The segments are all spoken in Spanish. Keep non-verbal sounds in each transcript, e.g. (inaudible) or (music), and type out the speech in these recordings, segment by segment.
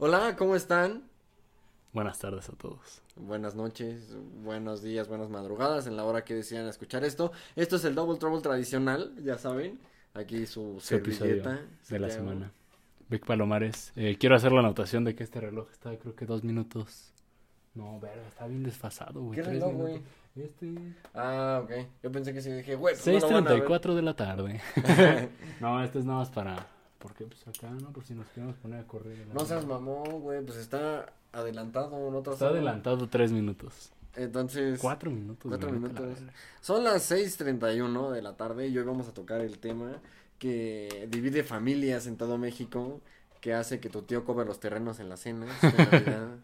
Hola, ¿cómo están? Buenas tardes a todos. Buenas noches, buenos días, buenas madrugadas en la hora que decidan escuchar esto. Esto es el Double Trouble tradicional, ya saben. Aquí su servilleta. de la semana. Vic Palomares, eh, quiero hacer la anotación de que este reloj está creo que dos minutos. No, verga, está bien desfasado, güey. ¿Qué tres reloj, güey? Este. Ah, ok. Yo pensé que sí, dije, güey, pues no. 6.34 de la tarde. (laughs) (laughs) no, este es nada más para... ¿Por qué? Pues acá, ¿no? Por si nos queremos poner a correr. No seas mamón, güey, pues está adelantado, no Está adelantado tres minutos. Entonces, Cuatro minutos. Cuatro güey, la minutos. son las 6:31 de la tarde y hoy vamos a tocar el tema que divide familias en todo México, que hace que tu tío cobre los terrenos en la cena. (laughs)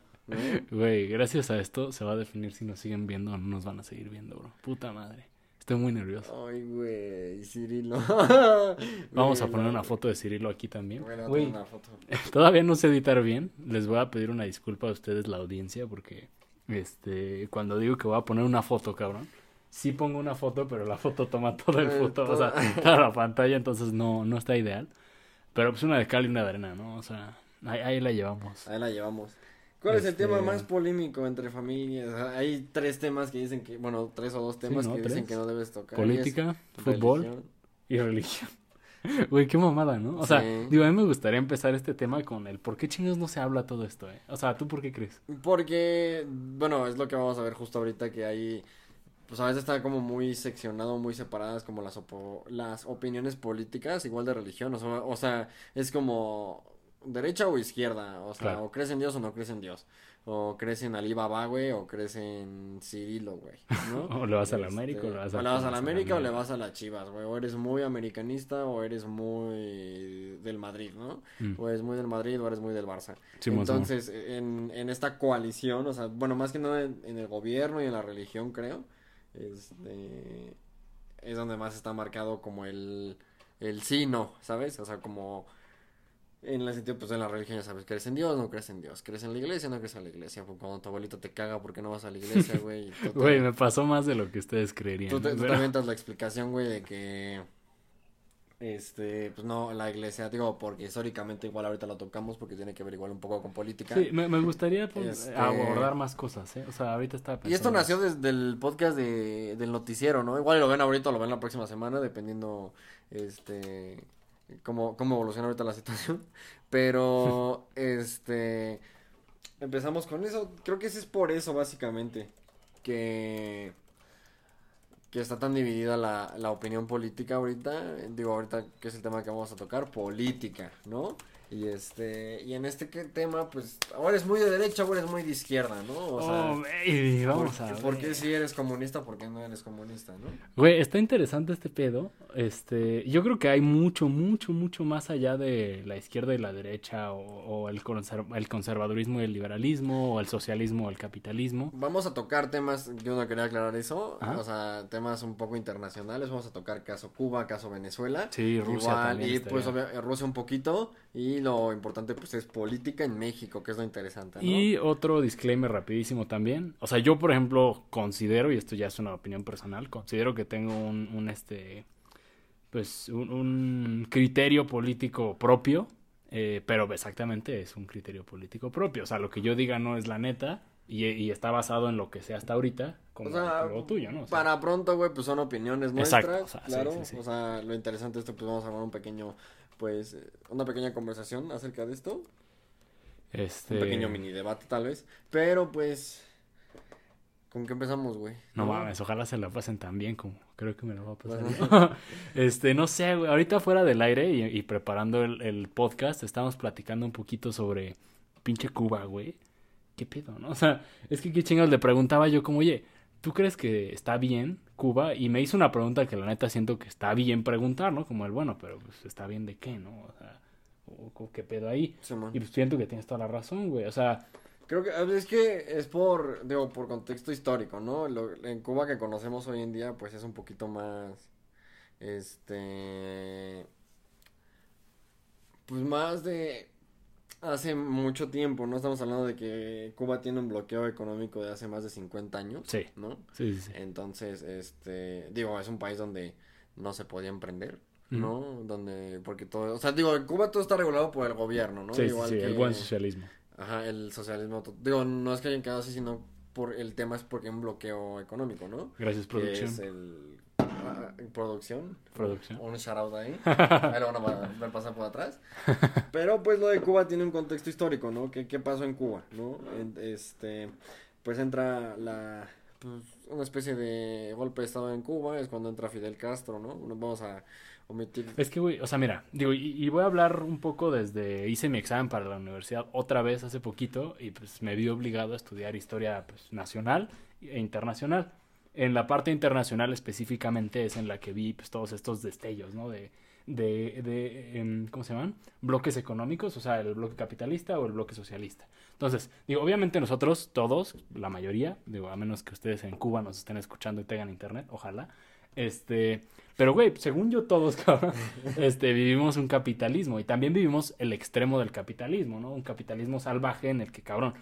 Güey, gracias a esto se va a definir si nos siguen viendo o no nos van a seguir viendo, bro. Puta madre. Estoy muy nervioso. Ay, güey, Cirilo. (laughs) Vamos a poner una foto de Cirilo aquí también. Bueno, Güey, una foto. (laughs) todavía no sé editar bien. Les voy a pedir una disculpa a ustedes, la audiencia, porque este cuando digo que voy a poner una foto, cabrón, sí pongo una foto, pero la foto toma todo el (laughs) foto, o sea, toda- toda la pantalla, entonces no, no está ideal. Pero pues una de cal y una de arena, ¿no? O sea, ahí, ahí la llevamos. Ahí la llevamos. ¿Cuál es el Este- tema más polémico entre familias? Hay tres temas que dicen que, bueno, tres o dos temas ¿no? que dicen que no debes tocar. Política, Y fútbol religión. y religión. (laughs) Güey, qué mamada, ¿no? O sea, digo, a mí me gustaría empezar este tema con el ¿por qué chingos no se habla todo esto, eh? O sea, ¿tú por qué crees? Porque, bueno, es lo que vamos a ver justo ahorita que hay, pues a veces está como muy seccionado, muy separadas como las, opo- las opiniones políticas, igual de religión, o sea, o sea, es como derecha o izquierda, o sea, Claro. o crees en Dios o no crees en Dios, o crees en Ali Baba, güey, o crees en Cirilo, güey, ¿no? (laughs) O le vas a la Este, América o le vas a o le vas a la América o le vas a las Chivas, güey, o eres muy americanista o eres muy del Madrid, ¿no? Mm. O eres muy del Madrid o eres muy del Barça. Entonces, en, en esta coalición, o sea, bueno, más que nada en, en el gobierno y en la religión, creo, este, es donde más está marcado como el, el sí, no, ¿sabes? O sea, como en el sentido, pues en la religión ya sabes, crees en Dios, no crees en Dios, crees en la iglesia, no crees en la iglesia, pues cuando tu abuelito te caga porque no vas a la iglesia, güey. (laughs) Güey, me pasó más de lo que ustedes creerían. Tú te, Pero- avientas la explicación, güey, de que, este, pues no, la iglesia, digo, porque históricamente igual ahorita lo tocamos porque tiene que ver igual un poco con política. Sí, me, me gustaría pues, Este- abordar más cosas, ¿eh? O sea, ahorita estaba Y esto pensando- nació desde el podcast de, del noticiero, ¿no? Igual lo ven ahorita o lo ven la próxima semana, dependiendo, este, cómo, cómo evoluciona ahorita la situación. (laughs) Pero, (laughs) este, empezamos con eso. Creo que ese es por eso, básicamente, que, que está tan dividida la, la opinión política ahorita. Digo, ahorita, que es el tema que vamos a tocar, política, ¿no? Y este, y en este tema, pues, o eres muy de derecha o eres muy de izquierda, ¿no? O sea, Oh, baby, vamos ¿Por, a ¿Por qué ver. si eres comunista, por qué no eres comunista, no? Güey, está interesante este pedo. Este, yo creo que hay mucho, mucho, mucho más allá de la izquierda y la derecha, o, o el, conser- el conservadurismo y el liberalismo, o el socialismo o el capitalismo. Vamos a tocar temas, yo no quería aclarar eso, Ajá. o sea, temas un poco internacionales, vamos a tocar caso Cuba, caso Venezuela. Sí, Rusia Igual, también y pues obvia- Rusia un poquito, y lo importante pues es política en México, que es lo interesante, ¿no? Y otro disclaimer rapidísimo también. O sea, yo, por ejemplo, considero, y esto ya es una opinión personal, considero que tengo un, un este, pues, un, un criterio político propio, eh, pero exactamente es un criterio político propio. O sea, lo que yo diga no es la neta y, y está basado en lo que sea hasta ahorita, como O sea, lo tuyo, ¿no? O sea, Para pronto, güey, pues son opiniones Exacto, nuestras, o sea, sí, claro. sí, sí. O sea, lo interesante de esto, pues vamos a armar un pequeño, pues, eh, una pequeña conversación acerca de esto. este... Un pequeño mini debate, tal vez. Pero, pues, ¿con qué empezamos, güey? No mames, ojalá se la pasen tan bien como creo que me la va a pasar. (laughs) este, no sé, güey, ahorita fuera del aire y, y preparando el, el podcast, estábamos platicando un poquito sobre pinche Cuba, güey. ¿Qué pedo, no? O sea, es que qué chingados le preguntaba yo como, oye, ¿tú crees que está bien Cuba? Y me hizo una pregunta que la neta siento que está bien preguntar, ¿no? Como el, bueno, pero pues está bien de qué, ¿no? O sea, o- o ¿qué pedo ahí? Y pues siento que tienes toda la razón, güey. O sea, Creo que es que es por, digo, por contexto histórico, ¿no? Lo- en Cuba que conocemos hoy en día, pues es un poquito más, este, pues más de hace mucho tiempo, ¿no? Estamos hablando de que Cuba tiene un bloqueo económico de hace más de 50 años, Sí. ¿no? sí, sí, sí. Entonces, este, digo, es un país donde no se podía emprender, ¿no? Donde, porque todo, o sea, digo, en Cuba todo está regulado por el gobierno, ¿no? Sí, Igual sí, el que- buen socialismo. Ajá, el socialismo. Digo, no es que hayan quedado así, sino por el tema es porque hay un bloqueo económico, ¿no? Gracias, Que producción. es el... producción. Producción. Un shout out ahí. (laughs) Ahí lo van a ver pasar por atrás. Pero pues lo de Cuba tiene un contexto histórico, ¿no? ¿Qué, qué pasó en Cuba, no? Este, pues entra la, pues, una especie de golpe de estado en Cuba, es cuando entra Fidel Castro, ¿no? No Vamos a omitir. Es que, güey, o sea, mira, digo, y, y voy a hablar un poco desde, hice mi examen para la universidad otra vez hace poquito y pues me vi obligado a estudiar historia pues, nacional e internacional. En la parte internacional específicamente es en la que vi pues todos estos destellos, ¿no? De, de, de em, ¿cómo se llaman? Bloques económicos, o sea, el bloque capitalista o el bloque socialista. Entonces, digo, obviamente nosotros, todos, la mayoría, digo, a menos que ustedes en Cuba nos estén escuchando y tengan internet, ojalá, este, pero güey, según yo todos, (laughs) cabrón, este, vivimos un capitalismo y también vivimos el extremo del capitalismo, ¿no? Un capitalismo salvaje en el que, cabrón,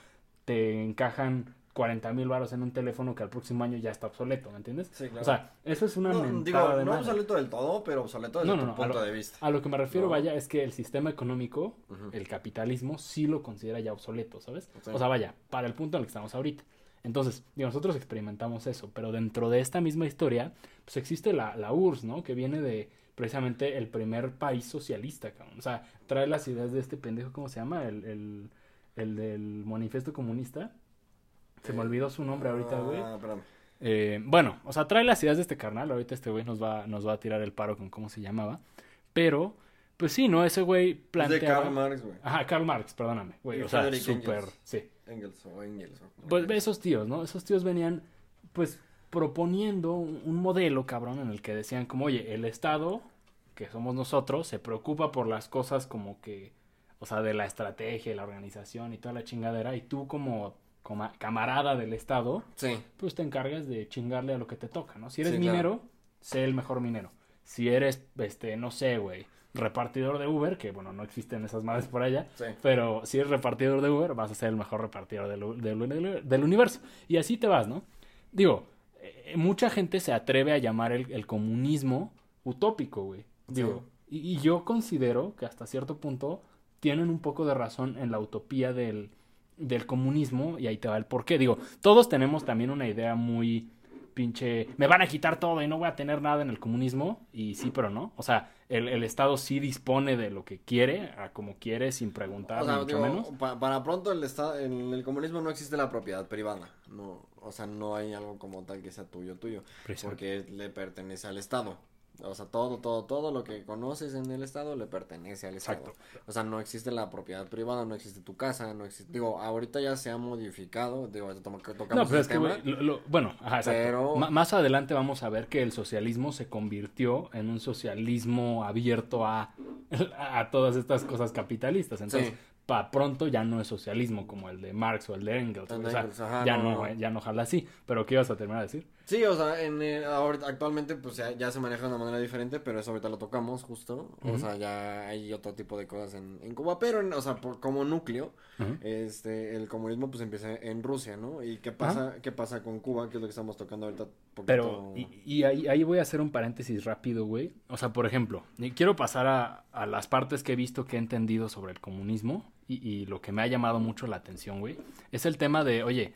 te encajan 40 mil baros en un teléfono que al próximo año ya está obsoleto, ¿me entiendes? Sí, claro. O sea, eso es una no, mentada digo, de no obsoleto del todo, pero obsoleto desde No, no, tu punto lo- de vista. A lo que me refiero, vaya, es que el sistema económico, el capitalismo, sí lo considera ya obsoleto, ¿sabes? Sí. O sea, vaya, para el punto en el que estamos ahorita. Entonces, digo, nosotros experimentamos eso, pero dentro de esta misma historia, pues existe la, la URSS, ¿no? Que viene de precisamente el primer país socialista, cabrón. O sea, trae las ideas de este pendejo, ¿cómo se llama? El, el, el del manifiesto comunista. Se me olvidó su nombre ahorita, güey. Ah, espérame. Eh, bueno, o sea, trae las ideas de este carnal. Ahorita este güey nos va, nos va a tirar el paro con cómo se llamaba. Pero, pues sí, ¿no? Ese güey Es de. Karl Marx, güey. Ajá, Karl Marx, perdóname, güey. O sea, súper... Sí. Engels o Engels. o Pues esos tíos, ¿no? Esos tíos venían, pues, proponiendo un, modelo, cabrón, en el que decían como, oye, el Estado, que somos nosotros, se preocupa por las cosas como que, o sea, de la estrategia y la organización y toda la chingadera, y tú como camarada del Estado, Sí. pues te encargas de chingarle a lo que te toca, ¿no? Si eres Sí, claro. minero, sé el mejor minero. Si eres, este, no sé, güey, repartidor de Uber, que bueno, no existen esas madres por allá, Sí. pero si eres repartidor de Uber, vas a ser el mejor repartidor del, u- del, del- del universo. Y así te vas, ¿no? Digo, eh, mucha gente se atreve a llamar el, el comunismo utópico, güey. Digo, y, y yo considero que hasta cierto punto tienen un poco de razón en la utopía del, del comunismo y ahí te va el porqué. Digo, todos tenemos también una idea muy pinche, me van a quitar todo y no voy a tener nada en el comunismo, y sí, pero no. O sea, el, el Estado sí dispone de lo que quiere, a como quiere, sin preguntar, O sea, ni mucho digo, menos. pa- para pronto el estado, en el comunismo no existe la propiedad privada. No, o sea, no hay algo como tal que sea tuyo, tuyo. Porque le pertenece al Estado. O sea, todo, todo, todo lo que conoces en el Estado le pertenece al Estado. Exacto. O sea, no existe la propiedad privada, no existe tu casa, no existe... Digo, ahorita ya se ha modificado, digo, tocamos No, pero ese es que, tema. güey, lo- lo- bueno, ajá. Pero- más adelante vamos a ver que el socialismo se convirtió en un socialismo abierto a, a todas estas cosas capitalistas. Entonces, Sí. pa pronto ya no es socialismo como el de Marx o el de Engels. El o sea, Engels, ajá, ya no, no, ya no jala así. Pero ¿qué ibas a terminar de decir? Sí, o sea, en, eh, ahorita, actualmente pues ya, ya se maneja de una manera diferente, pero eso ahorita lo tocamos justo. O sea, ya hay otro tipo de cosas en, en Cuba, pero, en- o sea, por, como núcleo, este, el comunismo pues empieza en Rusia, ¿no? ¿Y qué pasa, qué pasa con Cuba? Que es lo que estamos tocando ahorita. poquito- Pero, y, y ahí, ahí voy a hacer un paréntesis rápido, güey. O sea, por ejemplo, quiero pasar a, a las partes que he visto que he entendido sobre el comunismo y, y lo que me ha llamado mucho la atención, güey. Es el tema de, oye,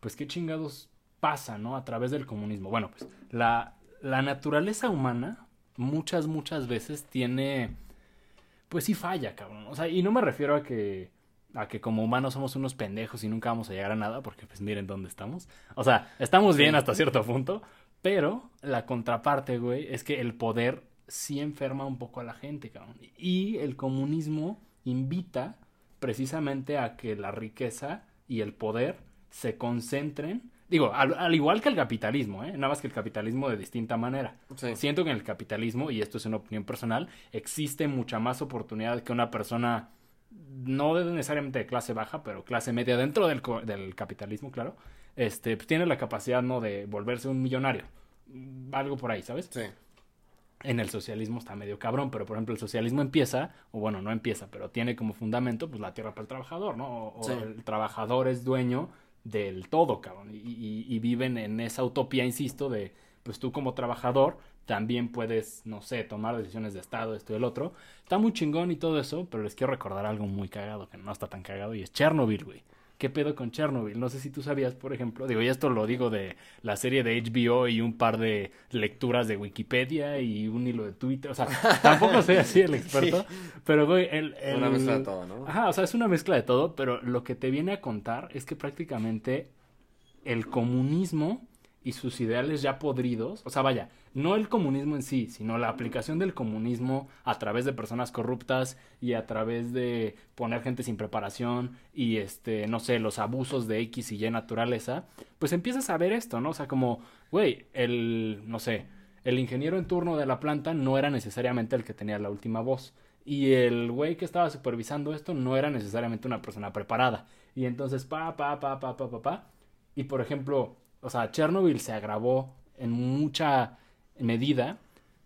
pues qué chingados pasa, ¿no? A través del comunismo. Bueno, pues la, la naturaleza humana muchas, muchas veces tiene, pues sí falla, cabrón. O sea, y no me refiero a que a que como humanos somos unos pendejos y nunca vamos a llegar a nada, porque pues miren dónde estamos. O sea, estamos bien hasta cierto punto, pero la contraparte, güey, es que el poder sí enferma un poco a la gente, cabrón. Y el comunismo invita precisamente a que la riqueza y el poder se concentren, digo, al, al igual que el capitalismo, ¿eh? Nada más que el capitalismo de distinta manera. Sí. Siento que en el capitalismo, y esto es una opinión personal, existe mucha más oportunidad que una persona, no necesariamente de clase baja, pero clase media dentro del, del capitalismo, claro, este, pues, tiene la capacidad, ¿no?, de volverse un millonario. Algo por ahí, ¿sabes? Sí. En el socialismo está medio cabrón, pero por ejemplo el socialismo empieza, o bueno, no empieza, pero tiene como fundamento pues la tierra para el trabajador, ¿no? O, el trabajador es dueño del todo, cabrón, y, y- viven en esa utopía, insisto, de pues tú como trabajador también puedes, no sé, tomar decisiones de Estado, esto y el otro. Está muy chingón y todo eso, pero les quiero recordar algo muy cagado, que no está tan cagado, y es Chernobyl, güey. ¿Qué pedo con Chernobyl? No sé si tú sabías, por ejemplo, digo, y esto lo digo de la serie de HBO y un par de lecturas de Wikipedia y un hilo de Twitter, o sea, (laughs) tampoco soy así el experto, pero güey, el, el... Una mezcla de todo, ¿no? Ajá, o sea, es una mezcla de todo, pero lo que te viene a contar es que prácticamente el comunismo y sus ideales ya podridos, o sea, vaya, no el comunismo en sí, sino la aplicación del comunismo a través de personas corruptas y a través de poner gente sin preparación y este, no sé, los abusos de X y Y naturaleza, pues empiezas a ver esto, ¿no? O sea, como, güey, el, no sé, el ingeniero en turno de la planta no era necesariamente el que tenía la última voz. Y el güey que estaba supervisando esto no era necesariamente una persona preparada. Y entonces, pa, pa, pa, pa, pa, pa, pa. Y por ejemplo, o sea, Chernobyl se agravó en mucha medida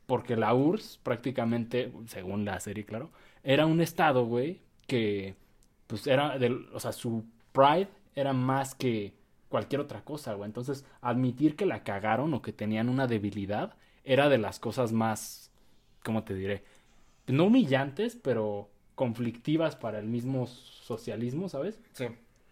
porque la URSS prácticamente, según la serie, claro, era un estado, güey, que pues era del, o sea, su pride era más que cualquier otra cosa, güey. Entonces, admitir que la cagaron o que tenían una debilidad era de las cosas más, ¿cómo te diré? No humillantes, pero conflictivas para el mismo socialismo, ¿sabes? Sí.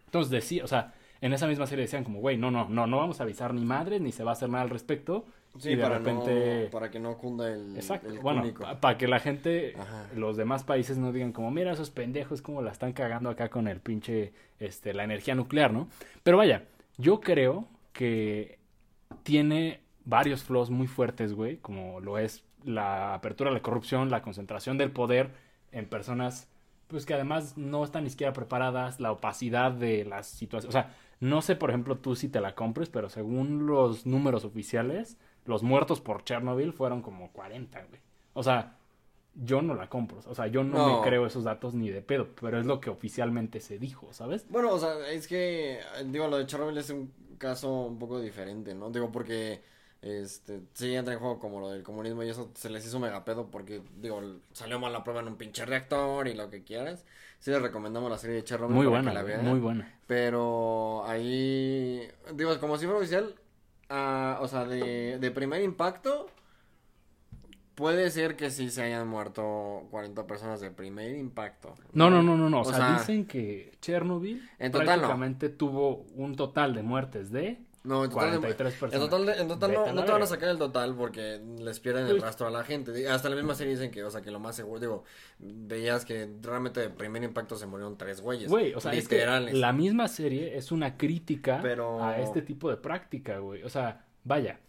Entonces decía, o sea, en esa misma serie decían como, güey, no, no, no, no vamos a avisar ni madre, ni se va a hacer nada al respecto. Sí, y de para, repente... no, para que no cunda el, Exacto. el bueno, para que la gente, Ajá. los demás países no digan como, mira esos pendejos como la están cagando acá con el pinche, este, la energía nuclear, ¿no? Pero vaya, yo creo que tiene varios flaws muy fuertes, güey, como lo es la apertura a la corrupción, la concentración del poder en personas, pues que además no están ni siquiera preparadas, la opacidad de las situaciones, o sea, no sé, por ejemplo, tú si te la compres, pero según los números oficiales, los muertos por Chernobyl fueron como 40, güey. O sea, yo no la compro. O sea, yo no, No. me creo esos datos ni de pedo, pero es lo que oficialmente se dijo, ¿sabes? Bueno, o sea, es que, digo, lo de Chernobyl es un caso un poco diferente, ¿no? Digo, porque, este, sí entra en juego como lo del comunismo y eso se les hizo mega pedo porque, digo, salió mal la prueba en un pinche reactor y lo que quieras. Sí les recomendamos la serie de Chernobyl Muy buena, la vean. muy buena. Pero ahí, digo, como si fuera oficial, ah, o sea, de, de primer impacto, puede ser que sí se hayan muerto 40 personas de primer impacto. No, no, no, no, no. O, O sea, sea, dicen que Chernobyl En total no. prácticamente tuvo un total de muertes de No, en total, 43 personas. en total, de- en total no, no te van a sacar el total porque les pierden el rastro a la gente. Hasta la misma serie dicen que, o sea, que lo más seguro, digo, veías que realmente de primer impacto se murieron tres güeyes. Güey, o sea, es que la misma serie es una crítica Pero- a este tipo de práctica, güey. O sea, vaya,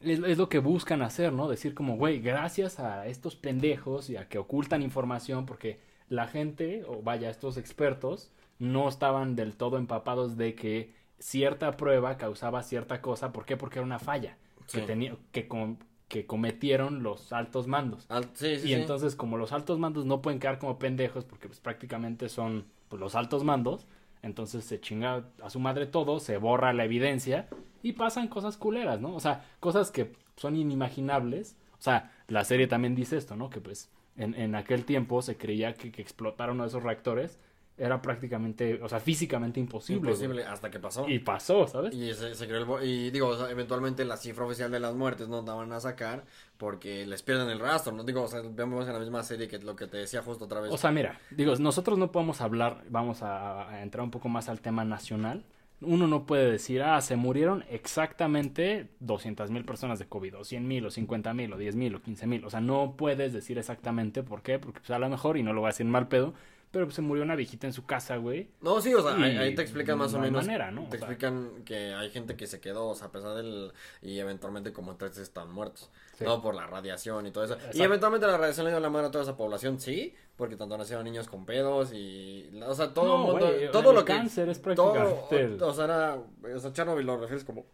es, es lo que buscan hacer, ¿no? Decir como, güey, gracias a estos pendejos y a que ocultan información, porque la gente, o vaya, estos expertos, no estaban del todo empapados de que cierta prueba causaba cierta cosa. ¿Por qué? Porque era una falla que, tenía, que, com- que cometieron los altos mandos. Al- sí, sí, Y entonces, como los altos mandos no pueden quedar como pendejos, porque pues prácticamente son pues, los altos mandos, entonces se chinga a su madre todo, se borra la evidencia y pasan cosas culeras, ¿no? O sea, cosas que son inimaginables. O sea, la serie también dice esto, ¿no? Que pues en, en aquel tiempo se creía que, que explotar uno de esos reactores era prácticamente, o sea, físicamente imposible. güey. Imposible hasta que pasó. Y pasó, ¿sabes? Y se, se creó el... Y digo, o sea, eventualmente la cifra oficial de las muertes no la van a sacar porque les pierden el rastro, ¿no? Digo, o sea, vemos en la misma serie que lo que te decía justo otra vez. O sea, mira, digo, nosotros no podemos hablar, vamos a, a entrar un poco más al tema nacional. Uno no puede decir, ah, se murieron exactamente 200 mil personas de COVID, o 100 mil, o 50 mil, o 10 mil, o 15 mil. O sea, no puedes decir exactamente por qué, porque pues a lo mejor, y no lo voy a decir mal pedo, pero pues, se murió una viejita en su casa, güey. No, sí, o sea, Y ahí, te explican más o menos. manera, ¿no? Te O sea- explican que hay gente que se quedó, o sea, a pesar del. Y eventualmente, como tres están muertos. Sí. No por la radiación y todo eso. Exacto. Y eventualmente la radiación le dio la mano a toda esa población, sí, porque tanto nacieron niños con pedos y. O sea, todo No, el mundo. güey, todo el lo que. cáncer es todo, prácticamente el- o sea, era. O sea, Chernobyl lo refieres como.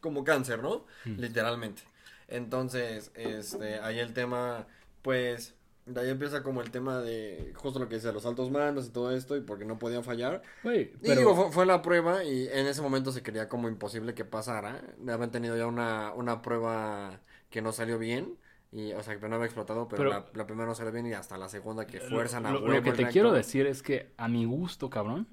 Como cáncer, ¿no? Hmm. Literalmente. Entonces, este. Ahí el tema, pues. De ahí empieza como el tema de justo lo que decía, los altos mandos y todo esto, y porque no podían fallar. Güey, Y pero... digo, fue, fue la prueba y en ese momento se creía como imposible que pasara. Habían tenido ya una, una prueba que no salió bien. Y, o sea, que no había explotado, pero, Pero- la, la primera no salió bien y hasta la segunda que Lo- fuerzan a lo, lo que te quiero decir es que a mi gusto, cabrón,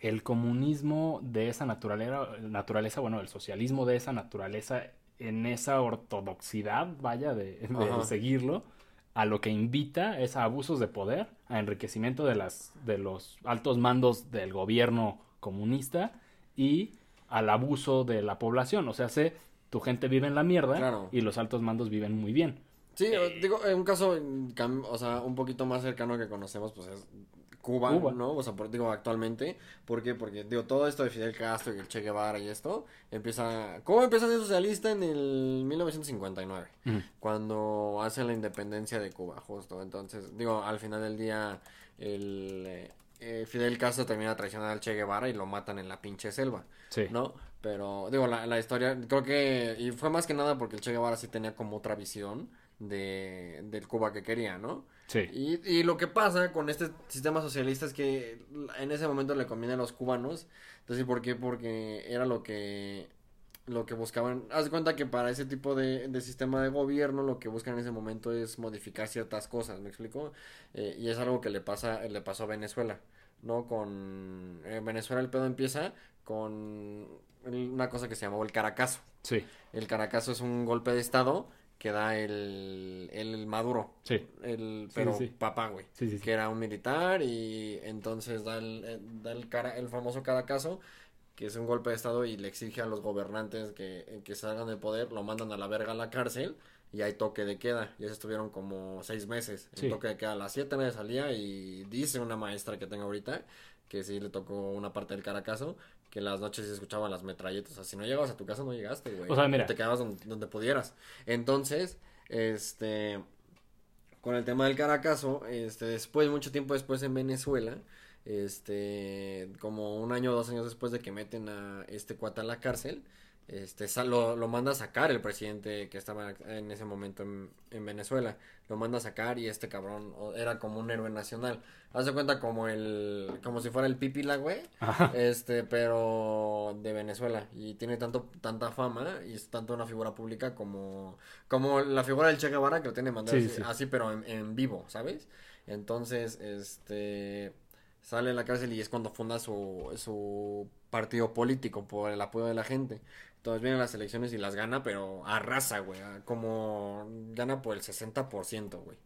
el comunismo de esa naturaleza, naturaleza, bueno, el socialismo de esa naturaleza, en esa ortodoxidad, vaya, de, seguirlo, a lo que invita es a abusos de poder, a enriquecimiento de, las, de los altos mandos del gobierno comunista y al abuso de la población. O sea, sé, tu gente vive en la mierda Claro. y los altos mandos viven muy bien. Sí, digo, en un caso, o sea, un poquito más cercano que conocemos, pues es Cuba, Cuba. ¿no? O sea, por- digo, actualmente. ¿Por qué? Porque, digo, todo esto de Fidel Castro y el Che Guevara y esto, empieza... ¿Cómo empieza a ser socialista en el 1959? Ujú. Cuando hace la independencia de Cuba, justo. Entonces, digo, al final del día, el... eh, eh, Fidel Castro termina traicionando al Che Guevara y lo matan en la pinche selva. Sí. ¿no? Pero, digo, la, la historia, creo que, y fue más que nada porque el Che Guevara sí tenía como otra visión de, del Cuba que quería, ¿no? Sí. Y, y lo que pasa con este sistema socialista es que en ese momento le conviene a los cubanos, entonces, ¿por qué? Porque era lo que, lo que buscaban, haz de cuenta que para ese tipo de, de sistema de gobierno lo que buscan en ese momento es modificar ciertas cosas, ¿me explico? Eh, y es algo que le pasa, le pasó a Venezuela, ¿no? Con en Venezuela el pedo empieza con una cosa que se llamaba el Caracazo. Sí. El Caracazo es un golpe de estado que da el, el Maduro, Sí. el pero sí, sí. papá, güey, Sí, que era un militar y entonces da el, eh, da el, cara, el famoso Caracazo, que es un golpe de estado y le exige a los gobernantes que, que salgan del poder, lo mandan a la verga a la cárcel y hay toque de queda. Ya se estuvieron como seis meses. El toque de queda a las siete nadie salía y dice una maestra que tengo ahorita que sí le tocó una parte del Caracazo, que en las noches se escuchaban las metralletas. O sea, si no llegabas a tu casa, no llegaste, güey. O sea, mira. Te quedabas donde, donde pudieras. Entonces, este, con el tema del Caracazo, este, después, mucho tiempo después en Venezuela, este, como un año o dos años después de que meten a este cuate a la cárcel, este, lo, lo manda a sacar el presidente que estaba en ese momento en, en Venezuela. Lo manda a sacar y este cabrón era como un héroe nacional. Haz de cuenta como el, como si fuera el Pipila, güey. Ajá. Este, pero de Venezuela. Y tiene tanto, tanta fama y es tanto una figura pública como, como la figura del Che Guevara que lo tiene mandado Sí, así, sí. así, pero en, en vivo, ¿sabes? Entonces, este, sale de la cárcel y es cuando funda su, su partido político por el apoyo de la gente. Entonces vienen las elecciones y las gana, pero arrasa, güey. a- Como gana por el 60%, güey.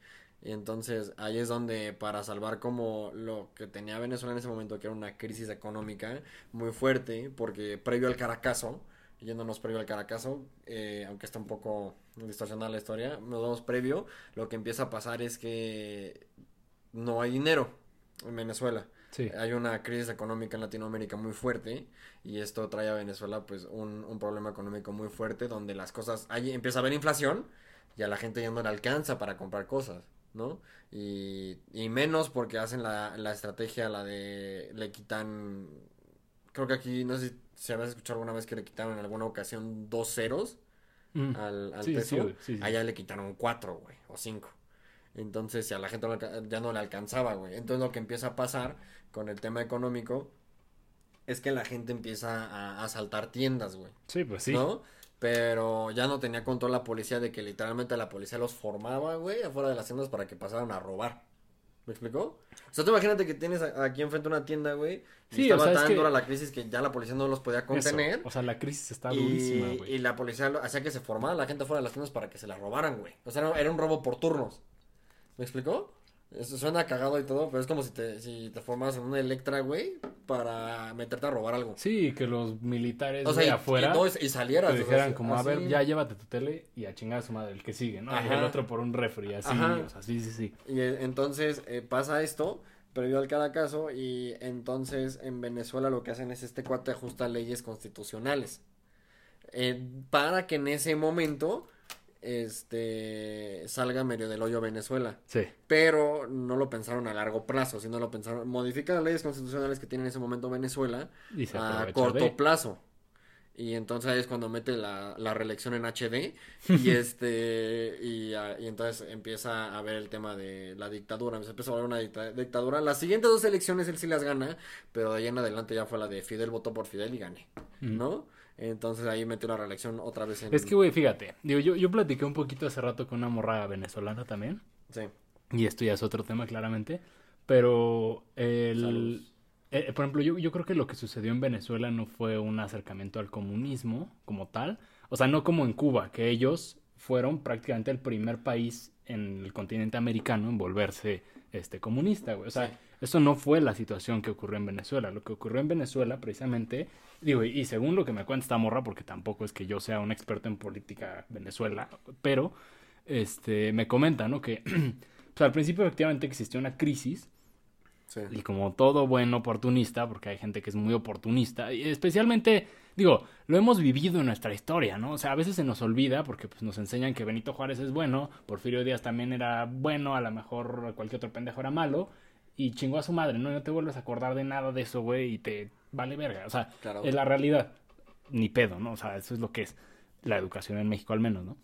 Y entonces ahí es donde para salvar como lo que tenía Venezuela en ese momento, que era una crisis económica muy fuerte, porque previo al Caracazo, yéndonos previo al Caracazo, eh, aunque está un poco distorsionada la historia, nos vamos previo, lo que empieza a pasar es que no hay dinero en Venezuela. Sí. Hay una crisis económica en Latinoamérica muy fuerte y esto trae a Venezuela pues un, un problema económico muy fuerte donde las cosas, ahí empieza a haber inflación y a la gente ya no le alcanza para comprar cosas, ¿no? Y, y menos porque hacen la, la estrategia, la de le quitan, creo que aquí, no sé si, habías escuchado alguna vez que le quitaron en alguna ocasión dos ceros Mm. al, al Sí, peso, sí, sí. allá le quitaron cuatro, güey, o cinco. Entonces, si a la gente ya no le alcanzaba, güey. Entonces, lo que empieza a pasar con el tema económico es que la gente empieza a asaltar tiendas, güey. Sí, pues sí. ¿No? Pero ya no tenía control la policía de que literalmente la policía los formaba, güey, afuera de las tiendas para que pasaran a robar. ¿Me explicó? O sea, tú imagínate que tienes aquí enfrente una tienda, güey. Y Sí, estaba o sea, es tan que- dura la crisis que ya la policía no los podía Eso. contener. O sea, la crisis está Y, durísima, y güey. la policía lo- hacía que se formara la gente fuera de las tiendas para que se la robaran, güey. O sea, era un robo por turnos. ¿Me explicó? Eso suena cagado y todo, pero es como si te, si te formas en una Electra, güey, para meterte a robar algo. Sí, que los militares O sea, de y, afuera y, no, y salieras. te o sea, dijeran así- como, a ver, ya llévate tu tele y a chingar a su madre el que sigue, ¿no? Y el otro por un refri, así, Ajá. o sea, sí, sí, sí. Y eh, entonces eh, pasa esto, previo al Caracazo, y entonces en Venezuela lo que hacen es este cuate ajusta leyes constitucionales. Eh, para que en ese momento este salga medio del hoyo Venezuela. Sí, Pero no lo pensaron a largo plazo, sino lo pensaron, modifican las leyes constitucionales que tiene en ese momento Venezuela y a corto de... plazo. Y entonces ahí es cuando mete la, la reelección en HD y (laughs) este y, ah, y entonces empieza a ver el tema de la dictadura, se empieza a ver una dicta- dictadura. Las siguientes dos elecciones él sí las gana, pero de ahí en adelante ya fue la de Fidel votó por Fidel y gané, Mm. ¿no? Entonces ahí metió la reelección otra vez en Es que, güey, fíjate, digo, yo, yo platiqué un poquito hace rato con una morra venezolana también, sí. y esto ya es otro tema claramente, pero el... eh, por ejemplo, yo, yo creo que lo que sucedió en Venezuela no fue un acercamiento al comunismo como tal. O sea, no como en Cuba, que ellos fueron prácticamente el primer país en el continente americano en volverse este, comunista, güey. O sea, Sí. eso no fue la situación que ocurrió en Venezuela. Lo que ocurrió en Venezuela, precisamente, digo, y, según lo que me cuenta esta morra, porque tampoco es que yo sea un experto en política Venezuela, pero este, me comenta, ¿no? Que (clears throat) pues, al principio efectivamente existió una crisis Sí. y como todo buen oportunista, porque hay gente que es muy oportunista, y especialmente, digo, lo hemos vivido en nuestra historia, ¿no? O sea, a veces se nos olvida porque pues, nos enseñan que Benito Juárez es bueno, Porfirio Díaz también era bueno, a lo mejor cualquier otro pendejo era malo, y chingó a su madre, ¿no? Y no te vuelves a acordar de nada de eso, güey, y te vale verga. O sea, Claro. es la realidad. Ni pedo, ¿no? O sea, eso es lo que es la educación en México al menos, ¿no?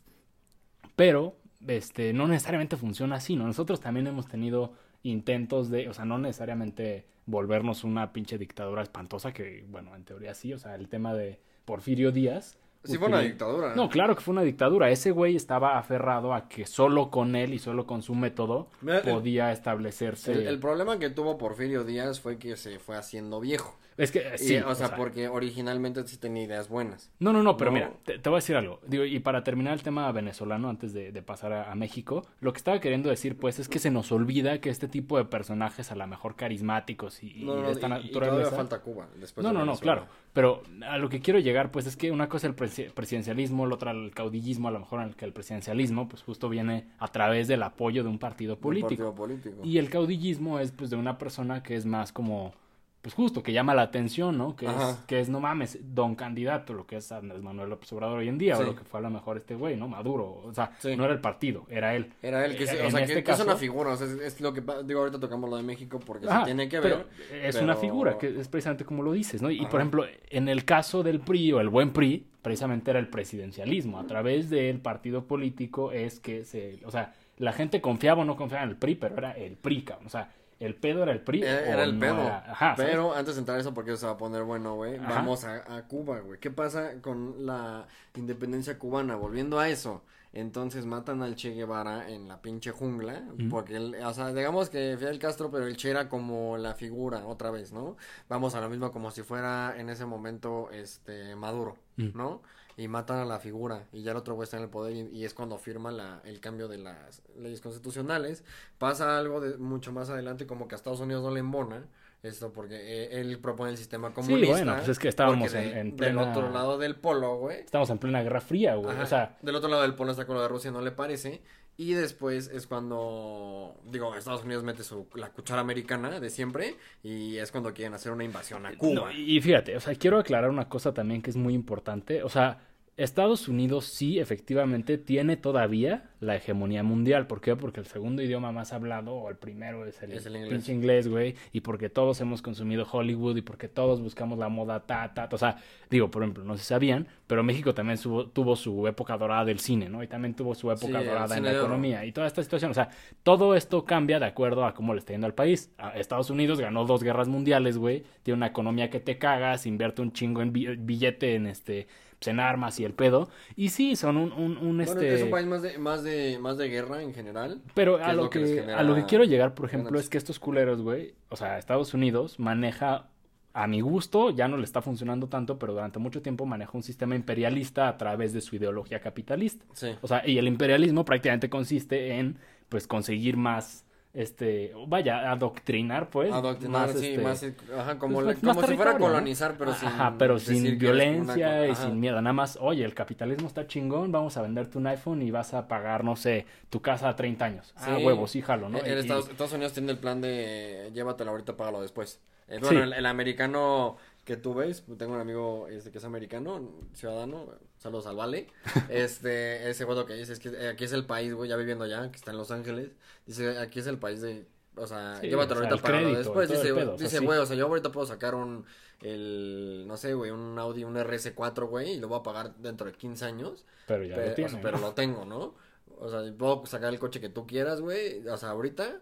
Pero, este, no necesariamente funciona así, ¿no? Nosotros también hemos tenido intentos de, o sea, no necesariamente volvernos una pinche dictadura espantosa, que, bueno, en teoría sí, o sea, el tema de Porfirio Díaz. Sí fue una dictadura. No, claro que fue una dictadura. Ese güey estaba aferrado a que solo con él y solo con su método Mira, podía establecerse. El, el problema que tuvo Porfirio Díaz fue que se fue haciendo viejo. Es que, Y, sí, o, sea, porque originalmente sí tenía ideas buenas. No, no, no, pero No. mira, te, te voy a decir algo. Digo, y para terminar el tema venezolano, antes de, de pasar a, a México, lo que estaba queriendo decir, pues, es que se nos olvida que este tipo de personajes, a lo mejor carismáticos y, y No, no, de esta y- y, todavía naturaleza. falta Cuba. Después no, de no, no, claro. Pero a lo que quiero llegar, pues, es que una cosa es el presi- presidencialismo, la otra el caudillismo, a lo mejor en el que el presidencialismo, pues, justo viene a través del apoyo de un partido Un político. partido político. Y el caudillismo es pues de una persona que es más como pues justo que llama la atención, ¿no? Que es, que es no mames, don candidato, lo que es Andrés Manuel López Obrador hoy en día, Sí. o lo que fue a lo mejor este güey, ¿no? Maduro, o sea, Sí. no era el partido, era él. Era él que, En o sea, que, este que es una figura, o sea, es, es lo que, digo, ahorita tocamos lo de México porque Ajá, se tiene que pero ver. es pero- una figura, que es precisamente como lo dices, ¿no? Y Ajá. por ejemplo, en el caso del PRI o el buen PRI, precisamente era el presidencialismo. A través del partido político es que se, o sea, la gente confiaba o no confiaba en el PRI, pero era el PRI, cabrón. O sea, el pedo era el PRI. Era, o era el no pedo. era- Ajá, ¿sabes? pero antes de entrar a eso, porque se va a poner bueno, güey, vamos a, a Cuba, güey. ¿Qué pasa con la independencia cubana? Volviendo a eso. Entonces matan al Che Guevara en la pinche jungla, porque, él, o sea, digamos que Fidel Castro, pero el Che era como la figura, otra vez, ¿no? Vamos a lo mismo como si fuera en ese momento, este, Maduro, Mm. ¿no? Y matan a la figura, y ya el otro güey está en el poder, y, y es cuando firma la, el cambio de las leyes constitucionales. Pasa algo de mucho más adelante, como que a Estados Unidos no le embona esto, porque eh, él propone el sistema comunista. bueno, pues es que estábamos en- en Del plena- otro lado del polo, güey. Estamos en plena Guerra Fría, güey. Ajá, O sea, del otro lado del polo está con lo de Rusia, no le parece. Y después es cuando, digo, Estados Unidos mete su, la cuchara americana de siempre y es cuando quieren hacer una invasión a Cuba. No, y fíjate, o sea, quiero aclarar una cosa también que es muy importante. O sea, Estados Unidos sí efectivamente tiene todavía la hegemonía mundial. ¿Por qué? Porque el segundo idioma más hablado, o el primero, es el, Es el inglés. pinche inglés, güey. Y porque todos hemos consumido Hollywood y porque todos buscamos la moda ta, ta, ta. O sea, digo, por ejemplo, no se sabían, pero México también subo- tuvo su época dorada del cine, ¿no? Y también tuvo su época Sí, dorada en la economía y toda esta situación. O sea, todo esto cambia de acuerdo a cómo le está yendo al país. A- Estados Unidos ganó dos guerras mundiales, güey. Tiene una economía que te cagas, invierte un chingo en bi- billete en este pues, en armas y el pedo. Y sí, son un, un, un, Bueno, este... es un país más de, más de, más de guerra en general. Pero ¿Qué a lo, que que, les genera a lo que quiero llegar, por ejemplo, es que estos culeros, güey, o sea, Estados Unidos maneja, a mi gusto, ya no le está funcionando tanto, pero durante mucho tiempo maneja un sistema imperialista a través de su ideología capitalista. Sí. O sea, y el imperialismo prácticamente consiste en, pues, conseguir más, este, vaya, adoctrinar, pues. Adoctrinar, más, sí, este, más, ajá, como, pues, más como si fuera colonizar, pero sin Ajá, pero sin una violencia y sin miedo. Nada más, oye, el capitalismo está chingón, vamos a venderte un iPhone y vas a pagar, no sé, tu casa a 30 años. Ah, Sí. huevo, sí, jalo, ¿no? En Estados, Estados Unidos tiene el plan de llévatelo ahorita, págalo después. Eh, bueno, Sí. el, el americano que tú ves, tengo un amigo este que es americano, ciudadano, saludos al Vale. (laughs) Este, ese lo que dice es que eh, aquí es el país, güey, ya viviendo allá, que está en Los Ángeles. Dice, aquí es el país de, o sea, Sí, llévatelo o sea, ahorita, y después. Dice, pedo, o sea, dice, sí. güey, o sea, yo ahorita puedo sacar un, el, no sé, güey, un Audi, un RS4, güey, y lo voy a pagar dentro de 15 años. Pero ya Pe- lo o tiene. pero lo tengo, ¿no? O sea, puedo sacar el coche que tú quieras, güey, o sea, ahorita.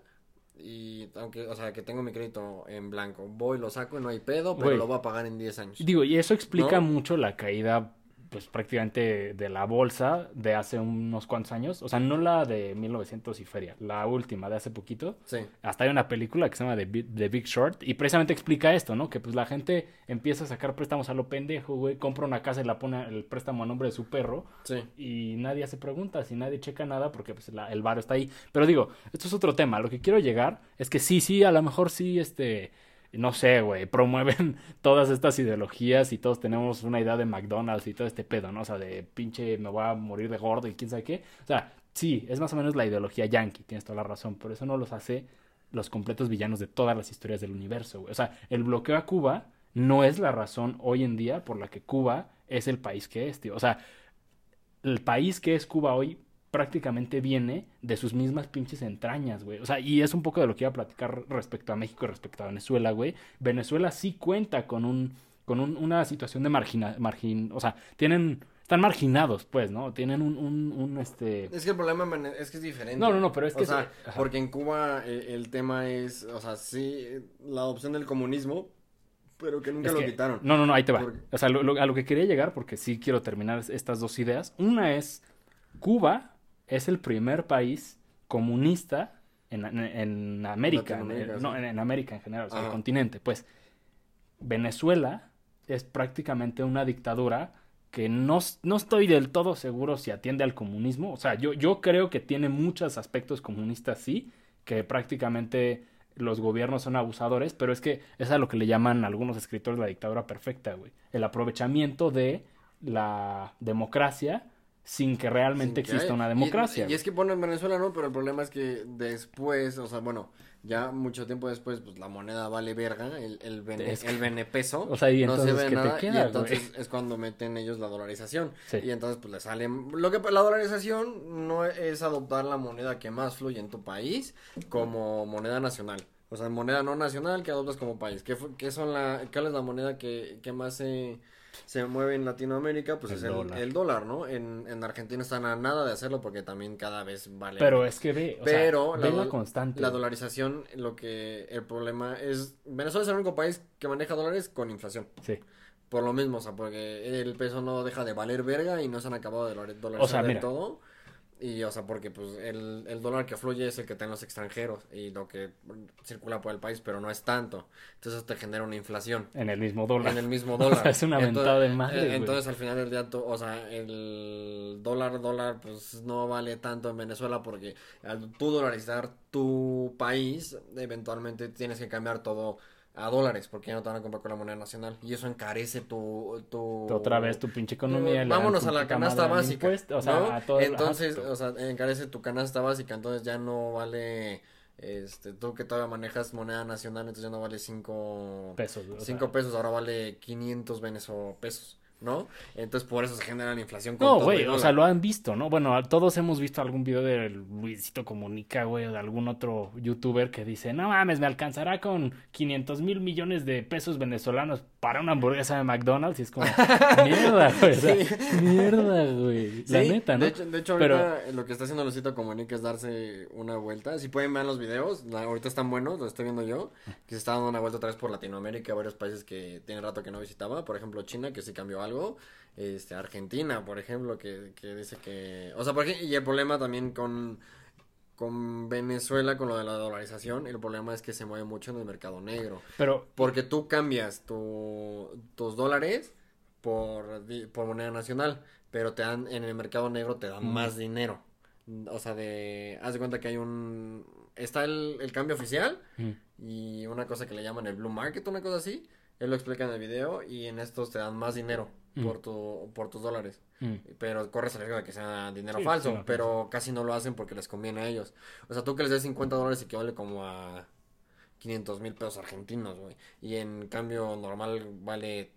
Y aunque, o sea, que tengo mi crédito en blanco. Voy, lo saco y no hay pedo, pero lo voy a pagar en 10 años. Digo, y eso explica ¿No? mucho la caída pues prácticamente de la bolsa de hace unos cuantos años, o sea, no la de 1900 y feria, la última de hace poquito. Sí. Hasta hay una película que se llama The Big, The Big Short y precisamente explica esto, ¿no? Que pues la gente empieza a sacar préstamos a lo pendejo, güey, compra una casa y la pone el préstamo a nombre de su perro Sí. y nadie hace preguntas y nadie checa nada porque pues la- el bar está ahí. Pero digo, esto es otro tema. Lo que quiero llegar es que sí, sí, a lo mejor sí, este, no sé, güey, promueven (laughs) todas estas ideologías y todos tenemos una idea de McDonald's y todo este pedo, ¿no? O sea, de pinche me voy a morir de gordo y quién sabe qué. O sea, sí, es más o menos la ideología yankee, tienes toda la razón, pero eso no los hace los completos villanos de todas las historias del universo, güey. O sea, el bloqueo a Cuba no es la razón hoy en día por la que Cuba es el país que es, tío. O sea, el país que es Cuba hoy prácticamente viene de sus mismas pinches entrañas, güey. O sea, y es un poco de lo que iba a platicar respecto a México y respecto a Venezuela, güey. Venezuela sí cuenta con un con un- una situación de margina, margin, o sea, tienen están marginados, pues, ¿no? Tienen un, un, un, este Es que el problema es que es diferente. No, no, no, pero es que O sea, porque en Cuba eh, el tema es, o sea, sí, la adopción del comunismo, pero que nunca Es lo que- quitaron. No, no, no, ahí te va. Porque- O sea, lo- lo- a lo que quería llegar, porque sí quiero terminar estas dos ideas. Una es, Cuba es el primer país comunista en, en- en América, en- no, en, América en general, o sea, el continente. Pues Venezuela es prácticamente una dictadura que no, no estoy del todo seguro si atiende al comunismo. O sea, yo, yo creo que tiene muchos aspectos comunistas, sí, que prácticamente los gobiernos son abusadores, pero es que es a lo que le llaman algunos escritores la dictadura perfecta, güey. El aprovechamiento de la democracia sin que realmente Sin que exista una democracia. Y, es que ponen Venezuela, ¿no? Pero el problema es que después, o sea, bueno, ya mucho tiempo después, pues la moneda vale verga, el, el, bene, Es que- el benepeso. O sea, y no entonces, se ve ¿qué te nada, queda, y entonces güey? es cuando meten ellos la dolarización. Sí. Y entonces, pues le salen. Lo que la dolarización no es adoptar la moneda que más fluye en tu país como moneda nacional. O sea, moneda no nacional que adoptas como país. ¿Qué, qué son la, ¿Cuál es la moneda que, que más se, se mueve en Latinoamérica? Pues El es el dólar. el dólar, ¿no? En, en Argentina están a nada de hacerlo porque también cada vez vale. Pero es que ve, o Pero sea, ve la dol- constante. la dolarización, lo que el problema es. Venezuela es el único país que maneja dólares con inflación. Sí. Por lo mismo, o sea, porque el peso no deja de valer verga y no se han acabado de dolarizar O sea, mira. todo. Y, o sea, porque pues el, el dólar que fluye es el que tienen los extranjeros y lo que circula por el país, pero no es tanto. Entonces te genera una inflación En el mismo dólar. en el mismo (laughs) O dólar. sea, es una Entonces- mentada de madre, eh, güey. Entonces, al final del día, o sea, el dólar, dólar, pues no vale tanto en Venezuela porque al tú dolarizar tu país, eventualmente tienes que cambiar todo a dólares porque ya no te van a comprar con la moneda nacional y eso encarece tu... tu... Otra vez tu pinche economía. Vámonos a la canasta básica. impuesto, o sea, ¿no? a todo entonces, o sea, encarece tu canasta básica, entonces ya no vale, este, tú que todavía manejas moneda nacional, entonces ya no vale cinco pesos. güey, o sea, 5 pesos, ahora vale 500 venezo pesos, ¿no? Entonces por eso se genera la inflación con No, güey, o sea, lo han visto, ¿no? Bueno, todos hemos visto algún video de Luisito Comunica, güey, o de algún otro youtuber que dice, no mames, me alcanzará con 500 mil millones de pesos venezolanos para una hamburguesa de McDonald's. Y es como, (laughs) mierda, güey, o sea, Sí. mierda, güey. La Sí, neta, ¿no? De hecho, de hecho Pero- ahorita lo que está haciendo Luisito Comunica es darse una vuelta. Si pueden ver los videos, la- ahorita están buenos, los estoy viendo yo, que se está dando una vuelta otra vez por Latinoamérica, varios países que tiene rato que no visitaba, por ejemplo China, que sí cambió algo, este Argentina, por ejemplo, que, que dice que, o sea, por ejemplo, y el problema también con con Venezuela con lo de la dolarización, el problema es que se mueve mucho en el mercado negro. Pero, Porque tú cambias tu, tus dólares por, por moneda nacional, pero te dan, en el mercado negro te dan Mm. más dinero. O sea, de, haz de cuenta que hay un, está el, el cambio oficial mm, y una cosa que le llaman el blue market, una cosa así. Él lo explica en el video y en estos te dan más dinero Mm. por tu, por tus dólares. mm, Pero corres el riesgo de que sea dinero Sí, falso, pero casi no lo hacen porque les conviene a ellos. O sea, tú que les des 50 dólares equivale como a 500 mil pesos argentinos, güey. Y en cambio normal vale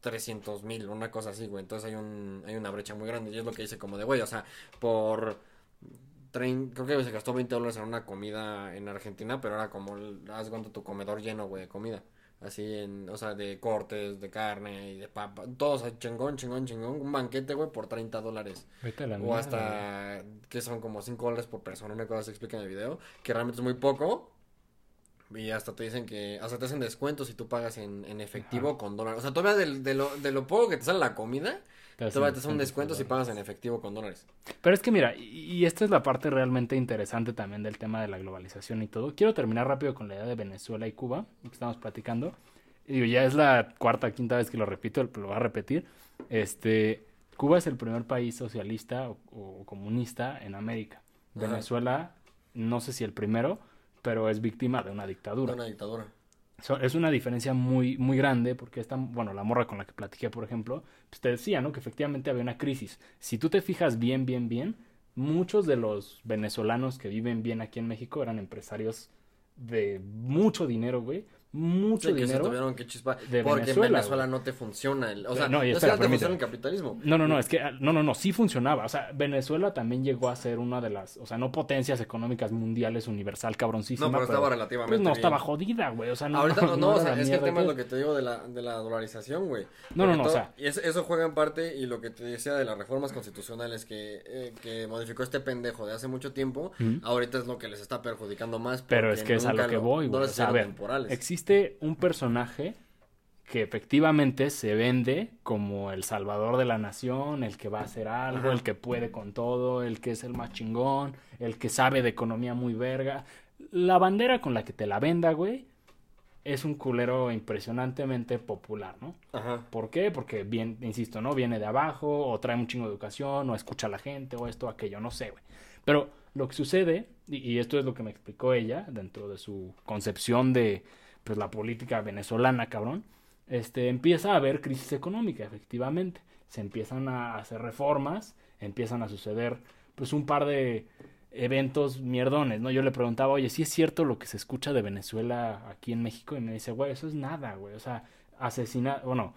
300 mil, una cosa así, güey. Entonces hay, un, hay una brecha muy grande. Y es lo que dice como de, güey, o sea, por... trein- creo que se gastó 20 dólares en una comida en Argentina, pero era como, haz cuánto tu comedor lleno, güey, de comida. Así en, o sea, de cortes, de carne y de papa. Todos, o sea, chingón, chingón, chingón. Un banquete, güey, por 30 dólares. vete a la O hasta que son como 5 dólares por persona, una cosa se explica en el video, que realmente es muy poco. Y hasta te dicen que, hasta te hacen descuentos si tú pagas en, en efectivo con dólares. O sea, todavía del- de, lo, de lo poco que te sale la comida, te, te hacen un descuento si pagas en efectivo con dólares. Pero es que mira, y, y esta es la parte realmente interesante también del tema de la globalización y todo. Quiero terminar rápido con la idea de Venezuela y Cuba, que estamos platicando. Y digo, ya es la cuarta, quinta vez que lo repito, lo voy a repetir. Este, Cuba es el primer país socialista o, o comunista en América. Ajá. Venezuela, no sé si el primero, pero es víctima de una De dictadura. una dictadura. Es una diferencia muy, muy grande porque esta, bueno, la morra con la que platiqué, por ejemplo, pues te decía, ¿no? Que efectivamente había una crisis. Si tú te fijas bien, bien, bien, muchos de los venezolanos que viven bien aquí en México eran empresarios de mucho dinero, güey. Mucho Sí, que se dinero. tuvieron que chispar. de porque Venezuela, en Venezuela güey. no te funciona. El, o sea, No, no, es que no te funciona el capitalismo. No, no, no, es que, ah, no, no, no, sí funcionaba. O sea, Venezuela también llegó a ser una de las, o sea, no potencias económicas mundiales universal cabroncísima. No, pero estaba relativamente Pues no, bien. estaba jodida, güey. O sea, no, Ahorita no, (laughs) no, o sea, es que el tema es lo que te digo de la, de la dolarización, güey. No, no, Porque no, o todo- sea- Y es- eso juega en parte, y lo que te decía de las reformas constitucionales que, eh, que modificó este pendejo de hace mucho tiempo, ahorita es lo que les está perjudicando más. Pero es que es a lo que voy, No güey. les O sea, a hicieron ver, temporales. existe un personaje que efectivamente se vende como el salvador de la nación, el que va a hacer algo, el que puede con todo, el que es el más chingón, el que sabe de economía muy verga. La bandera con la que te la venda, güey, es un culero impresionantemente popular, ¿no? Ajá. ¿Por qué? Porque, bien, insisto, ¿no? Viene de abajo, o trae un chingo de educación, o escucha a la gente, o esto, aquello, no sé, güey. Pero lo que sucede, y, y esto es lo que me explicó ella, dentro de su concepción de, pues, la política venezolana, cabrón, este, empieza a haber crisis económica, efectivamente. Se empiezan a hacer reformas, empiezan a suceder, pues, un par de eventos mierdones, ¿no? Yo le preguntaba, oye, ¿sí es cierto lo que se escucha de Venezuela aquí en México? Y me dice, güey, eso es nada, güey. O sea, asesina, bueno,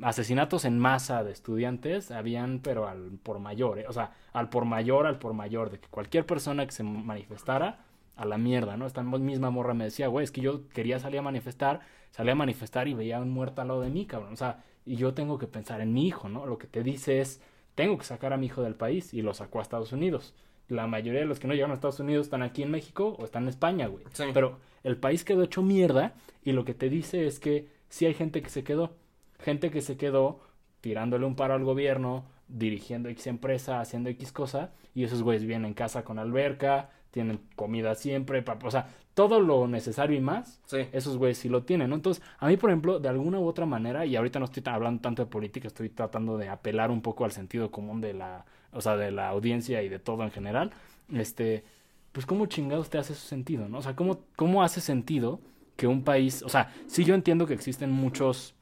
asesinatos en masa de estudiantes habían, pero al por mayor, ¿eh? O sea, al por mayor, al por mayor, de que cualquier persona que se manifestara, a la mierda, ¿no? Esta misma morra me decía, güey, es que yo quería salir a manifestar, salía a manifestar y veía a un muerto al lado de mí, cabrón. O sea, y yo tengo que pensar en mi hijo, ¿no? Lo que te dice es, tengo que sacar a mi hijo del país y lo sacó a Estados Unidos. La mayoría de los que no llegaron a Estados Unidos están aquí en México o están en España, güey. Sí. Pero el país quedó hecho mierda y lo que te dice es que sí hay gente que se quedó. Gente que se quedó tirándole un paro al gobierno, dirigiendo X empresa, haciendo X cosa, y esos güeyes vienen en casa con alberca, tienen comida siempre, o sea, todo lo necesario y más, Sí. esos güeyes sí lo tienen, ¿no? Entonces, a mí, por ejemplo, de alguna u otra manera, y ahorita no estoy hablando tanto de política, estoy tratando de apelar un poco al sentido común de la, o sea, de la audiencia y de todo en general, este, pues cómo chingados te hace eso sentido, ¿no? O sea, cómo, cómo hace sentido que un país, o sea, sí yo entiendo que existen muchos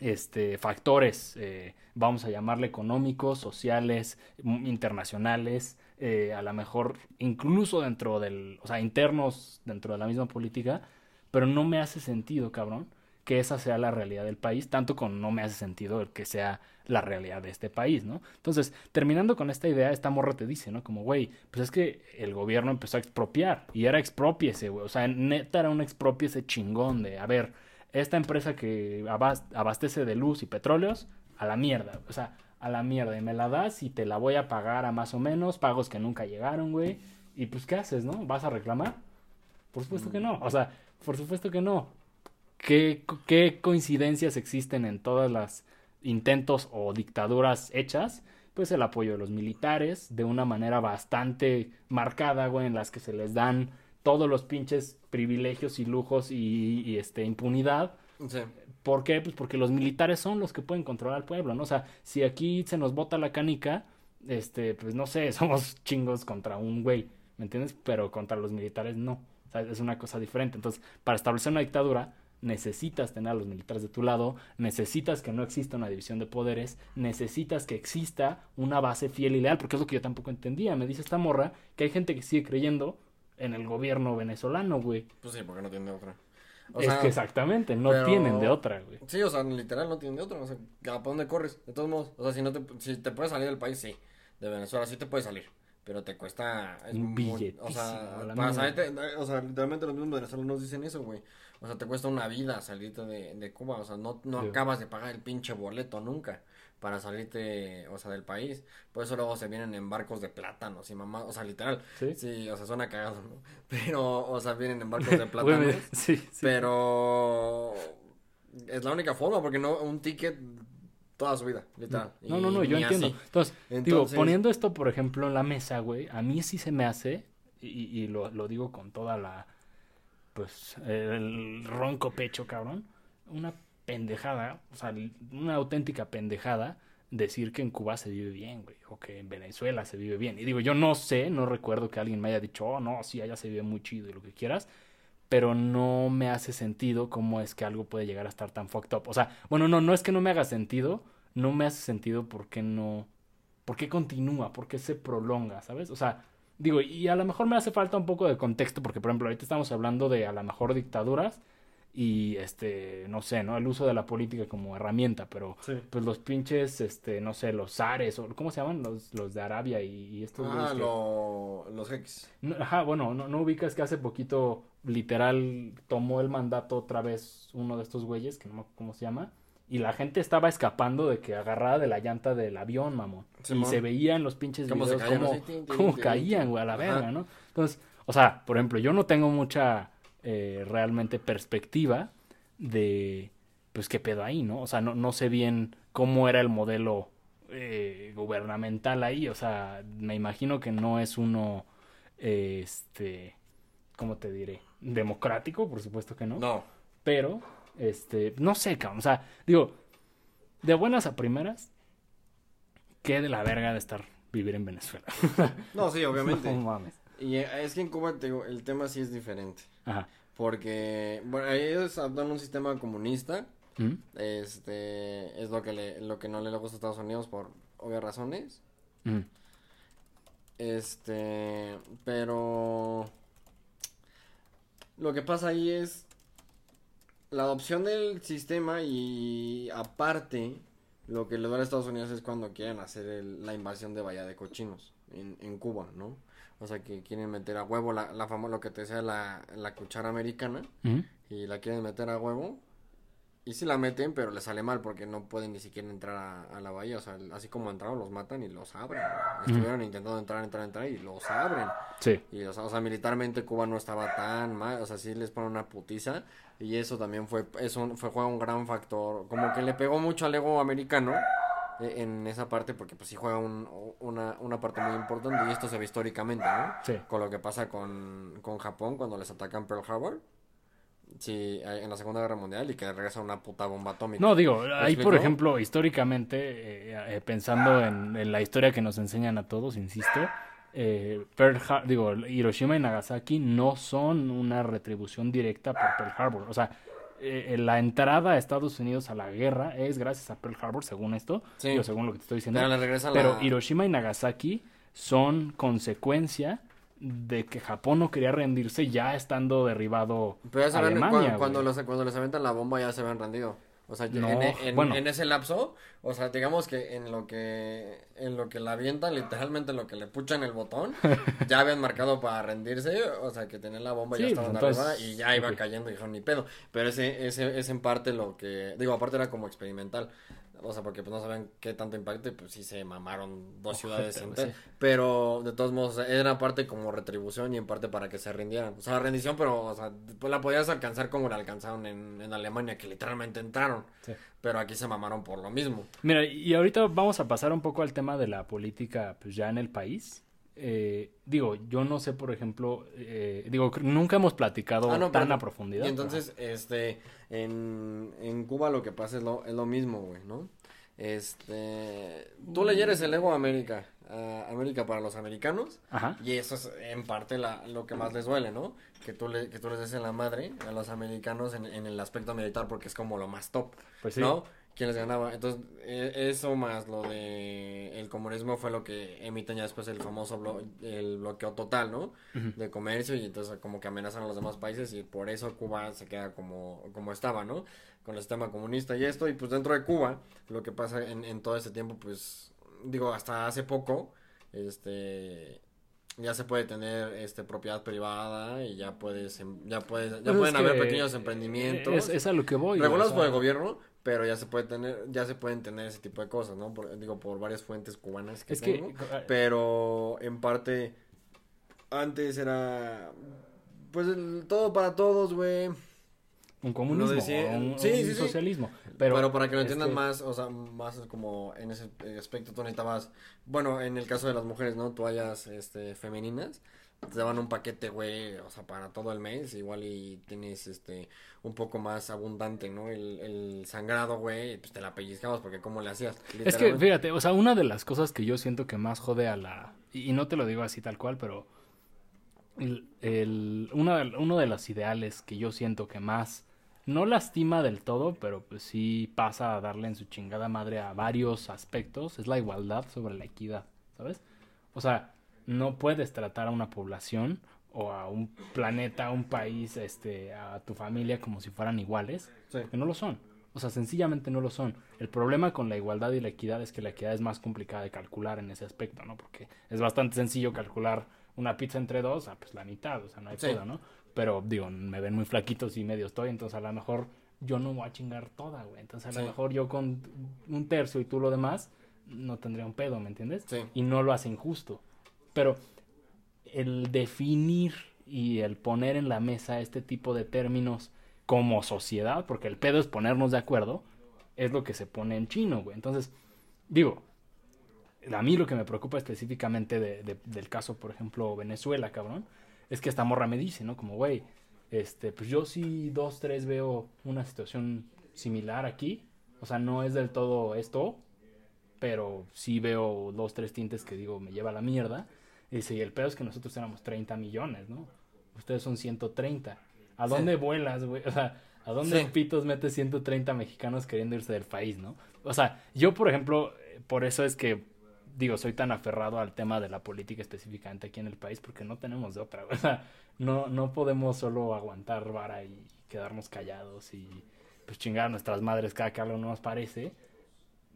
este, factores, eh, vamos a llamarle económicos, sociales, internacionales, eh, a lo mejor incluso dentro del, o sea, internos dentro de la misma política, pero no me hace sentido, cabrón, que esa sea la realidad del país, tanto con no me hace sentido que sea la realidad de este país, ¿no? Entonces, terminando con esta idea, esta morra te dice, ¿no? Como, güey, pues es que el gobierno empezó a expropiar y era expropiese, güey, o sea, neta era un expropiese chingón de, a ver, esta empresa que abas- abastece de luz y petróleos, a la mierda, o sea, a la mierda, y me la das y te la voy a pagar a más o menos, pagos que nunca llegaron, güey, y pues, ¿qué haces, no? ¿Vas a reclamar? Por supuesto que no, o sea, por supuesto que no. ¿Qué, qué coincidencias existen en todas las intentos o dictaduras hechas? Pues el apoyo de los militares, de una manera bastante marcada, güey, en las que se les dan todos los pinches privilegios y lujos y, y, este impunidad. Sí. ¿Por qué? Pues porque los militares son los que pueden controlar al pueblo, ¿no? O sea, si aquí se nos bota la canica, este, pues no sé, (laughs) somos chingos contra un güey, ¿me entiendes? Pero contra los militares no. O sea, es una cosa diferente. Entonces, para establecer una dictadura, necesitas tener a los militares de tu lado, necesitas que no exista una división de poderes, necesitas que exista una base fiel y leal, porque es lo que yo tampoco entendía. Me dice esta morra que hay gente que sigue creyendo en el gobierno venezolano, güey. Pues sí, porque no tiene otra. O es sea, que exactamente, no pero- tienen de otra, güey. Sí, o sea, literal no tienen de otra. O sea, ¿a dónde corres? De todos modos. O sea, si no te, si te puedes salir del país, sí. De Venezuela sí te puedes salir. Pero te cuesta. es Un billetísimo, O sea, para mierda. salirte. O sea, literalmente los mismos venezolanos dicen eso, güey. O sea, te cuesta una vida salirte de, de Cuba. O sea, no, no Sí. acabas de pagar el pinche boleto nunca. Para salirte, o sea, del país. Por eso luego se vienen en barcos de plátanos y mamá. O sea, literal. ¿Sí? Sí, o sea, suena cagado, ¿no? (laughs) Pero, o sea, vienen en barcos de (laughs) plátanos. sí, sí. Pero es la única forma, porque no, un ticket toda su vida, literal. No, no, no, yo entiendo. así. Entonces, digo, Entonces- poniendo esto, por ejemplo, en la mesa, güey, a mí sí se me hace, y, y lo, lo digo con toda la, pues, el ronco pecho, cabrón, una pendejada, o sea, una auténtica pendejada decir que en Cuba se vive bien, güey, o que en Venezuela se vive bien. Y digo, yo no sé, no recuerdo que alguien me haya dicho, oh, no, sí, allá se vive muy chido y lo que quieras, pero no me hace sentido cómo es que algo puede llegar a estar tan fucked up. O sea, bueno, no, no es que no me haga sentido, no me hace sentido por qué no, por qué continúa, por qué se prolonga, ¿sabes? O sea, digo, y a lo mejor me hace falta un poco de contexto, porque por ejemplo, ahorita estamos hablando de a lo mejor dictaduras y este, no sé, ¿no? El uso de la política como herramienta, pero Sí. pues los pinches, este, no sé, los zares, o ¿cómo se llaman? Los, los de Arabia y, y estos Ah, güeyes que- lo- los jeques. no, Ajá, bueno, no, no ubicas que hace poquito literal tomó el mandato otra vez uno de estos güeyes, que no me acuerdo cómo se llama, y la gente estaba escapando de que agarrada de la llanta del avión, mamón. y Simón. se veía en los pinches videos tin, caían, güey, a la Ajá. verga, ¿no? Entonces, o sea, por ejemplo, yo no tengo mucha eh, realmente perspectiva de, pues, qué pedo ahí, ¿no? O sea, no, no sé bien cómo era el modelo eh, gubernamental ahí, o sea, me imagino que no es uno, eh, este, ¿cómo te diré? Democrático, por supuesto que no, No. pero, este, no sé, cabrón, o sea, digo, de buenas a primeras, qué de la verga de estar vivir en Venezuela. (laughs) No, sí, obviamente. (laughs) no mames. Y eh, es que en Cuba, te digo, el tema sí es diferente. Ajá. Porque, bueno, ellos adoptan un sistema comunista. ¿Mm? Este, es lo que, le, lo que no le gusta a Estados Unidos por obvias razones. Mm. Este, pero lo que pasa ahí es la adopción del sistema y aparte lo que le duele a Estados Unidos es cuando quieren hacer el- la invasión de Bahía de Cochinos en, en Cuba, ¿no? O sea que quieren meter a huevo la, la fama, lo que te decía la, la cuchara americana y la quieren meter a huevo. Y sí la meten, pero les sale mal porque no pueden ni siquiera entrar a, a la bahía. O sea, así como entraron, los matan y los abren. Estuvieron intentando entrar, entrar, entrar y los abren. Sí. Y, o sea, o sea, militarmente Cuba no estaba tan mal. O sea, sí les ponen una putiza. Y eso también fue, eso fue, juega un gran factor. Como que le pegó mucho al ego americano en esa parte porque pues sí juega un- una, una parte muy importante. Y esto se ve históricamente, ¿no? Sí. con lo que pasa con, con Japón cuando les atacan Pearl Harbor. Sí, en la Segunda Guerra Mundial y que regresa una puta bomba atómica. No, digo, ahí por ejemplo, históricamente, eh, eh, pensando en, en la historia que nos enseñan a todos, insisto, eh, Pearl Har- digo, Hiroshima y Nagasaki no son una retribución directa por Pearl Harbor. O sea, eh, la entrada a Estados Unidos a la guerra es gracias a Pearl Harbor, según esto, Sí. digo, según lo que te estoy diciendo. Pero. Hiroshima y Nagasaki son consecuencia de que Japón no quería rendirse ya estando derribado Pero ya se ven, cuando, cuando, güey. los, cuando les aventan la bomba ya se ven rendido. O sea, No, en, en- bueno. en ese lapso, o sea, digamos que en lo que en lo que la avientan, literalmente en lo que le puchan el botón, (laughs) ya habían marcado para rendirse, o sea, que tenían la bomba Sí, ya estaban pues, arriba y ya iba cayendo y dijeron ni pedo. Pero ese, ese es en parte lo que, digo, aparte era como experimental. O sea, porque pues no sabían qué tanto impacto y pues sí se mamaron dos ciudades enteras. sí. Pero de todos modos, era parte como retribución y en parte para que se rindieran. O sea, rendición, pero, o sea, pues la podías alcanzar como la alcanzaron en, en Alemania, que literalmente entraron. Sí. Pero aquí se mamaron por lo mismo. Mira, y ahorita vamos a pasar un poco al tema de la política, pues ya en el país. Eh, digo, yo no sé, por ejemplo, eh, digo, nunca hemos platicado Ah, no, tan pero- a profundidad. Y entonces, este, en, en Cuba lo que pasa es lo, es lo mismo, güey, ¿no? Este, tú le hieres el ego a América, a América para los americanos. Ajá. Y eso es en parte la, lo que más les duele, ¿no? Que tú, le, que tú les des en la madre a los americanos en, en el aspecto militar porque es como lo más top, Pues sí. ¿no? ¿Quién les ganaba? Entonces, e- eso más lo de el comunismo fue lo que emiten ya después el famoso blo- el bloqueo total, ¿no? De comercio y entonces como que amenazan a los demás países y por eso Cuba se queda como, como estaba, ¿no? Con el sistema comunista y esto, y pues dentro de Cuba, lo que pasa en, en todo ese tiempo, pues, digo, hasta hace poco, este ya se puede tener este propiedad privada y ya puedes em- ya puedes ya Pues pueden haber que, pequeños eh, emprendimientos Es, es a lo que voy. regulados o por el gobierno pero ya se puede tener ya se pueden tener ese tipo de cosas no Por- digo por varias fuentes cubanas que Es que, tengo eh, pero en parte antes era pues el todo para todos güey un comunismo decía- un, sí, un sí, sí. socialismo. Pero, Pero, para que lo entiendan que- más, o sea, más como en ese aspecto tú necesitabas, bueno, en el caso de las mujeres, ¿no? Toallas, este, femeninas, te daban un paquete, güey, o sea, para todo el mes, igual y tienes, este, un poco más abundante, ¿no? El, el sangrado, güey, pues te la pellizcabas porque cómo le hacías, Es que, fíjate, o sea, una de las cosas que yo siento que más jode a la... Y, y no te lo digo así tal cual, pero... El, el- una uno de los ideales que yo siento que más... No lastima del todo, pero pues sí pasa a darle en su chingada madre a varios aspectos, es la igualdad sobre la equidad, ¿sabes? O sea, no puedes tratar a una población o a un planeta, a un país, este, a tu familia como si fueran iguales, Sí. que no lo son. O sea, sencillamente no lo son. El problema con la igualdad y la equidad es que la equidad es más complicada de calcular en ese aspecto, ¿no? Porque es bastante sencillo calcular una pizza entre dos, ah, pues la mitad, o sea, no hay Sí. pedo, ¿no? Pero, digo, me ven muy flaquitos y medio estoy, entonces a lo mejor yo no voy a chingar toda, güey. Entonces a lo Sí. mejor yo con un tercio y tú lo demás, no tendría un pedo, ¿me entiendes? Sí. Y no lo hacen justo. Pero el definir y el poner en la mesa este tipo de términos como sociedad, porque el pedo es ponernos de acuerdo, es lo que se pone en chino, güey. Entonces, digo, a mí lo que me preocupa específicamente de- de- del caso, por ejemplo, Venezuela, cabrón, es que esta morra me dice, ¿no? Como, güey, este, pues yo sí dos, tres veo una situación similar aquí. O sea, no es del todo esto, pero sí veo dos, tres tintes que digo, me lleva a la mierda. Y dice, y el pedo es que nosotros éramos 30 millones, ¿no? Ustedes son 130. ¿A Sí. dónde vuelas, güey? O sea, ¿a dónde Sí. pitos metes 130 mexicanos queriendo irse del país, no? O sea, yo, por ejemplo, por eso es que, digo, soy tan aferrado al tema de la política específicamente aquí en el país, porque no tenemos de otra. (laughs) O sea, no, no podemos solo aguantar vara y quedarnos callados y pues chingar a nuestras madres cada que algo no nos parece.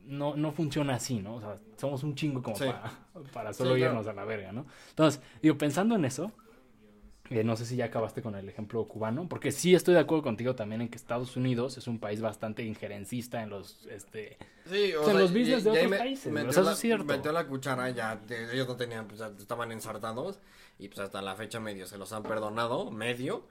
No, no funciona así, ¿no? O sea, somos un chingo como Sí. para, para solo Sí, claro. irnos a la verga, ¿no? Entonces, digo, pensando en eso, eh, no sé si ya acabaste con el ejemplo cubano, porque sí estoy de acuerdo contigo también en que Estados Unidos es un país bastante injerencista en los, este, Sí, o O sea, sea, los business de otros países. Metió, sea, eso la, es cierto. metió la cuchara, ya ellos no tenían, pues estaban ensartados y pues hasta la fecha medio se los han perdonado, medio,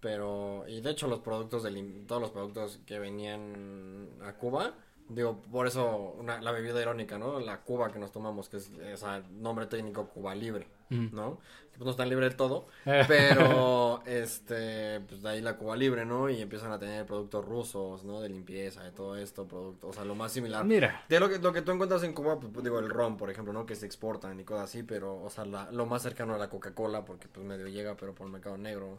pero, y de hecho los productos, del, todos los productos que venían a Cuba, digo, por eso una, la bebida irónica, ¿no? La Cuba que nos tomamos, que es, es a nombre técnico Cuba Libre, Mm. ¿no? Pues no está libre del todo, pero, (laughs) este, pues de ahí la Cuba Libre, ¿no? Y empiezan a tener productos rusos, ¿no? De limpieza, de todo esto, productos, o sea, lo más similar. Mira, De lo que, lo que tú encuentras en Cuba, pues, digo, el ron, por ejemplo, ¿no? Que se exportan y cosas así, pero, o sea, la- lo más cercano a la Coca-Cola, porque pues medio llega, pero por el mercado negro.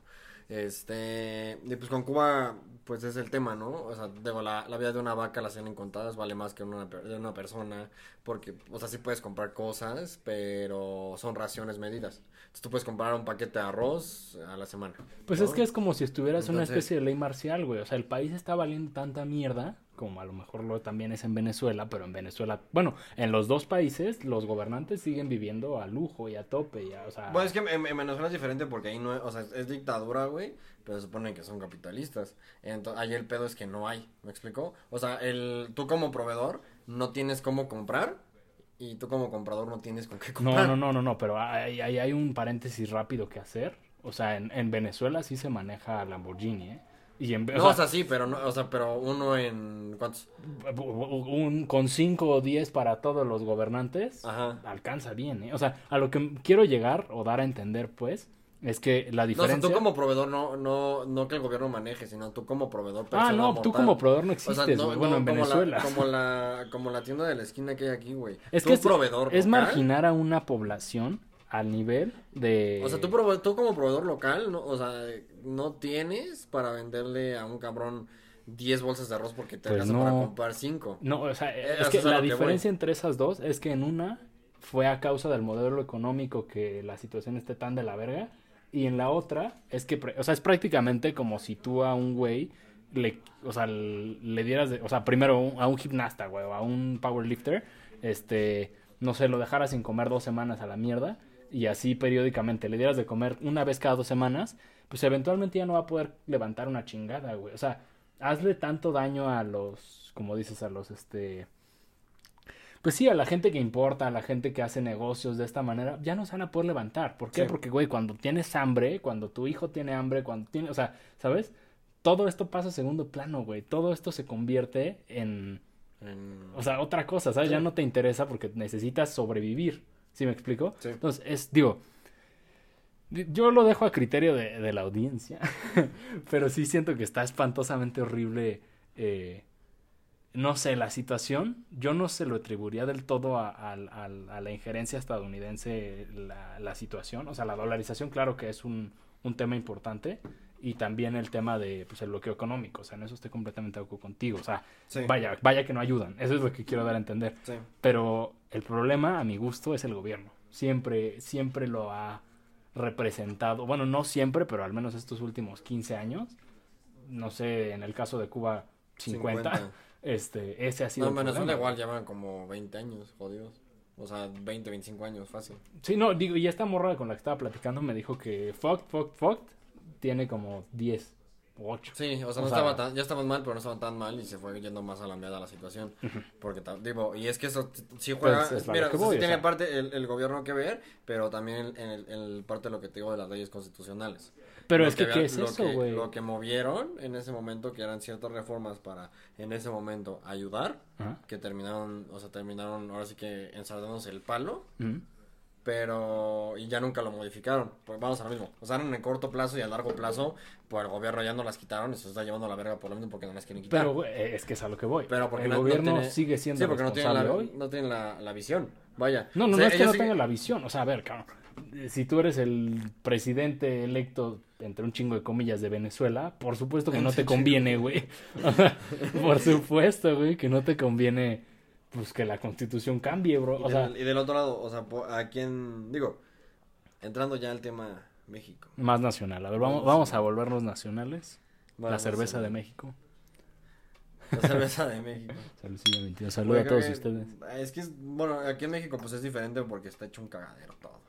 Este, y pues con Cuba, pues es el tema, ¿no? O sea, digo, la, la vida de una vaca, las tienen contadas, vale más que una, de una persona, porque, o sea, sí puedes comprar cosas, pero son raciones medidas. Entonces tú puedes comprar un paquete de arroz a la semana. pues ¿no? es que es como si estuvieras en una especie de ley marcial, güey. O sea, el país está valiendo tanta mierda, como a lo mejor lo también es en Venezuela, pero en Venezuela, bueno, en los dos países los gobernantes siguen viviendo a lujo y a tope, y a- o sea... Bueno, es que en, en Venezuela es diferente porque ahí no, es- o sea, es, es dictadura, güey, pero se supone que son capitalistas. Entonces, ahí el pedo es que no hay, ¿me explicó? O sea, el, tú como proveedor no tienes cómo comprar y tú como comprador no tienes con qué comprar. no, no, no, no, pero hay, hay, hay un paréntesis rápido que hacer. O sea, en, en Venezuela sí se maneja Lamborghini, ¿eh? Y en, No, o sea, sí, pero no, o sea, pero uno en ¿cuántos? un, con 5 o 10 para todos los gobernantes, Ajá. alcanza bien, ¿eh? O sea, a lo que quiero llegar o dar a entender, pues, es que la No, o sea, diferencia... tú como proveedor no, no, no que el gobierno maneje, sino tú como proveedor Ah, no, tú mortal. como proveedor no O sea, existes, no- güey. Bueno, no en como la- Venezuela. (laughs) Como la, como la tienda de la esquina que hay aquí, güey. Es Tú que es, proveedor es local, marginar a una población al nivel de... O sea, tú, tú como proveedor local, no, o sea, no tienes para venderle a un cabrón 10 bolsas de arroz porque te Pues para comprar 5. No, o sea, Eh, es que la que diferencia entre esas dos es que en una fue a causa del modelo económico que la situación esté tan de la verga y en la otra es que, o sea, es prácticamente como si tú a un güey le, o sea, le dieras, de- o sea, primero un- a un gimnasta, güey, o a un powerlifter, este, no sé, lo dejaras sin comer dos semanas a la mierda y así periódicamente le dieras de comer una vez cada dos semanas, pues eventualmente ya no va a poder levantar una chingada, güey. O sea, hazle tanto daño a los, como dices, a los, este, pues sí, a la gente que importa, a la gente que hace negocios de esta manera, ya no se van a poder levantar. ¿Por qué? Sí. Porque, güey, cuando tienes hambre, cuando tu hijo tiene hambre, cuando tiene, o sea, ¿sabes? todo esto pasa a segundo plano, güey. Todo esto se convierte en, En- o sea, otra cosa, ¿sabes? Sí. Ya no te interesa porque necesitas sobrevivir. ¿Sí me explico? Sí. Entonces, es, digo, di- yo lo dejo a criterio de, de la audiencia, (laughs) pero sí siento que está espantosamente horrible. eh, no sé, la situación, yo no se lo atribuiría del todo a, a la injerencia estadounidense la, la situación. O sea, la dolarización, claro que es un, un tema importante. Y también el tema de pues, el bloqueo económico. O sea, en eso estoy completamente de acuerdo contigo. O sea, Sí. vaya, vaya que no ayudan. Eso es lo que quiero dar a entender. Sí. Pero el problema, a mi gusto, es el gobierno. Siempre, siempre lo ha representado. Bueno, no siempre, pero al menos estos últimos 15 años. No sé, en el caso de Cuba, 50. (laughs) Este, ese ha sido No, en Venezuela igual llevan como 20 años, jodidos. O sea, 20, 25 años, fácil. Sí, no, digo, y esta morra con la que estaba platicando me dijo que fucked, fucked, fucked tiene como 10 o 8. Sí, o sea, O no sea- estaba tan, ya estaban mal, pero no estaban tan mal y se fue yendo más a la mierda la situación. Porque, ta- digo, y es que eso sí juega, Pues, es mira, que voy, sí o tiene parte el, el gobierno que ver, pero también en el, en el parte de lo que te digo de las leyes constitucionales. Pero Lo es que, había- ¿qué es lo eso, que- güey? Lo que movieron en ese momento, que eran ciertas reformas para, en ese momento, ayudar, que terminaron, o sea, terminaron ahora sí que ensartándose el palo. Pero y ya nunca lo modificaron. Pues vamos a lo mismo. O sea, en el corto plazo y a largo plazo, pues el gobierno ya no las quitaron y se está llevando a la verga por lo mismo porque no las quieren quitar. Pero, güey, es que es a lo que voy. Pero porque el no- no gobierno tiene- sigue siendo sí, porque no tienen, la, hoy. no tienen la, la visión. Vaya. No, no, O no es que no ellos tenga la visión. O sea, a ver, cabrón. eh, Si tú eres el presidente electo, entre un chingo de comillas, de Venezuela, por supuesto que no (laughs) te conviene, güey. (laughs) Por supuesto, güey, que no te conviene, pues, que la constitución cambie, bro. Y, O sea, del, y del otro lado, o sea, a quién, digo, entrando ya al tema México. más nacional. A ver, vamos, vamos a volvernos nacionales. La cerveza de. México. La cerveza de México. (laughs) Saludcilla 22. Saludos Güey, a todos que- ustedes. Es que, es- bueno, aquí en México pues es diferente porque está hecho un cagadero todo.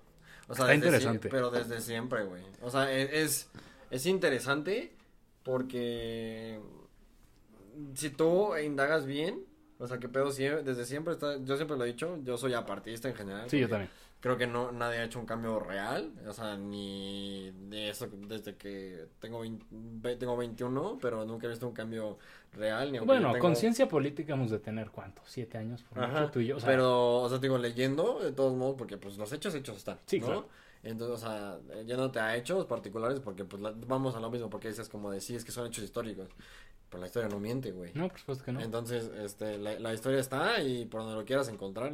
O sea, Está interesante. pero desde siempre, güey. O sea, e- es, es, interesante porque si tú indagas bien, o sea, que pedo sie- desde siempre está, yo siempre lo he dicho, yo soy apartista en general. Sí, yo también. Creo que no, nadie ha hecho un cambio real, o sea, ni de eso desde que tengo, 20 ve- tengo 21, pero nunca he visto un cambio real. Ni Bueno, tengo- conciencia política hemos de tener, ¿cuánto? ¿Siete años? Por mucho, Ajá, tú y yo. O sea, pero, o sea, te digo, leyendo, de todos modos, porque pues los hechos, hechos están, Sí, ¿no? claro. Entonces, o sea, yéndote a hechos particulares, porque pues la- vamos a lo mismo, porque dices como de, sí, es que son hechos históricos, pero la historia no miente, güey. No, por supuesto que no. Entonces, este, la, la historia está y por donde lo quieras encontrar,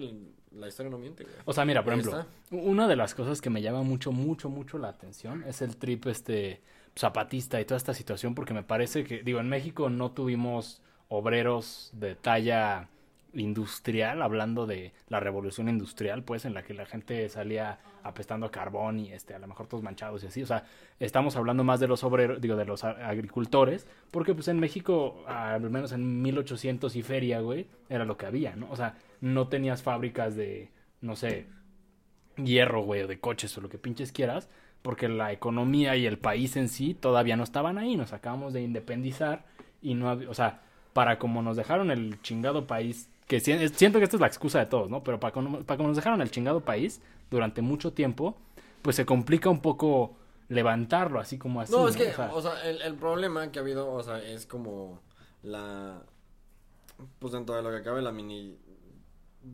la historia no miente, güey. O sea, mira, por Ahí ejemplo, está. una de las cosas que me llama mucho, mucho, mucho la atención es el trip este zapatista y toda esta situación, porque me parece que, digo, en México no tuvimos obreros de talla industrial, hablando de la revolución industrial, pues, en la que la gente salía apestando a carbón y este, a lo mejor todos manchados y así. O sea, estamos hablando más de los obreros, digo, de los agricultores, porque pues en México, al menos en 1800 y feria, güey, era lo que había, ¿no? O sea, no tenías fábricas de, no sé, hierro, güey, o de coches o lo que pinches quieras, porque la economía y el país en sí todavía no estaban ahí, nos acabamos de independizar y no había, o sea, para como nos dejaron el chingado país, que siento que esta es la excusa de todos, ¿no? Pero para como, para como nos dejaron el chingado país durante mucho tiempo, pues se complica un poco levantarlo así como así. No, es que, O sea, o sea, el, el problema que ha habido, o sea, es como la, pues dentro de lo que cabe la mini,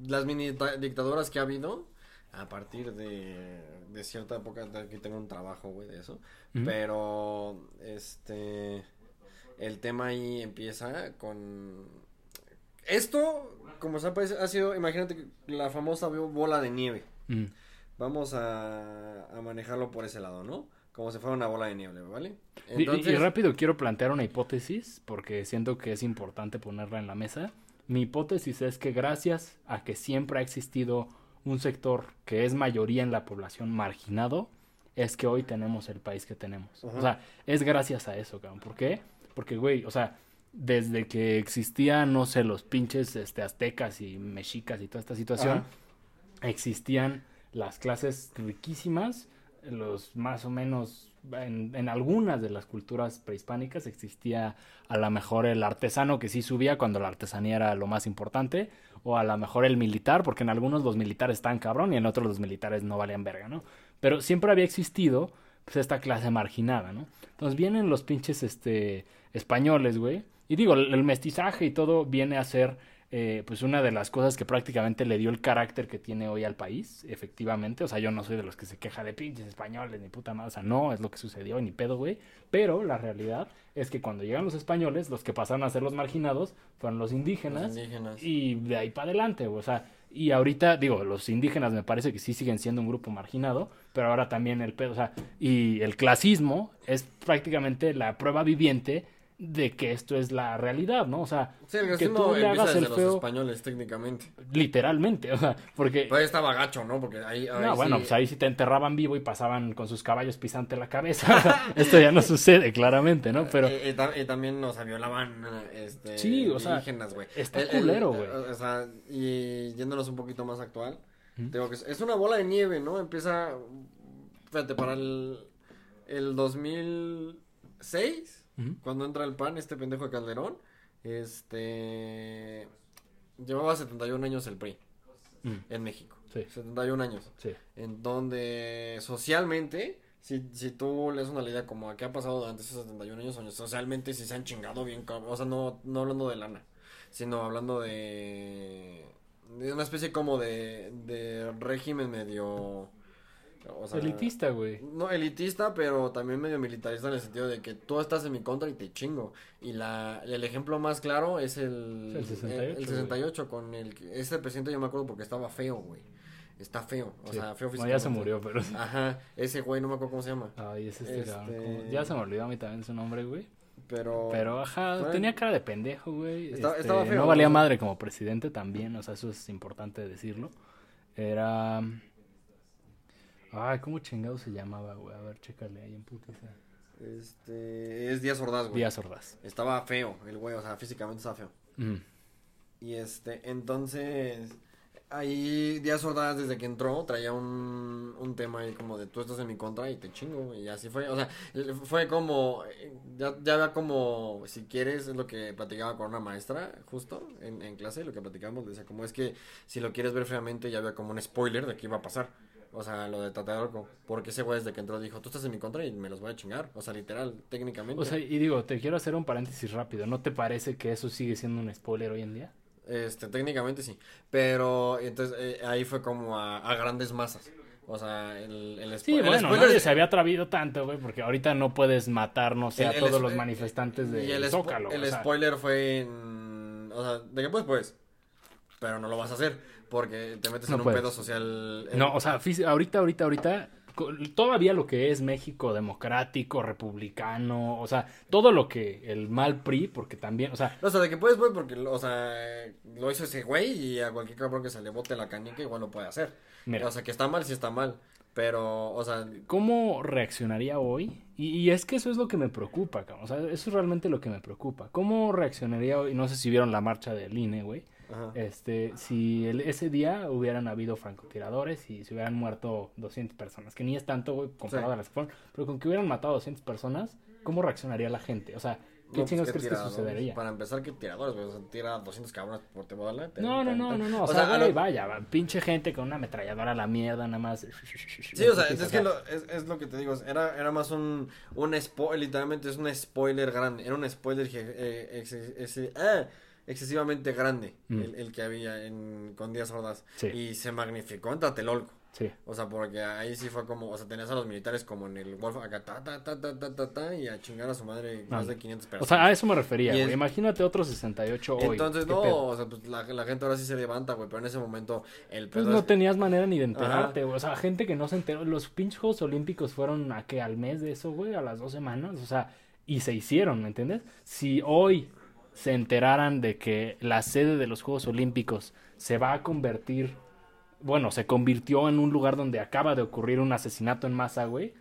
las mini ta- dictaduras que ha habido a partir de, de cierta época, de- aquí tengo un trabajo, güey, de eso, Ujú. pero, este, el tema ahí empieza con, esto, como se ha sido, imagínate la famosa bola de nieve. mm, Vamos a, a manejarlo por ese lado, ¿no? Como si fuera una bola de nieve, ¿vale? Y- y- Y, rápido quiero plantear una hipótesis porque siento que es importante ponerla en la mesa. Mi hipótesis es que gracias a que siempre ha existido un sector que es mayoría en la población marginado, es que hoy tenemos el país que tenemos. Ajá. O sea, es gracias a eso, cabrón. ¿Por qué? Porque, güey, o sea, desde que existían, no sé, los pinches este, aztecas y mexicas y toda esta situación, Ajá. existían las clases riquísimas, los más o menos en, en algunas de las culturas prehispánicas existía a lo mejor el artesano que sí subía cuando la artesanía era lo más importante, o a lo mejor el militar, porque en algunos los militares estaban cabrón y en otros los militares no valían verga, ¿no? Pero siempre había existido pues esta clase marginada, ¿no? Entonces vienen los pinches este españoles, güey. Y digo, el mestizaje y todo viene a ser eh, pues una de las cosas que prácticamente le dio el carácter que tiene hoy al país, efectivamente. O sea, yo no soy de los que se queja de pinches españoles ni puta madre. O sea, no, es lo que sucedió, ni pedo, güey. Pero la realidad es que cuando llegan los españoles, los que pasaron a ser los marginados fueron los indígenas. Los indígenas. Y de ahí para adelante, güey. O sea, y ahorita, digo, los indígenas me parece que sí siguen siendo un grupo marginado, pero ahora también el pedo, o sea, y el clasismo es prácticamente la prueba viviente de que esto es la realidad, ¿no? O sea, Sí, el que tú le hagas el feo los españoles, técnicamente. literalmente, o sea, porque Pero ahí estaba gacho, ¿no? Porque ahí... ahí no, bueno, sí- pues ahí sí te enterraban vivo y pasaban con sus caballos pisante la cabeza. (laughs) (laughs) Esto ya no sucede, claramente, ¿no? Pero Y, y tam- y también, o sea, violaban, este... Sí, o sea, indígenas, güey. está El- culero, güey. O sea, y yéndonos un poquito más actual, ¿Mm? digo que es, es una bola de nieve, ¿no? Empieza, fíjate, para el, el 2006, Cuando entra el PAN, este pendejo de Calderón, este... Llevaba 71 años el PRI Mm, en México. Sí. 71 años. sí. en donde socialmente, si, si tú lees una idea como a qué ha pasado durante esos 71 años, socialmente si se han chingado bien, o sea, no, no hablando de lana, sino hablando de, de una especie como de, de régimen medio... O sea, Elitista, güey. No, elitista, pero también medio militarista en el sentido de que tú estás en mi contra y te chingo. Y la, el ejemplo más claro es el, El 68, el 68 con el ese presidente yo me acuerdo porque estaba feo, güey. Está feo, o Sí. sea, feo Bueno, ya se físicamente. murió, pero... Ajá, ese güey no me acuerdo cómo se llama. Ay, es este, Este-. Ya se me olvidó a mí también su nombre, güey. Pero Pero, ajá, Bueno. tenía cara de pendejo, güey. Está- Este, estaba feo, No valía madre como presidente también, o sea, eso es importante decirlo. Era... Ay, ¿cómo chingado se llamaba, güey? A ver, chécale ahí en putiza. este es Díaz Ordaz, güey. Díaz Ordaz. Estaba feo el güey, o sea, físicamente estaba feo. Y este, entonces, ahí Díaz Ordaz desde que entró traía un, un tema ahí como de tú estás en mi contra y te chingo, y así fue, o sea, fue como, ya, ya había como, si quieres, es lo que platicaba con una maestra, justo, en, en clase, lo que platicábamos, decía como es que si lo quieres ver fríamente ya había como un spoiler de qué iba a pasar. O sea, lo de Tatarco, porque ese güey desde que entró dijo, tú estás en mi contra y me los voy a chingar. O sea, literal, técnicamente. O sea, y digo, te quiero hacer un paréntesis rápido. ¿No te parece que eso sigue siendo un spoiler hoy en día? Este, técnicamente sí. Pero entonces eh, ahí fue como a, a grandes masas. O sea, el, el, Sí, el bueno, spoiler es- se había atrevido tanto, güey, porque ahorita no puedes matar, no sé, el- a todos los manifestantes de y el, Zócalo. el o sea, spoiler fue en... O sea, de que pues, pues. Pero no lo vas a hacer. Porque te metes No en un pedo social. en- No, o sea, ahorita, ahorita, ahorita, todavía lo que es México democrático, republicano, o sea, todo lo que el mal PRI, porque también, o sea, O sea, de que puedes, pues, porque, o sea, lo hizo ese güey y a cualquier cabrón que se le bote la cañica igual lo puede hacer. mira, O sea, que está mal, sí está mal. Pero, o sea, ¿cómo reaccionaría hoy? Y, y es que eso es lo que me preocupa, cabrón, o sea, eso es realmente lo que me preocupa. ¿Cómo reaccionaría hoy? No sé si vieron la marcha del INE, güey. Ajá. Este, si el- ese día hubieran habido francotiradores y se hubieran muerto 200 personas, que ni es tanto, güey, comparado Sí. a las que fueron, pero con que hubieran matado 200 personas, ¿cómo reaccionaría la gente? O sea, ¿qué No, chingados pues, crees que sucedería? Para empezar, que tiradores, sea, tira 200 cabrones por te No, no, no, no, no, o, O sea, sea, lo- vaya, va, pinche gente con una ametralladora a la mierda, nada más. Sí, o sea, es, que lo, es, es lo que te digo. Era, era más un, un spoiler, literalmente es un spoiler grande. Era un spoiler que, eh, ah, excesivamente grande Mm. el, el que había en, con Díaz Ordaz. Sí. Y se magnificó en Tlatelolco. Sí. O sea, porque ahí sí fue como, o sea, tenías a los militares como en el Wolf acá, ta, ta, ta, ta, ta, ta, ta, y a chingar a su madre más Ah. de 500 O personas. sea, a eso me refería, güey. Imagínate otro 68 hoy. Entonces, ¿qué no, pedo? o sea, pues la, la gente ahora sí se levanta, güey, pero en ese momento el Pues pedo no es- tenías manera ni de enterarte, güey. O sea, gente que no se enteró. Los pinches Juegos Olímpicos fueron a que al mes de eso, güey, a las dos semanas. O sea, y se hicieron, ¿me entiendes? Si hoy se enteraran de que la sede de los Juegos Olímpicos se va a convertir, bueno, se convirtió en un lugar donde acaba de ocurrir un asesinato en masa, güey.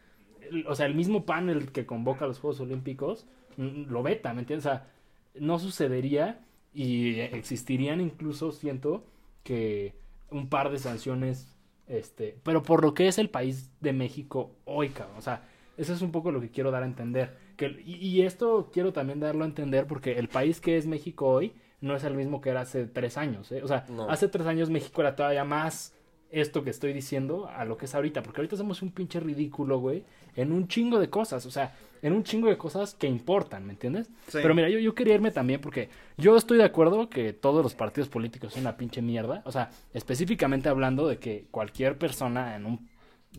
O sea, el mismo panel que convoca a los Juegos Olímpicos mm, lo veta, ¿me entiendes? O sea, no sucedería y existirían incluso, siento, que un par de sanciones, este, pero por lo que es el país de México hoy, cabrón, o sea, eso es un poco lo que quiero dar a entender, que, y, y esto quiero también darlo a entender porque el país que es México hoy no es el mismo que era hace tres años, ¿eh? o sea, No. hace tres años México era todavía más esto que estoy diciendo a lo que es ahorita, porque ahorita somos un pinche ridículo, güey, en un chingo de cosas, o sea, en un chingo de cosas que importan, ¿me entiendes? Sí. Pero mira, yo, yo quería irme también porque yo estoy de acuerdo que todos los partidos políticos son una pinche mierda, o sea, específicamente hablando de que cualquier persona en un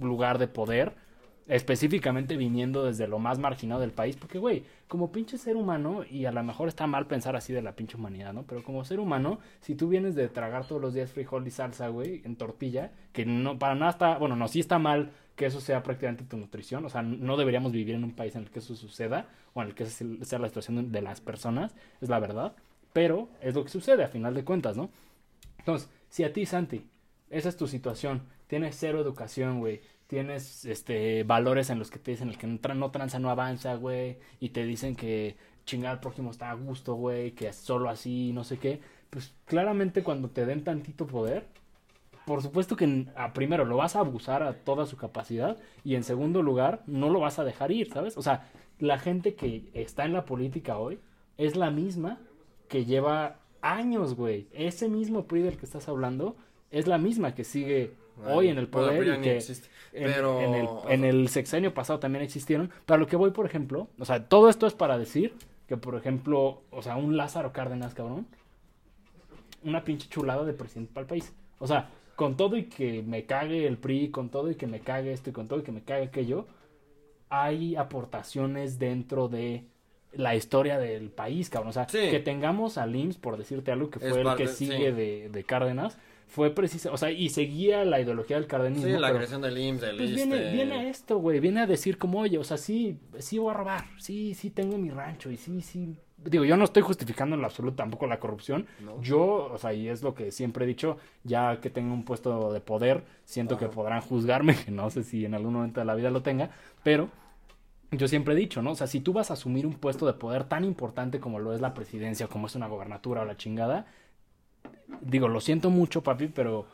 lugar de poder, específicamente viniendo desde lo más marginado del país, porque, güey, como pinche ser humano, y a lo mejor está mal pensar así de la pinche humanidad, ¿no? Pero como ser humano, si tú vienes de tragar todos los días frijol y salsa, güey, en tortilla, que no, para nada está, bueno, no, sí está mal que eso sea prácticamente tu nutrición, o sea, no deberíamos vivir en un país en el que eso suceda, o en el que sea la situación de las personas, es la verdad, pero es lo que sucede a final de cuentas, ¿no? Entonces, si a ti, Santi, esa es tu situación, tienes cero educación, güey, tienes este valores en los que te dicen el que no, tra- no tranza no avanza, güey, y te dicen que chingar al prójimo está a gusto, güey, que es solo así, no sé qué, pues claramente cuando te den tantito poder, por supuesto que primero lo vas a abusar a toda su capacidad y en segundo lugar no lo vas a dejar ir, ¿sabes? O sea, la gente que está en la política hoy es la misma que lleva años, güey. Ese mismo PRI del que estás hablando es la misma que sigue hoy en el poder y que en, Pero, en el, en sexenio pasado también existieron. Para lo que voy, por ejemplo, o sea, todo esto es para decir que, por ejemplo, o sea, un Lázaro Cárdenas, cabrón, una pinche chulada de presidente para el país. O sea, con todo y que me cague el PRI, con todo y que me cague esto y con todo y que me cague aquello, hay aportaciones dentro de la historia del país, cabrón. O sea, Sí. que tengamos al IMSS, por decirte algo, que fue el que sí. sigue de, de Cárdenas, fue preciso, o sea, y seguía la ideología del cardenismo. Sí, la pero- creación del IMSS, del pues viene, ISSSTE. viene a esto, güey, viene a decir como, oye, o sea, sí, sí voy a robar, sí, sí tengo mi rancho y sí, sí. Digo, yo no estoy justificando en lo absoluto tampoco la corrupción. No. Yo, o sea, y es lo que siempre he dicho, ya que tengo un puesto de poder, siento que podrán juzgarme, (laughs) que no sé si en algún momento de la vida lo tenga, pero yo siempre he dicho, ¿no? O sea, si tú vas a asumir un puesto de poder tan importante como lo es la presidencia, como es una gobernatura o la chingada, digo, lo siento mucho, papi, pero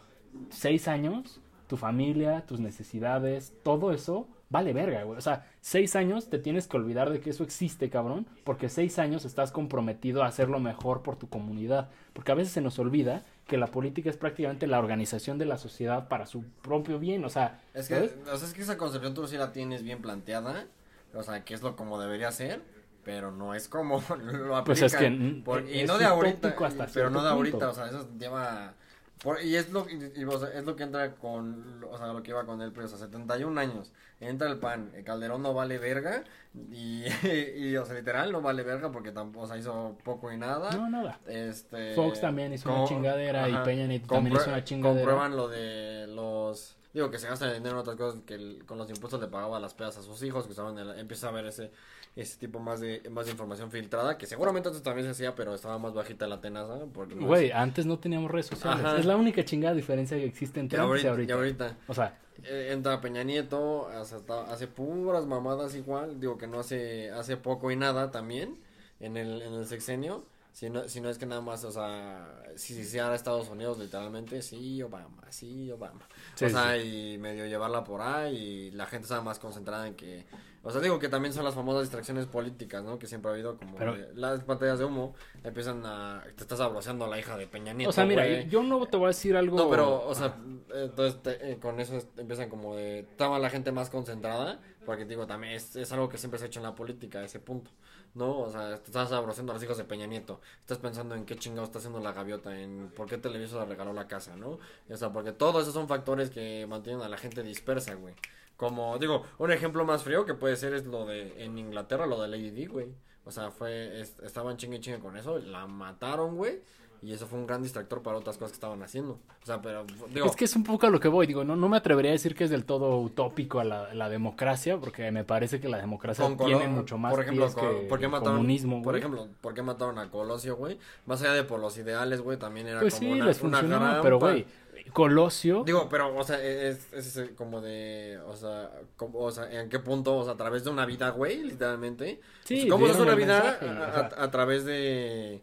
seis años, tu familia, tus necesidades, todo eso vale verga, güey. O sea, seis años te tienes que olvidar de que eso existe, cabrón, porque seis años estás comprometido a hacerlo mejor por tu comunidad. Porque a veces se nos olvida que la política es prácticamente la organización de la sociedad para su propio bien, o sea, Es que, ¿sabes? o sea, es que esa concepción tú sí la tienes bien planteada, o sea, que es lo como debería ser, pero no es como (laughs) lo aplican. Pues es que, por- y es no de ahorita, hasta pero no de ahorita, punto. o sea, eso lleva... por- y es lo, y- y, o sea, es lo que entra con, o sea, lo que iba con él, pero, o sea, 71 años, entra el PAN, el Calderón no vale verga, y, (laughs) y, o sea, literal no vale verga porque tampoco, o sea, hizo poco y nada. No, nada. Este, Fox también hizo una co- chingadera y Peña Nieto también hizo una chingadera. Comprueban lo de los... Digo, que se gasta el dinero en otras cosas que el- con los impuestos le pagaba las pedas a sus hijos, que estaban en el- empieza a ver ese, ese tipo más de, más de información filtrada, que seguramente antes también se hacía, pero estaba más bajita la tenaza. No Güey, es- antes no teníamos redes sociales. Ajá. Es la única chingada diferencia que existe entre antes y ahorita, y ahorita, O sea, eh, entra Peña Nieto, hace, hasta- hace puras mamadas igual, digo que no hace, hace poco y nada también en el, en el sexenio, si no, si no es que nada más, o sea, si se hiciera Estados Unidos literalmente, sí, Obama, sí, Obama. Sí, o sea, y medio llevarla por ahí y la gente estaba más concentrada en que, o sea, digo que también son las famosas distracciones políticas, ¿no? Que siempre ha habido como Pero- de- las pantallas de humo, empiezan a, te estás abroceando a la hija de Peña Nieto. o sea, mira, yo no te voy a decir algo. No, pero, o sea, entonces te- eh, con eso es- empiezan como de. Estaba la gente más concentrada, porque digo, también es, es algo que siempre se ha hecho en la política, ese punto. ¿No? O sea, estás abroceando a los hijos de Peña Nieto. Estás pensando en qué chingado está haciendo la gaviota, en por qué Televisa le regaló la casa, ¿no? O sea, porque todos esos son factores que mantienen a la gente dispersa, güey. Como, digo, un ejemplo más frío que puede ser es lo de en Inglaterra, lo de Lady Di, güey. O sea, fue, es- estaban chingue y chingue con eso, la mataron, güey. Y eso fue un gran distractor para otras cosas que estaban haciendo. O sea, pero, digo, Es que es un poco a lo que voy, digo, no, no me atrevería a decir que es del todo utópico a la, la democracia, porque me parece que la democracia con tiene mucho más por ejemplo, con- que ¿por qué el mataron, comunismo, por ejemplo, ¿por qué mataron a Colosio, güey? Más allá de por los ideales, güey, también era Pues como sí, una, les una funcionó, gran pero güey, Colosio, Digo, pero, o sea, es, es ese como de, o sea, como- o sea, ¿en qué punto? O sea, a través de una vida, güey, literalmente. Sí, O sea, ¿Cómo es una vida mensaje, a, a- a través de,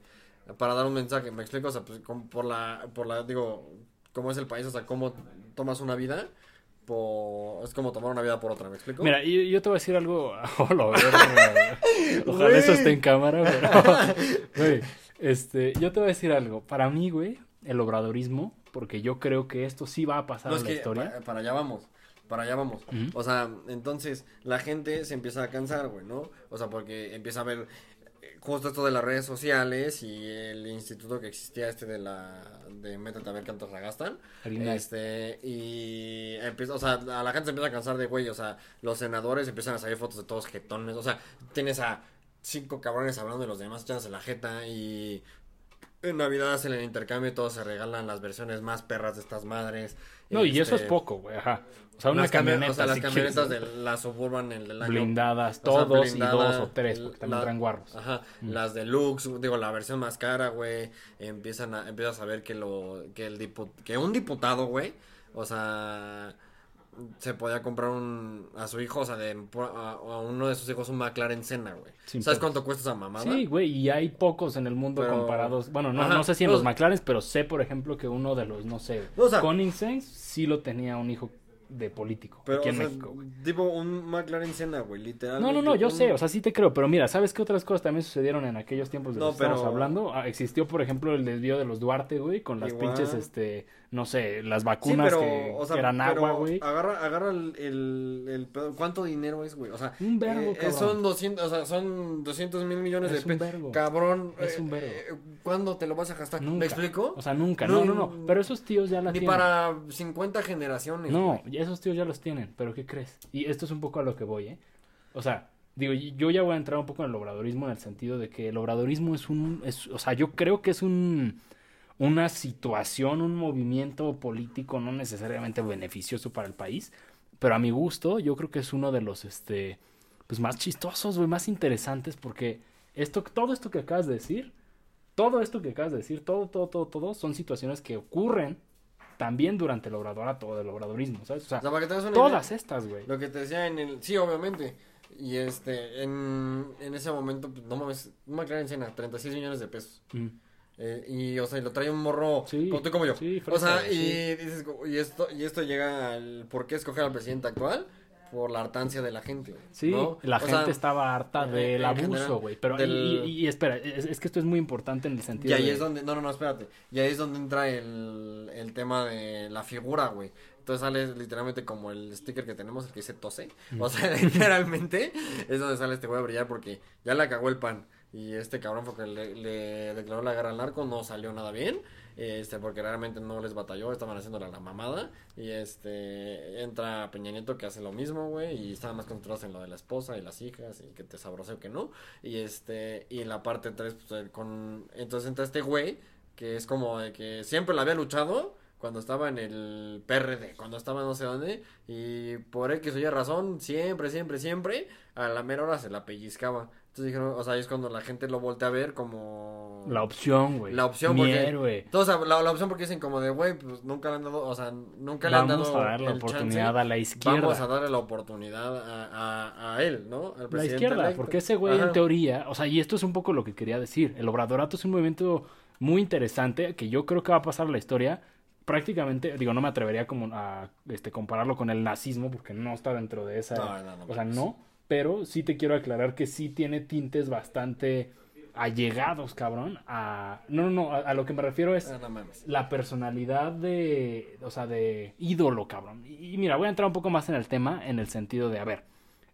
para dar un mensaje? ¿Me explico? O sea, pues, como por la, por la, digo, ¿cómo es el país? O sea, ¿cómo tomas una vida? Por, es como tomar una vida por otra, ¿me explico? Mira, yo, yo te voy a decir algo. (laughs) Verga. (laughs) Ojalá eso esté en cámara, pero. (laughs) Güey, este, yo te voy a decir algo. Para mí, güey, el obradorismo porque yo creo que esto sí va a pasar No, en es la que historia. para, para allá vamos. Para allá vamos. O sea, entonces la gente se empieza a cansar, güey, ¿no? O sea, porque empieza a ver eh, justo esto de las redes sociales y el instituto que existía este de la de métete a ver cuánto se gastan. Harina. Este, y empieza, o sea, a la gente se empieza a cansar de güey, o sea, los senadores empiezan a salir fotos de todos jetones, o sea, tienes a cinco cabrones hablando de los demás echándose la jeta y en Navidad hacen el intercambio y todos se regalan las versiones más perras de estas madres. No, y eso es Este, poco, güey, ajá. O sea, una camioneta. o sea, las si camionetas quieres, de la Suburban el del año blindadas, o sea, todos blindada, y dos o tres, porque también traen guarros. Ajá, las deluxe, digo, la versión más cara, güey, empiezan a, empiezas a ver que lo, que el dipu- que un diputado, güey, o sea, se podía comprar un, a su hijo, o sea, de, a, a uno de sus hijos un McLaren Senna, güey. Sin ¿Sabes pedos. cuánto cuesta esa mamada? Sí, güey, y hay pocos en el mundo Pero- comparados. Bueno, no, Ajá, no sé si en no, los McLaren, pero sé, por ejemplo, que uno de los, no sé, O sea- Koenigsegg sí lo tenía un hijo de político Pero, aquí o en sea, México. güey. tipo un McLaren Senna, güey, literal. No, no, no, yo sé, o sea, sí te creo, pero mira, ¿sabes qué otras cosas también sucedieron en aquellos tiempos de No, los que estamos hablando? Ah, existió, por ejemplo, el desvío de los Duarte, güey, con las Igual. pinches, este, no sé, las Sí, vacunas pero, que, o sea, que eran pero agua, güey. Agarra, agarra el, el, el pedo. ¿Cuánto dinero es, güey? O sea, Un vergo, eh, cabrón. son 200, o sea, son 200 mil millones Es de pesos. vergo. Cabrón. Es eh, un vergo. eh, ¿Cuándo te lo vas a gastar? Nunca. ¿Me explico? O sea, nunca, no, no, no, No, pero esos tíos ya la Ni tienen. para 50 generaciones. No, güey. esos tíos ya los tienen, pero ¿qué crees? Y esto es un poco a lo que voy, ¿eh? O sea, digo, yo ya voy a entrar un poco en el obradorismo en el sentido de que el obradorismo es un, es, o sea, yo creo que es un, una situación, un movimiento político no necesariamente beneficioso para el país, pero a mi gusto yo creo que es uno de los, este, pues más chistosos, güey, más interesantes, porque esto, todo esto que acabas de decir, todo esto que acabas de decir, todo, todo, todo, todo, son situaciones que ocurren también durante el obradorato del obradorismo, ¿sabes? O sea, O sea, para que te hagas una todas idea, estas, güey. Lo que te decía en el. Sí, obviamente. Y este, en, en ese momento, pues, no mames, un McLaren Senna, 36 millones de pesos. Mm. Eh, y, o sea, y lo trae un morro Sí, como tú y como yo. sí, o sea, sí. y dices, y esto, y esto llega al por qué escoger al presidente actual, por la hartancia de la gente. Sí, ¿no? la O gente sea, estaba harta en- del abuso, güey. Pero, y- del- y, y espera, es, es que esto es muy importante en el Y sentido ahí de... es donde, no, no, no, espérate. Y ahí es donde entra el, el tema de la figura, güey. Entonces sale literalmente como el sticker que tenemos, el que dice tose. O sea, (laughs) literalmente es donde sale este güey a brillar porque ya la cagó el pan. Y este cabrón fue que le, le declaró la guerra al narco, no salió nada bien. Este, porque realmente no les batalló, estaban haciéndole la mamada. Y este, entra Peña Nieto que hace lo mismo, güey. Y estaban más concentrados en lo de la esposa y las hijas y que te sabroseo que no. Y este, y en la parte 3, pues, con, entonces entra este güey que es como de que siempre la había luchado cuando estaba en el PRD, cuando estaba no sé dónde, y por X o Y razón, siempre, siempre, siempre, a la mera hora se la pellizcaba. Entonces dijeron, o sea, ahí es cuando la gente lo voltea a ver como... La opción, güey. La opción Mi porque... héroe. Entonces, la, la opción porque dicen como de, güey, pues nunca le han dado, o sea, nunca le han Vamos dado a dar la oportunidad chance. a la izquierda. Vamos a darle la oportunidad a, a, a él, ¿no? Al La presidente izquierda, electo. porque ese güey en teoría, o sea, y esto es un poco lo que quería decir, el obradorato es un movimiento muy interesante que yo creo que va a pasar a la historia prácticamente, digo, no me atrevería como a este compararlo con el nazismo porque no está dentro de esa, No, no, no, o sea, no, pero sí te quiero aclarar que sí tiene tintes bastante allegados, cabrón, a no, no, no, a, a lo que me refiero es Ah, no la personalidad de, o sea, de ídolo, cabrón. Y, y mira, voy a entrar un poco más en el tema, en el sentido de, a ver,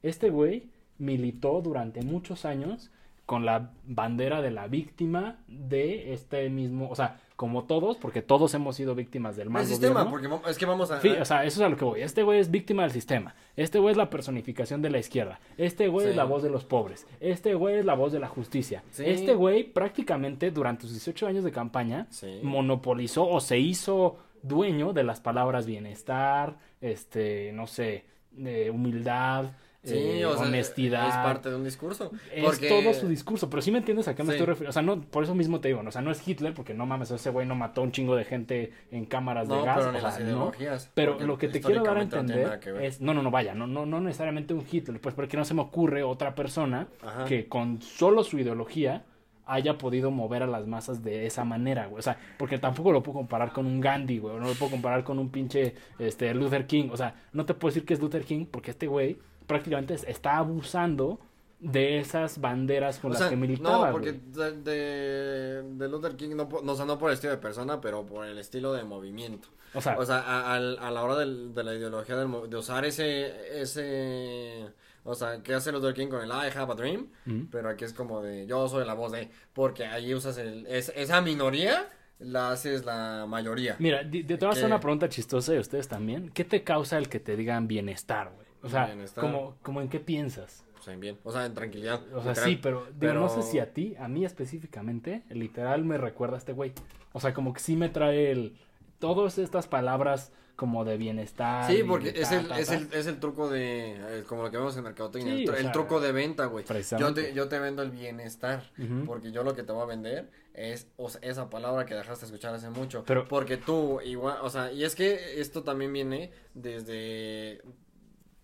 este güey militó durante muchos años con la bandera de la víctima de este mismo, o sea, como todos, porque todos hemos sido víctimas del mal El sistema, gobierno. porque es que vamos a... Sí, o sea, eso es a lo que voy. Este güey es víctima del sistema. Este güey es la personificación de la izquierda. Este güey Sí. es la voz de los pobres. Este güey es la voz de la justicia. Sí. Este güey prácticamente durante sus 18 años de campaña Sí. monopolizó o se hizo dueño de las palabras bienestar, este, no sé, eh, humildad, Sí, eh, o sea, honestidad. es parte de un discurso. Es porque... todo su discurso, pero sí me entiendes a qué me Sí. estoy refiriendo. O sea, no, por eso mismo te digo, ¿no? o sea, no es Hitler, porque no mames, ese güey no mató a un chingo de gente en cámaras No, de gas. pero o sea, las no. ideologías. Pero lo que te quiero dar a no entender es, no, no, no, vaya, no, no, no necesariamente un Hitler, pues porque no se me ocurre otra persona Ajá. que con solo su ideología haya podido mover a las masas de esa manera, güey. O sea, porque tampoco lo puedo comparar con un Gandhi, güey. o No lo puedo comparar con un pinche este, Luther King. O sea, no te puedo decir que es Luther King porque este güey prácticamente es- está abusando de esas banderas con O las sea, que militaba. no, porque de, de, de Luther King, no, no, o sea, no por el estilo de persona, pero por el estilo de movimiento. O sea, O sea, a, la hora del- de la ideología del de usar ese, ese, o sea, que hace Luther King con el I have a dream, pero aquí es como de yo soy la voz de, porque ahí usas el, es- esa minoría, la haces la mayoría. Mira, te voy a hacer una pregunta chistosa y ustedes también. ¿Qué te causa el que te digan bienestar, güey? O sea, como, como en qué piensas? O sea, en bien, o sea, en tranquilidad. O sea, literal. sí, pero, digo, no sé si a ti, a mí específicamente, literal me recuerda a este güey. O sea, como que sí me trae el... Todas estas palabras como de bienestar. Sí, porque es el, ta, es el, es el truco de, eh, como lo que vemos en mercadotecnia, Sí, el, tru- truco de venta, güey. Yo te, yo te vendo el bienestar, porque yo lo que te voy a vender es o sea, esa palabra que dejaste escuchar hace mucho. Pero- porque tú, igual, o sea, y es que esto también viene desde,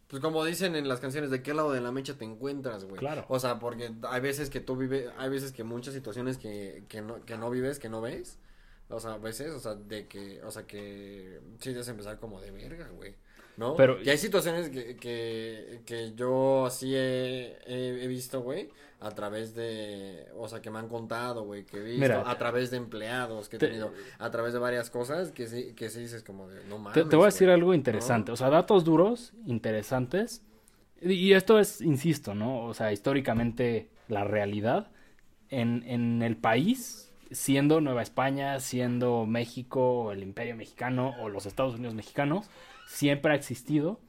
pues como dicen en las canciones, ¿de qué lado de la mecha te encuentras, güey? Claro. O sea, porque hay veces que tú vives, hay veces que muchas situaciones que, que, no, que no vives, que no ves. O sea, a veces, o sea, de que, o sea, que sí debes empezar como de verga, güey. ¿No? Pero- y hay situaciones que, que, que yo sí he, he, he visto, güey, a través de, o sea, que me han contado, güey, que he visto, Mira, a través de empleados que he te- tenido, a través de varias cosas que sí, que sí dices como de, no mames. Te, te voy a decir algo interesante, o sea, datos duros, interesantes. Y y esto es, insisto, ¿no? O sea, históricamente la realidad en, en el país, siendo Nueva España, siendo México, el Imperio Mexicano o los Estados Unidos mexicanos, siempre ha existido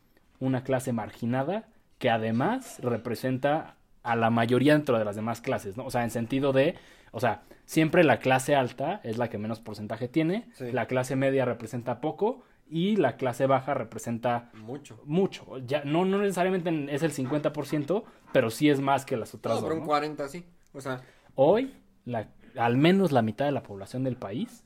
una clase marginada que además representa a la mayoría dentro de las demás clases, ¿no? O sea, en sentido de, o sea, siempre la clase alta es la que menos porcentaje tiene, Sí. la clase media representa poco y la clase baja representa Mucho. mucho. Ya no, no necesariamente en- es el 50%, pero sí es más que las otras No, dos, pero un ¿no? 40 sí. O sea, Hoy, la, al menos la mitad de la población del país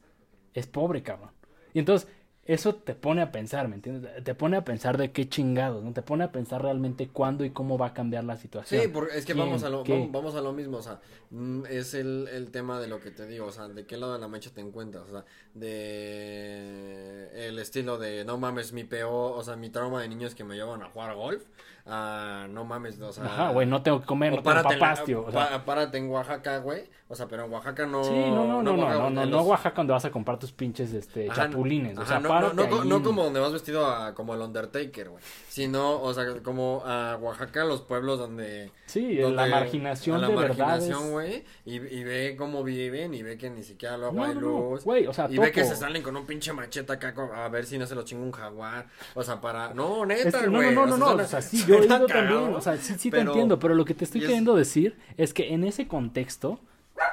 es pobre, cabrón. Y entonces, eso te pone a pensar, ¿me entiendes? Te pone a pensar de qué chingados, ¿no? Te pone a pensar realmente cuándo y cómo va a cambiar la situación. Sí, porque es que vamos a lo ¿Qué? vamos, a lo mismo, o sea, mm, es el, el tema de lo que te digo, o sea, de qué lado de la mecha te encuentras, o sea, de el estilo de no mames mi peor, o sea, mi trauma de niños que me llevan a jugar golf, a no mames, o sea, Ajá, güey, no tengo que comer, o no tengo papás, tío. o sea, párate en Oaxaca, güey, o sea, pero en Oaxaca no sí, no, no, no, no, Oaxaca no, donde no, no los- Oaxaca donde vas a comprar tus pinches, este, Ajá, chapulines. o ajá, sea, no, párate no, no, ahí no como donde vas vestido a, como el Undertaker, güey. Sino, o sea, como a Oaxaca, los pueblos donde. Sí, donde- la marginación la de marginación, güey. Y, y ve cómo viven y ve que ni siquiera luego No, hay no, no, luz. güey, o sea, y ve que topo. se salen con un pinche machete acá a ver si no se lo chinga un jaguar. O sea, para. No, neta, no, güey. no, no, no, suena- o sea, sí, yo he suena ido también, o sea, sí, sí te entiendo, pero lo que te estoy es- queriendo decir es que en ese contexto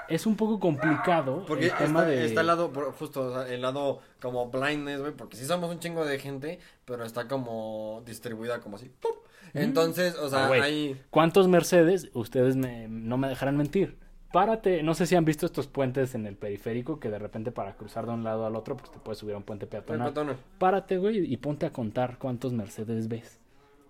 es un poco complicado Porque el tema está, de... está el lado, justo, o sea, el lado como blindness, güey, porque sí somos un chingo de gente, pero está como distribuida como así, ¡pum! Entonces, o sea, Ah, hay... ¿Cuántos Mercedes? Ustedes me- no me dejarán mentir. Párate, no sé si han visto estos puentes en el periférico que de repente para cruzar de un lado al otro pues te puedes subir a un puente peatonal. Peatonal. Párate, güey, y ponte a contar cuántos Mercedes ves.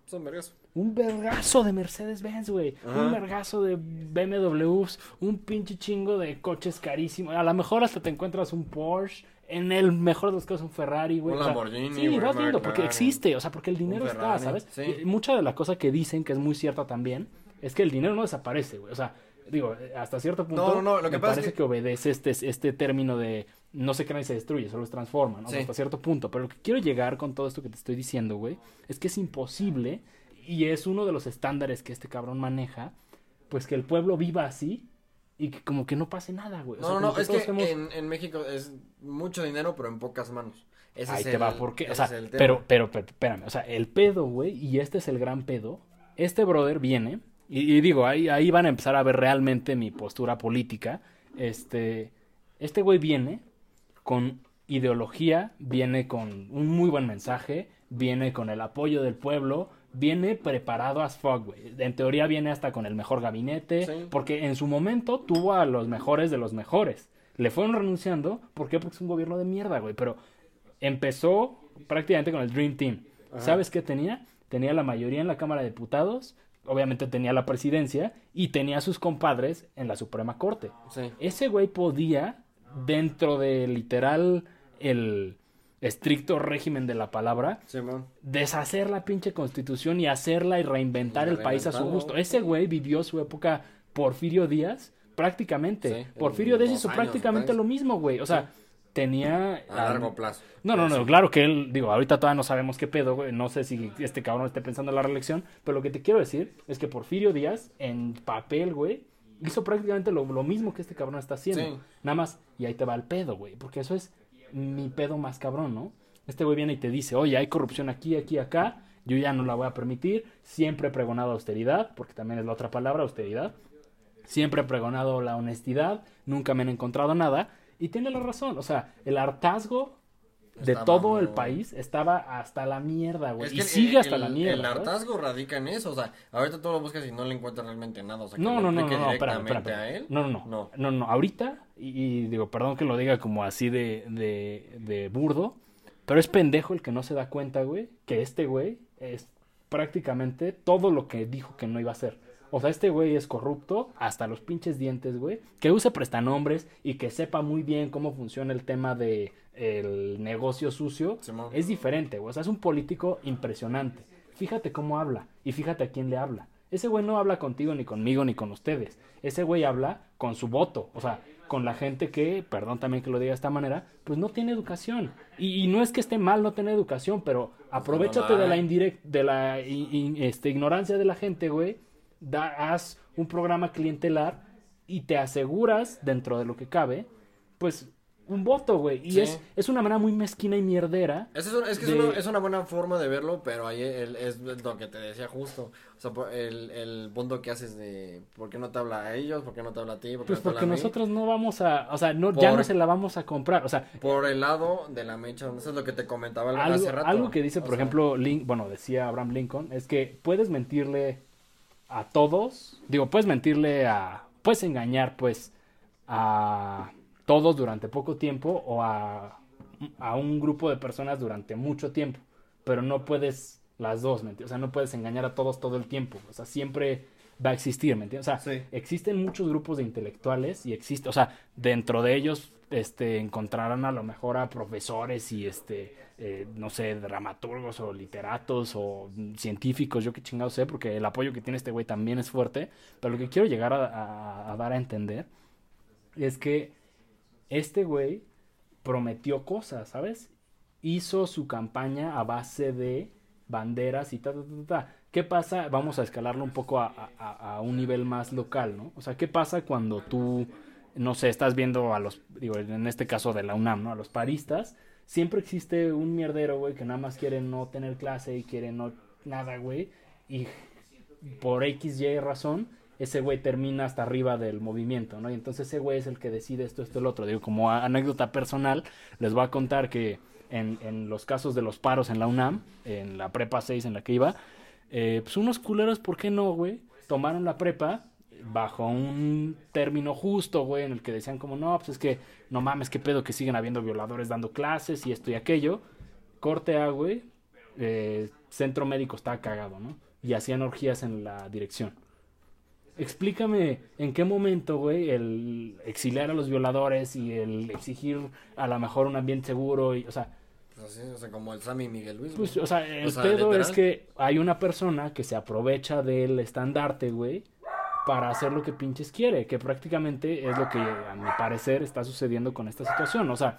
Son vergas. Un vergazo de Mercedes-Benz, güey. Un vergazo de BMWs. Un pinche chingo de coches carísimos. A lo mejor hasta te encuentras un Porsche. En el mejor de los casos, un Ferrari, güey. Un O sea, Lamborghini, Sí, vas viendo, porque existe. O sea, porque el dinero está, ¿sabes? sí. Y mucha de la cosa que dicen, que es muy cierta también, es que el dinero no desaparece, güey. O sea, digo, hasta cierto punto. No, no, no, lo que me pasa es parece que- que... obedece este, este término de no se crea y se destruye, solo se transforma, ¿no? O sea, Sí. hasta cierto punto. Pero lo que quiero llegar con todo esto que te estoy diciendo, güey, es que es imposible y es uno de los estándares que este cabrón maneja, pues que el pueblo viva así y que como que no pase nada, güey. O sea, No, como no, es que en, en México es mucho dinero, pero en pocas manos. Ese Ahí es te el, va, ¿por qué? O sea, pero, pero, pero, espérame, o sea, el pedo, güey, y este es el gran pedo. Este brother viene, y, y digo, ahí, ahí van a empezar a ver realmente mi postura política. Este, este güey viene con ideología, viene con un muy buen mensaje, viene con el apoyo del pueblo, viene preparado as fuck, güey. En teoría viene hasta con el mejor gabinete, Sí. porque en su momento tuvo a los mejores de los mejores. Le fueron renunciando, ¿por qué? Porque es un gobierno de mierda, güey. Pero empezó prácticamente con el Dream Team. Ajá. ¿Sabes qué tenía? Tenía la mayoría en la Cámara de Diputados, obviamente tenía la presidencia y tenía a sus compadres en la Suprema Corte. Sí. Ese güey podía, dentro de literal el, estricto régimen de la palabra, deshacer la pinche constitución y hacerla y reinventar Y el país a su gusto. Ese güey vivió su época Porfirio Díaz prácticamente. Sí, Porfirio Díaz hizo prácticamente lo mismo, güey. O sea, tenía... A largo plazo. No, no, no, claro que él, digo, ahorita todavía no sabemos qué pedo, güey. No sé si este cabrón esté pensando en la reelección, pero lo que te quiero decir es que Porfirio Díaz, en papel, güey, hizo prácticamente lo, lo mismo que este cabrón está haciendo. Sí. Nada más, y ahí te va el pedo, güey, porque eso es mi pedo más cabrón, ¿no? Este güey viene y te dice, oye, hay corrupción aquí, aquí, acá, yo ya no la voy a permitir, siempre he pregonado austeridad, porque también es la otra palabra, austeridad. Siempre he pregonado la honestidad, nunca me han encontrado nada. Y tiene la razón, o sea, el hartazgo de Estaba todo el país estaba hasta la mierda, güey. Es y que sigue el- hasta la mierda. El ¿sabes? hartazgo radica en eso. O sea, ahorita tú lo buscas y no le encuentras realmente nada. O sea, que No, no, no, no, no, espérame, directamente espérame. a él. No, no, no, No. no, no, ahorita, y, y digo, perdón que lo diga como así de, de, de burdo, pero es pendejo el que no se da cuenta, güey, que este güey es prácticamente todo lo que dijo que no iba a hacer. O sea, este güey es corrupto hasta los pinches dientes, güey. Que use prestanombres y que sepa muy bien cómo funciona el tema de el negocio sucio. Es diferente, güey. O sea, es un político impresionante. Fíjate cómo habla y fíjate a quién le habla. Ese güey no habla contigo, ni conmigo, ni con ustedes. Ese güey habla con su voto. O sea, con la gente que, perdón también que lo diga de esta manera, pues no tiene educación. Y, y no es que esté mal no tener educación, pero aprovechate de la indirect, de la este, ignorancia de la gente, güey. Da, haz un programa clientelar y te aseguras, dentro de lo que cabe, pues un voto, güey. Y Sí. es, es una manera muy mezquina y mierdera. Es, es, es que es, una, es una buena forma de verlo, pero ahí el- es lo que te decía justo. O sea, el, el punto que haces de por qué no te habla a ellos, por qué no te habla a ti, por qué Pues no te habla porque a mí. nosotros no vamos a, o sea, no, ya no se la vamos a comprar. O sea, Por el lado de la mecha, eso es lo que te comentaba algo, hace rato. algo que dice, O por sea, ejemplo, Lin- bueno, decía Abraham Lincoln, es que puedes mentirle a todos, digo, puedes mentirle a, puedes engañar, pues, a todos durante poco tiempo o a, a un grupo de personas durante mucho tiempo, pero no puedes las dos, ¿me entiendes? O sea, no puedes engañar a todos todo el tiempo, o sea, siempre va a existir, ¿me entiendes? O sea, Sí. existen muchos grupos de intelectuales y existe, o sea, dentro de ellos este encontrarán a lo mejor a profesores y este eh, no sé, dramaturgos o literatos o científicos, yo qué chingado sé, porque el apoyo que tiene este güey también es fuerte, pero lo que quiero llegar a dar a entender es que este güey prometió cosas, ¿sabes? Hizo su campaña a base de banderas y ta, ta, ta, ta. ¿Qué pasa? Vamos a escalarlo un poco a, a- a un nivel más local, ¿no? O sea, ¿qué pasa cuando tú, no sé, estás viendo a los, digo, en este caso de la UNAM, ¿no? A los paristas. Siempre existe un mierdero, güey, que nada más quiere no tener clase y quiere no nada, güey. Y por X, Y razón, ese güey termina hasta arriba del movimiento, ¿no? Y entonces ese güey es el que decide esto, esto, el otro. Digo, como anécdota personal, les voy a contar que en, en los casos de los paros en la UNAM, en la prepa 6 en la que iba, eh, pues unos culeros, ¿por qué no, güey? Tomaron la prepa bajo un término justo, güey, en el que decían como, no, pues es que, no mames, qué pedo que siguen habiendo violadores dando clases y esto y aquello. Corte A, güey, eh, centro médico estaba cagado, ¿no? Y hacían orgías en la dirección. Explícame en qué momento, güey, el exiliar a los violadores y el exigir a lo mejor un ambiente seguro y, o sea, Pues así, o sea, como el Sammy Miguel Luis. pues, o sea, el O sea, pedo literal. es que hay una persona que se aprovecha del estandarte, güey, para hacer lo que pinches quiere, que prácticamente es lo que a mi parecer está sucediendo con esta situación. O sea,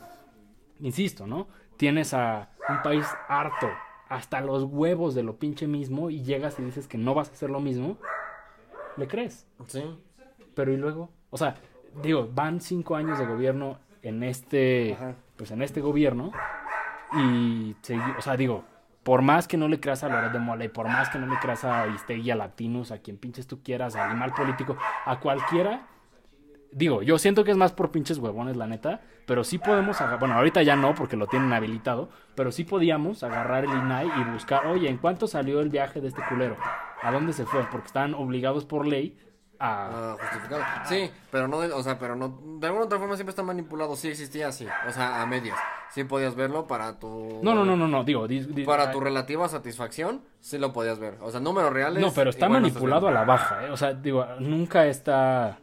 insisto, ¿no? Tienes a un país harto, hasta los huevos de lo pinche mismo, y llegas y dices que no vas a hacer lo mismo, ¿le crees? Sí. Pero y luego, o sea, digo, van cinco años de gobierno en este, Ajá. pues en este gobierno y, o sea, digo, por más que no le creas a Loret de Mola por más que no le creas a Istegui, a Latinos, a quien pinches tú quieras, a animal político, a cualquiera, digo, yo siento que es más por pinches huevones, la neta, pero sí podemos bueno, ahorita ya no porque lo tienen habilitado, pero sí podíamos agarrar el INAI y buscar, oye, ¿en cuánto salió el viaje de este culero? ¿A dónde se fue? Porque están obligados por ley a... Ah, justificado. Sí, pero no, o sea, pero no, de alguna otra forma siempre está manipulado. Sí existía, sí. O sea, a medias. Sí podías verlo para tu. No, no, no, no, no, digo, di- di- Para ah, tu relativa satisfacción, sí lo podías ver. O sea, números reales. No, pero está manipulado a la baja, ¿eh? O sea, digo, nunca está,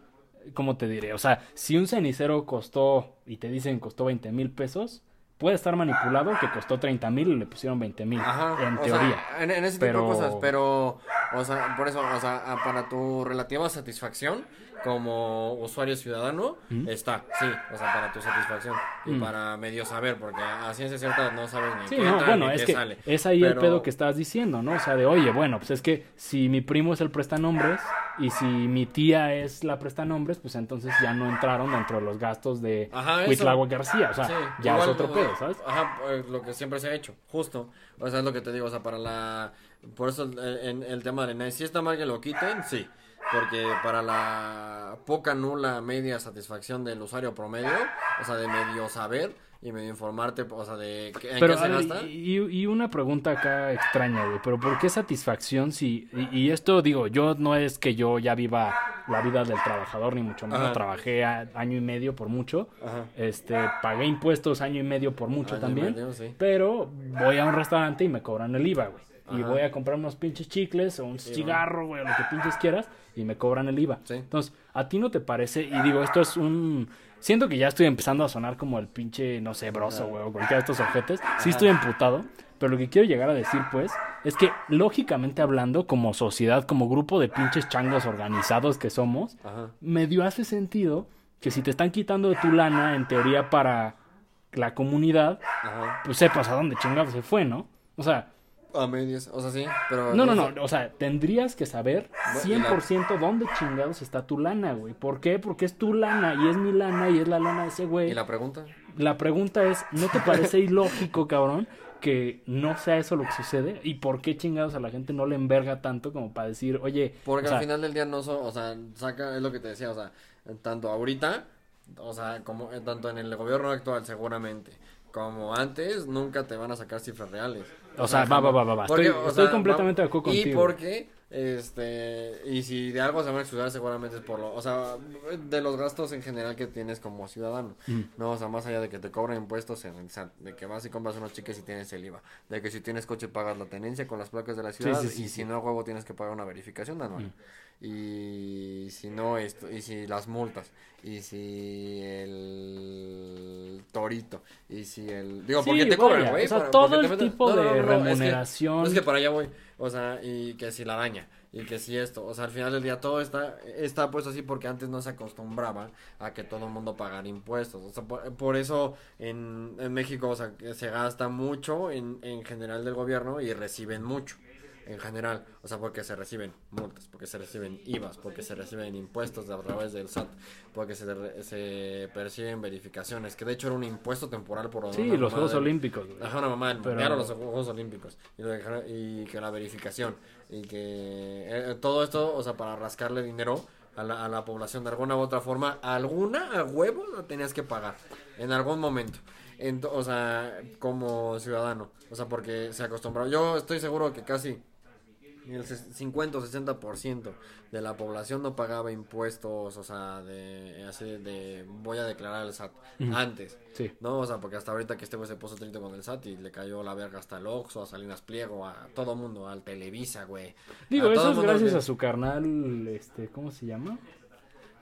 ¿cómo te diré? O sea, si un cenicero costó, y te dicen costó 20 mil pesos, puede estar manipulado que costó 30 mil y le pusieron 20 mil, en o teoría. Sea, en, ese tipo de cosas, pero, o sea, por eso, o sea, para tu relativa satisfacción como usuario ciudadano, está, sí, o sea, para tu satisfacción y mm. para medio saber, porque a ciencia cierta no sabes ni sí, no, bueno, es que Es ahí el pedo que estás diciendo, ¿no? O sea, de, oye, bueno, pues es que si mi primo es el prestanombres y si mi tía es la prestanombres, pues entonces ya no entraron dentro de los gastos de Huitlagua García, o sea, ya es otro pedo, ¿sabes? Ajá, pues, lo que siempre se ha hecho, justo, o sea, es lo que te digo, o sea, para la, por eso el, el tema de si está mal que lo quiten, sí, porque para la poca nula media satisfacción del usuario promedio, o sea, de medio saber y medio informarte, o sea, de en pero, qué se gasta. Y, y, una pregunta acá extraña, güey, pero ¿por qué satisfacción si, y, esto digo, yo no es que yo ya viva la vida del trabajador, ni mucho menos, trabajé año y medio por mucho, este, pagué impuestos año y medio por mucho también, pero voy a un restaurante y me cobran el IVA, güey. Y voy a comprar unos pinches chicles o un cigarro, güey, o lo que pinches quieras y me cobran el IVA. Entonces, ¿a ti no te parece? Y digo, esto es un... Siento que ya estoy empezando a sonar como el pinche, no sé, broso, güey, o cualquiera de estos objetos. Sí estoy emputado, pero lo que quiero llegar a decir, pues, es que lógicamente hablando, como sociedad, como grupo de pinches changos organizados que somos, medio hace sentido que si te están quitando de tu lana, en teoría, para la comunidad, pues sepas a dónde chingados se fue, ¿no? O sea, a medias, o sea, sí, pero... No, no, no, o sea, tendrías que saber 100% dónde chingados está tu lana, güey. ¿Por qué? Porque es tu lana y es mi lana y es la lana de ese güey. ¿Y la pregunta? La pregunta es, ¿no te parece ilógico, cabrón, que no sea eso lo que sucede? ¿Y por qué chingados a la gente no le enverga tanto como para decir, oye... Porque al final del día no son, o sea, saca, es lo que te decía, o sea, tanto ahorita, o sea, como tanto en el gobierno actual seguramente, como antes, nunca te van a sacar cifras reales. O, sea, va, va, va, va. Estoy, completamente de acuerdo contigo. Y porque, este, y si de algo se van a excusar, seguramente es por lo, o sea, de los gastos en general que tienes como ciudadano. Mm. No, o sea, más allá de que te cobren impuestos en el SAT, de que vas y compras unos chiques y tienes el IVA, de que si tienes coche pagas la tenencia con las placas de la ciudad, y si no, huevo, tienes que pagar una verificación anual. Mm. Y si no, esto, y si las multas, y si el torito, y si el... Digo, porque te cobran, güey. O sea, todo el tipo de remuneración. Es que, para allá voy, o sea, y que si la daña, y que si esto, o sea, al final del día todo está, está puesto así porque antes no se acostumbraba a que todo el mundo pagara impuestos. O sea, por, eso en, en, México, o sea, se gasta mucho en, en general del gobierno y reciben mucho en general, o sea, porque se reciben multas, porque se reciben IVAs, porque se reciben impuestos a través del SAT, porque se, se perciben verificaciones, que de hecho era un impuesto temporal por... Sí, los Juegos Olímpicos. Ajá, una mamá, Pero... los Juegos Olímpicos, y, que la verificación, y que eh, todo esto, o sea, para rascarle dinero a la, a la población de alguna u otra forma, alguna a huevo lo tenías que pagar, en algún momento. o sea, como ciudadano. O sea, porque se acostumbró. Yo estoy seguro que casi el 50 o 60% de la población no pagaba impuestos, o sea, de así de voy a declarar el SAT antes. Sí. No, o sea, porque hasta ahorita que este güey se puso triste con el SAT y le cayó la verga hasta el Oxxo, a Salinas Pliego, a todo mundo, al Televisa, güey. Digo, eso es gracias a su carnal, este, ¿cómo se llama?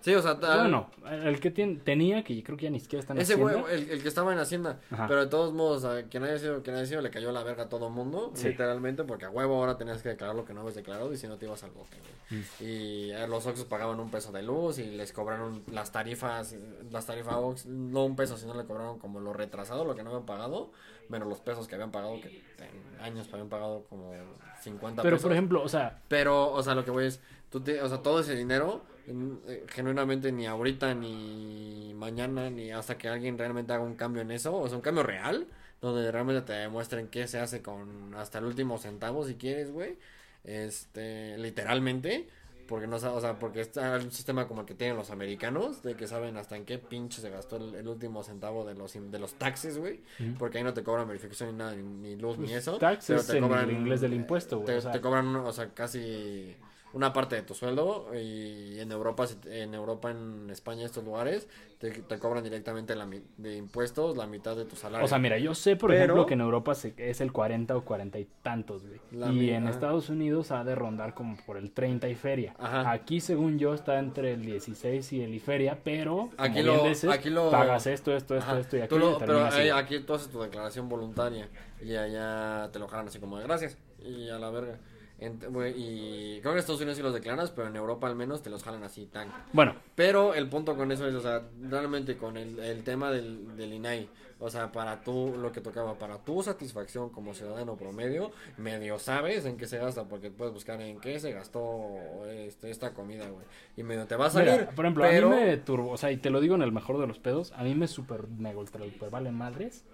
Sí, o sea, bueno, el que tenía, que creo que ya ni siquiera está en Ese güey, el, que estaba en Hacienda, pero de todos modos, a quien haya sido, quien haya sido, le cayó la verga a todo mundo, literalmente, porque a huevo ahora tenías que declarar lo que no habías declarado y si no te ibas al bote, mm. Y eh, los Oxxos pagaban un peso de luz y les cobraron las tarifas, las tarifas Ox, no un peso, sino le cobraron como lo retrasado, lo que no habían pagado, menos los pesos que habían pagado, que en años habían pagado como 50 pero, pesos. Pero, por ejemplo, o sea... Pero, o sea, lo que voy es, tú te, o sea, todo ese dinero eh, genuinamente ni ahorita ni mañana ni hasta que alguien realmente haga un cambio en eso, o sea, un cambio real, donde realmente te demuestren qué se hace con hasta el último centavo si quieres, güey. Este, literalmente, porque no o sea, porque está un sistema como el que tienen los americanos, de que saben hasta en qué pinche se gastó el, último centavo de los de los taxes, güey, porque ahí no te cobran verificación ni nada, ni, luz ni pues, eso. Taxes pero te cobran en el inglés del impuesto, güey. Te, te cobran, o sea, casi una parte de tu sueldo y en Europa, en Europa, en España, estos lugares, te, te cobran directamente la, de impuestos la mitad de tu salario. O sea, mira, yo sé, por ejemplo, que en Europa es el 40 o 40 y tantos, güey. Y en Estados Unidos ha de rondar como por el 30 y feria. Aquí, según yo, está entre el 16 y el y feria, pero aquí, lo, aquí lo pagas esto, esto, esto, esto y aquí Pero aquí tú haces tu declaración voluntaria y allá te lo jalan así como de gracias y a la verga y creo que en Estados Unidos sí los declaras, pero en Europa al menos te los jalan así tan. Bueno. Pero el punto con eso es, o sea, realmente con el, el tema del, del INAI, o sea, para tú, lo que tocaba, para tu satisfacción como ciudadano promedio, medio sabes en qué se gasta, porque puedes buscar en qué se gastó este, esta comida, güey. Y medio te va a salir. por ejemplo, a mí me turbo, o sea, y te lo digo en el mejor de los pedos, a mí me super, me ultra, super vale madres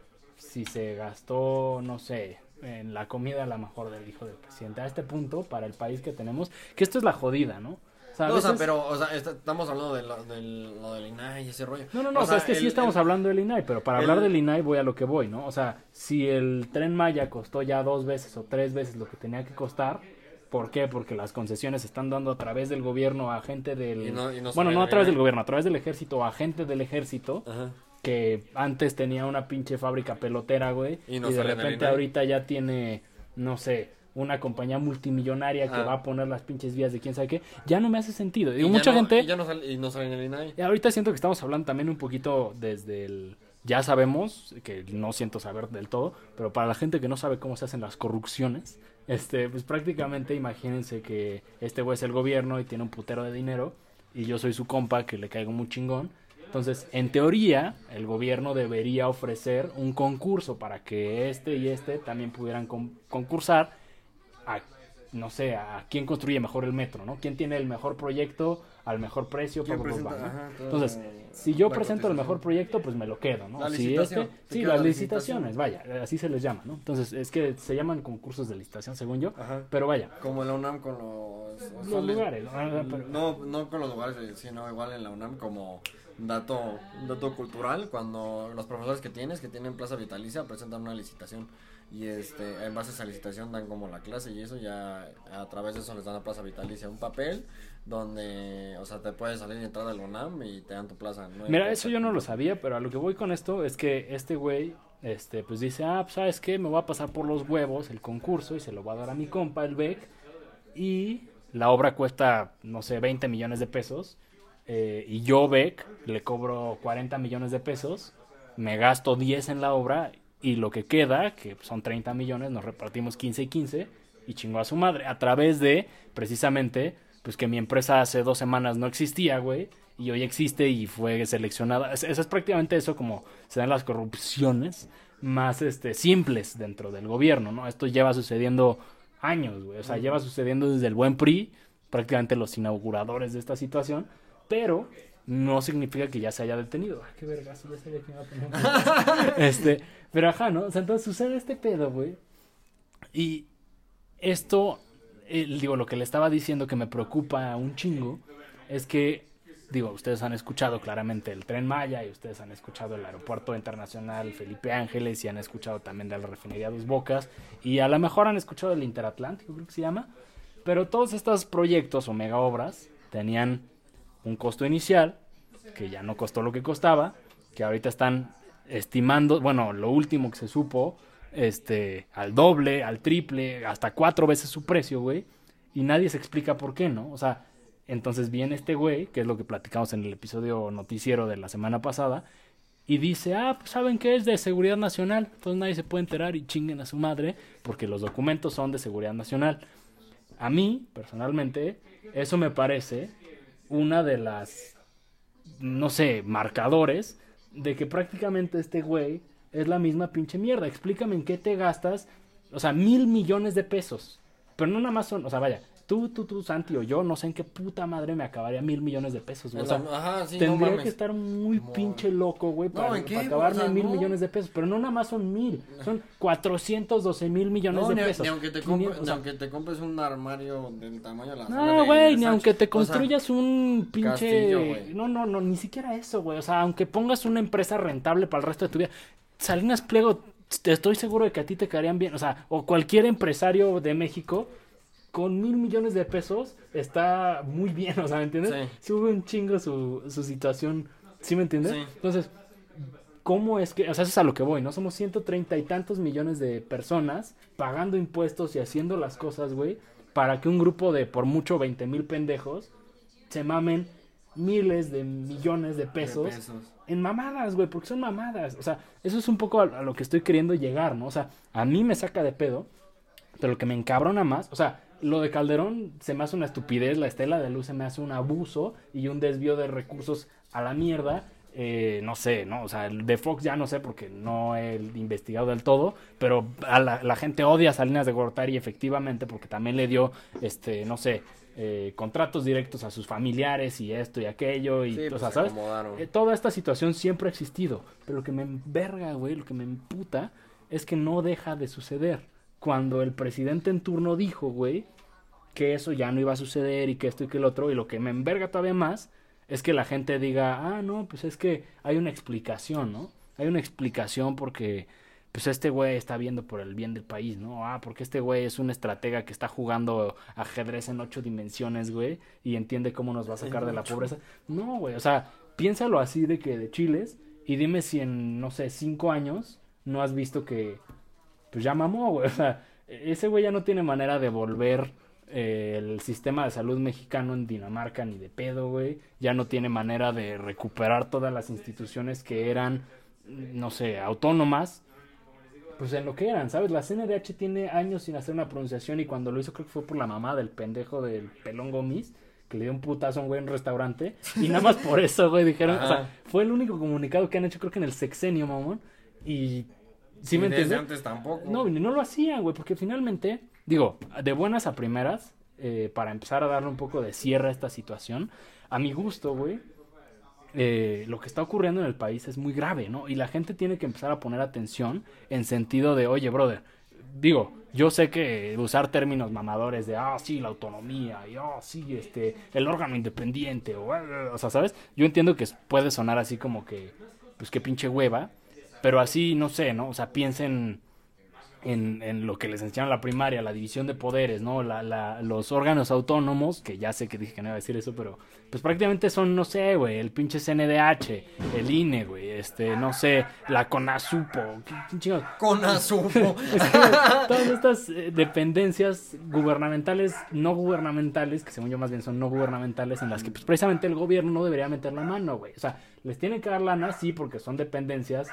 si se gastó, no sé, en la comida a la mejor del hijo del presidente. A este punto, para el país que tenemos, que esto es la jodida, ¿no? O sea, no, o sea pero o sea, estamos hablando de lo, del INAI y ese rollo. No, no, no, o, sea, es que sí estamos hablando del INAI, pero para hablar del INAI voy a lo que voy, ¿no? O sea, si el tren Maya costó ya dos veces o tres veces lo que tenía que costar, ¿por qué? Porque las concesiones se están dando a través del gobierno a gente del... bueno, no a través del gobierno, a través del ejército, a gente del ejército. Ajá que antes tenía una pinche fábrica pelotera, güey, y, de repente ahorita ya tiene, no sé, una compañía multimillonaria que ah. va a poner las pinches vías de quién sabe qué, ya no me hace sentido. Digo, mucha gente... Y ya no y no INAI. Y ahorita siento que estamos hablando también un poquito desde el... Ya sabemos, que no siento saber del todo, pero para la gente que no sabe cómo se hacen las corrupciones, este, pues prácticamente imagínense que este güey es el gobierno y tiene un putero de dinero y yo soy su compa que le caigo muy chingón entonces, en teoría, el gobierno debería ofrecer un concurso para que este y este también pudieran concursar a, no sé, a quién construye mejor el metro, ¿no? ¿Quién tiene el mejor proyecto al mejor precio? Entonces, si yo presento el mejor proyecto, pues me lo quedo, ¿no? Si este, sí, las licitaciones, vaya, así se les llama, ¿no? Entonces, es que se llaman concursos de licitación, según yo, pero vaya. Como en la UNAM con los... Los lugares. No, no con los lugares, sino igual en la UNAM como dato, dato cultural, cuando los profesores que tienes, que tienen plaza vitalicia, presentan una licitación y este en base a esa licitación dan como la clase y eso ya a través de eso les dan la plaza vitalicia, un papel donde, o sea, te puedes salir y entrar al UNAM y te dan tu plaza. Mira, eso yo no lo sabía, pero a lo que voy con esto es que este güey, este, pues dice, ah, pues, ¿sabes qué? Me voy a pasar por los huevos el concurso y se lo voy a dar a mi compa, el Beck, y la obra cuesta, no sé, 20 millones de pesos eh, y yo, Beck, le cobro 40 millones de pesos, me gasto 10 en la obra y lo que queda, que son 30 millones, nos repartimos 15 y 15 y chingo a su madre. A través de, precisamente, pues que mi empresa hace dos semanas no existía, güey, y hoy existe y fue seleccionada. Eso es prácticamente eso como se dan las corrupciones más este, simples dentro del gobierno, ¿no? Esto lleva sucediendo años, güey, o sea, lleva sucediendo desde el buen PRI, prácticamente los inauguradores de esta situación, pero no significa que ya se haya detenido. Ay, qué verga, ya sabía que iba a poner. (laughs) este, pero ajá, ¿no? O sea, entonces sucede este pedo, güey. Y esto, eh, digo, lo que le estaba diciendo que me preocupa un chingo es que, digo, ustedes han escuchado claramente el tren Maya y ustedes han escuchado el aeropuerto internacional Felipe Ángeles y han escuchado también de la refinería Dos Bocas y a lo mejor han escuchado el Interatlántico, creo que se llama. Pero todos estos proyectos o mega obras tenían un costo inicial, que ya no costó lo que costaba, que ahorita están estimando, bueno, lo último que se supo, este, al doble, al triple, hasta cuatro veces su precio, güey, y nadie se explica por qué, ¿no? O sea, entonces viene este güey, que es lo que platicamos en el episodio noticiero de la semana pasada, y dice, ah, pues saben que es de seguridad nacional, entonces nadie se puede enterar y chinguen a su madre, porque los documentos son de seguridad nacional. A mí, personalmente, eso me parece una de las, no sé, marcadores de que prácticamente este güey es la misma pinche mierda. Explícame en qué te gastas, o sea, mil millones de pesos. Pero no nada más son, o sea, vaya, tú, tú, tú, Santi o yo, no sé en qué puta madre me acabaría mil millones de pesos, O sea, tendría que estar muy pinche loco, güey, para, acabarme mil millones de pesos. Pero no nada más son mil, son 412 mil millones de pesos. Ni aunque, te compres, aunque te compres un armario del tamaño de la No, güey, ni aunque te construyas un pinche... no, no, no, ni siquiera eso, güey. O sea, aunque pongas una empresa rentable para el resto de tu vida. Salinas Pliego, te estoy seguro de que a ti te quedarían bien. O sea, o cualquier empresario de México con mil millones de pesos está muy bien, o sea, ¿me entiendes? Sí. Sube un chingo su, su situación, ¿sí me entiendes? Sí. Entonces, ¿cómo es que, o sea, eso es a lo que voy, ¿no? Somos 130 y tantos millones de personas pagando impuestos y haciendo las cosas, güey, para que un grupo de por mucho 20 mil pendejos se mamen miles de millones de pesos, De pesos. en mamadas, güey, porque son mamadas. O sea, eso es un poco a, a lo que estoy queriendo llegar, ¿no? O sea, a mí me saca de pedo, pero lo que me encabrona más, o sea, lo de Calderón se me hace una estupidez, la estela de luz se me hace un abuso y un desvío de recursos a la mierda. Eh, no sé, ¿no? O sea, el de Fox ya no sé porque no he investigado del todo, pero a la, la gente odia a Salinas de Gortari efectivamente porque también le dio, este, no sé, eh, contratos directos a sus familiares y esto y aquello y, Sí, o pues, sea, se ¿sabes? Eh, toda esta situación siempre ha existido, pero lo que me enverga, güey, lo que me emputa es que no deja de suceder. Cuando el presidente en turno dijo, güey, que eso ya no iba a suceder y que esto y que el otro, y lo que me enverga todavía más es que la gente diga, ah, no, pues es que hay una explicación, ¿no? Hay una explicación porque, pues este güey está viendo por el bien del país, ¿no? Ah, porque este güey es un estratega que está jugando ajedrez en ocho dimensiones, güey, y entiende cómo nos va a sacar de la pobreza. No, güey, o sea, piénsalo así de que de chiles y dime si en, no sé, cinco años no has visto que, pues ya mamó, güey, (laughs) o sea, ese güey ya no tiene manera de volver eh, el sistema de salud mexicano en Dinamarca ni de pedo, güey. Ya no tiene manera de recuperar todas las instituciones que eran, no sé, autónomas. Pues en lo que eran, ¿sabes? La CNDH tiene años sin hacer una pronunciación y cuando lo hizo creo que fue por la mamá del pendejo del pelón Gomis, que le dio un putazo a un güey en un restaurante. Y nada más por eso, güey, dijeron, o sea, fue el único comunicado que han hecho creo que en el sexenio, mamón. Y... ¿Sí Y me desde entiendes? antes tampoco. No, no lo hacían, güey, porque finalmente, digo, de buenas a primeras, eh, para empezar a darle un poco de cierre a esta situación, a mi gusto, güey, eh, lo que está ocurriendo en el país es muy grave, ¿no? Y la gente tiene que empezar a poner atención en sentido de, oye, brother, digo, yo sé que usar términos mamadores de, ah, sí, la autonomía, y, ah, sí, este, el órgano independiente, o, o sea, ¿sabes? Yo entiendo que puede sonar así como que, pues, qué pinche hueva, pero así, no sé, ¿no? O sea, piensen en, en lo que les enseñaron en la primaria, la división de poderes, ¿no? La, la, los órganos autónomos, que ya sé que dije que no iba a decir eso, pero pues prácticamente son, no sé, güey, el pinche CNDH, el INE, güey, este, no sé, la CONASUPO, ¿qué, qué chingados? Con azupo. (laughs) Es que, todas estas eh, dependencias gubernamentales, no gubernamentales, que según yo más bien son no gubernamentales, en las que pues, precisamente el gobierno no debería meter la mano, güey. O sea, les tienen que dar lana, sí, porque son dependencias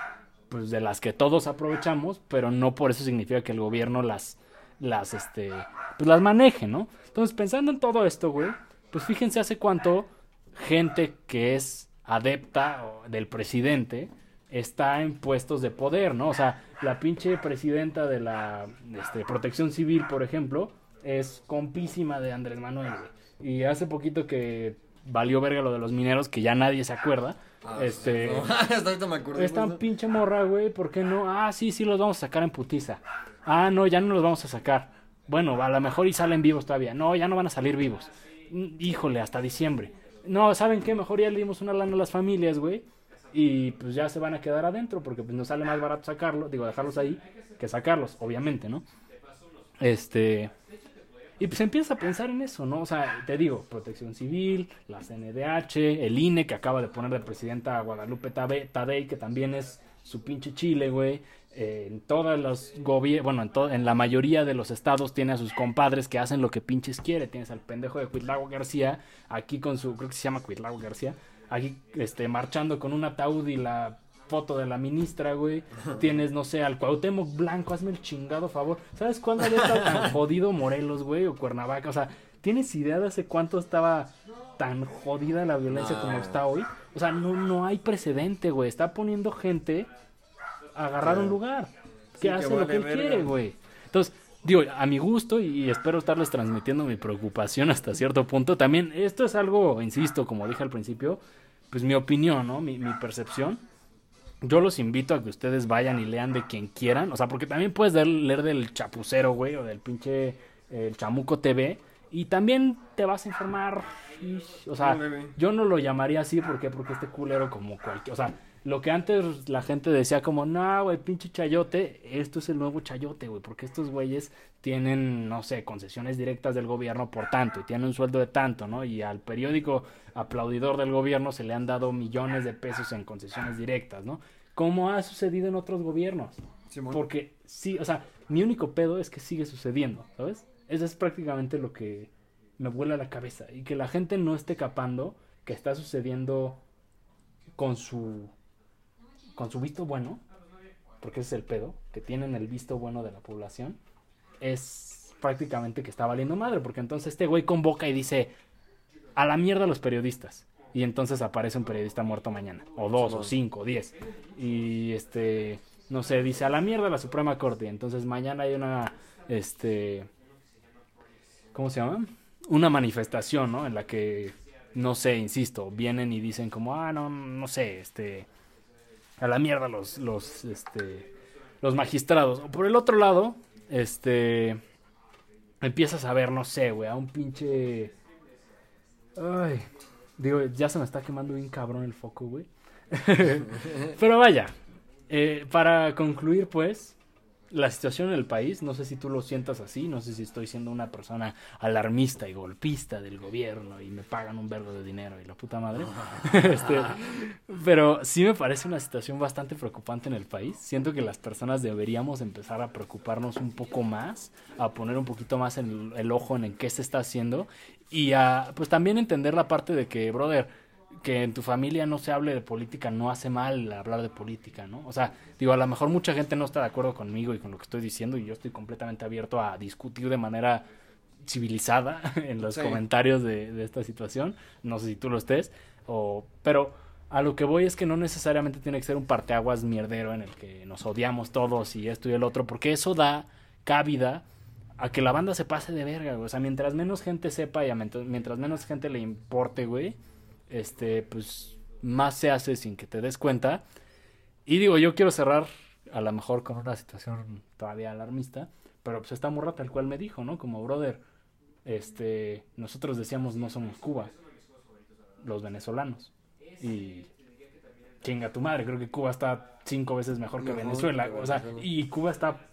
pues de las que todos aprovechamos, pero no por eso significa que el gobierno las, las, este, pues las maneje, ¿no? Entonces, pensando en todo esto, güey, pues fíjense hace cuánto gente que es adepta del presidente está en puestos de poder, ¿no? O sea, la pinche presidenta de la este, protección civil, por ejemplo, es compísima de Andrés Manuel. Y hace poquito que valió verga lo de los mineros, que ya nadie se acuerda. Ah, este, no. (laughs) Hasta ahorita me acordé. esta justo. pinche morra, güey, ¿por qué no? Ah, sí, sí, los vamos a sacar en putiza. Ah, no, ya no los vamos a sacar. Bueno, a lo mejor y salen vivos todavía. No, ya no van a salir vivos. Mm, Híjole, hasta diciembre. No, ¿saben qué? Mejor ya le dimos una lana a las familias, güey. Y pues ya se van a quedar adentro porque pues nos sale más barato sacarlos, digo, dejarlos ahí que sacarlos, obviamente, ¿no? Este... Y pues empiezas a pensar en eso, ¿no? O sea, te digo, Protección Civil, la CNDH, el INE que acaba de poner de presidenta a Guadalupe Tadei, que también es su pinche Chile, güey. Eh, en todos los gobiernos, bueno, en, en la mayoría de los estados tiene a sus compadres que hacen lo que pinches quiere. Tienes al pendejo de Cuitlago García, aquí con su, creo que se llama Cuitlago García, aquí este, marchando con un ataúd y la foto de la ministra, güey. Tienes, no sé, al Cuauhtémoc Blanco, hazme el chingado favor. ¿Sabes cuándo había estado tan (laughs) jodido Morelos, güey? O Cuernavaca, o sea, ¿tienes idea de hace cuánto estaba tan jodida la violencia No. como está hoy? O sea, no, no hay precedente, güey. Está poniendo gente a agarrar un lugar. sí, Que que hace lo que él verga. quiere, güey. Entonces, digo, a mi gusto, y espero estarles transmitiendo mi preocupación hasta cierto punto. También, esto es algo, insisto, como dije al principio, pues mi opinión, ¿no? Mi, mi percepción. Yo los invito a que ustedes vayan y lean de quien quieran. O sea, porque también puedes leer, del chapucero, güey, o del pinche el Chamuco TV. Y también te vas a informar. o sea, yo no lo llamaría así, ¿por qué? Porque este culero como cualquier... O sea, lo que antes la gente decía como, no, güey, pinche chayote, esto es el nuevo chayote, güey, porque estos güeyes tienen, no sé, concesiones directas del gobierno por tanto, y tienen un sueldo de tanto, ¿no? Y al periódico aplaudidor del gobierno se le han dado millones de pesos en concesiones directas, ¿no? Como ha sucedido en otros gobiernos. Porque sí, o sea, mi único pedo es que sigue sucediendo, ¿sabes? Eso es prácticamente lo que me vuela la cabeza. Y que la gente no esté capando que está sucediendo con su con su visto bueno, porque ese es el pedo, que tienen el visto bueno de la población, es prácticamente que está valiendo madre, porque entonces este güey convoca y dice, a la mierda los periodistas. Y entonces aparece un periodista muerto mañana, o dos, o cinco, o diez. Y este, no sé, dice, a la mierda la Suprema Corte. Y entonces mañana hay una, este, ¿cómo se llama? Una manifestación, ¿no? En la que, no sé, insisto, vienen y dicen como, ah, no, no sé, este a la mierda los, los, este, los magistrados. Por el otro lado, este, empiezas a ver, no sé, güey, a un pinche... Ay, digo, ya se me está quemando bien cabrón el foco, güey. (laughs) Pero vaya, eh, para concluir, pues, la situación en el país, no sé si tú lo sientas así, no sé si estoy siendo una persona alarmista y golpista del gobierno y me pagan un verbo de dinero y la puta madre. (laughs) este, pero sí me parece una situación bastante preocupante en el país. Siento que las personas deberíamos empezar a preocuparnos un poco más, a poner un poquito más el, el ojo en, en qué se está haciendo y a pues también entender la parte de que, brother, que en tu familia no se hable de política no hace mal hablar de política, ¿no? O sea, digo, a lo mejor mucha gente no está de acuerdo conmigo y con lo que estoy diciendo y yo estoy completamente abierto a discutir de manera civilizada (laughs) en los comentarios de, de, esta situación. No sé si tú lo estés, o, pero a lo que voy es que no necesariamente tiene que ser un parteaguas mierdero en el que nos odiamos todos y esto y el otro, porque eso da cabida a que la banda se pase de verga, güey. O sea, mientras menos gente sepa y a mientras menos gente le importe, güey este, pues más se hace sin que te des cuenta. Y digo, yo quiero cerrar a lo mejor con una situación todavía alarmista, pero pues esta morra tal cual me dijo, ¿no? Como brother, este, nosotros decíamos no somos Cuba, los venezolanos. Y chinga tu madre, creo que Cuba está cinco veces mejor que Venezuela, o sea, y Cuba está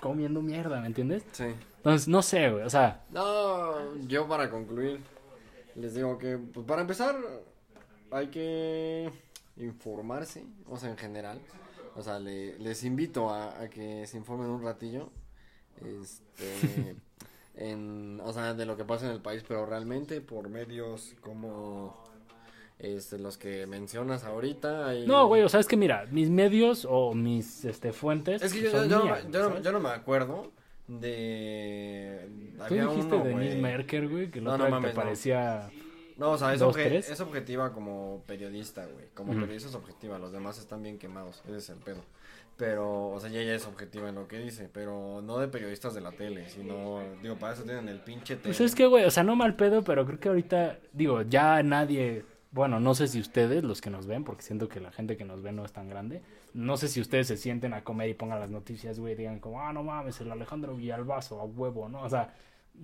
comiendo mierda, ¿me entiendes? Sí. Entonces, no sé, güey, o sea. No, yo para concluir, les digo que, pues para empezar, hay que informarse, o sea, en general. O sea, les invito a, que se informen un ratillo. Este. (laughs) en, o sea, de lo que pasa en el país, pero realmente por medios como este, los que mencionas ahorita. No, güey, o sea, es que mira, mis medios o mis este, fuentes. Es que yo, no, me acuerdo de. Tú dijiste de Denise Merker, güey, que no, no, te parecía. No, o sea, es, es objetiva como periodista, güey. Como periodista es objetiva, los demás están bien quemados, ese es el pedo. Pero, o sea, ella es objetiva en lo que dice, pero no de periodistas de la tele, sino, digo, para eso tienen el pinche tele. Pues es que, güey, o sea, no mal pedo, pero creo que ahorita, digo, ya nadie, bueno, no sé si ustedes, los que nos ven, porque siento que la gente que nos ve no es tan grande, no sé si ustedes se sienten a comer y pongan las noticias, güey, digan como, ah, no mames, el Alejandro Villalbazo, a huevo, ¿no? O sea,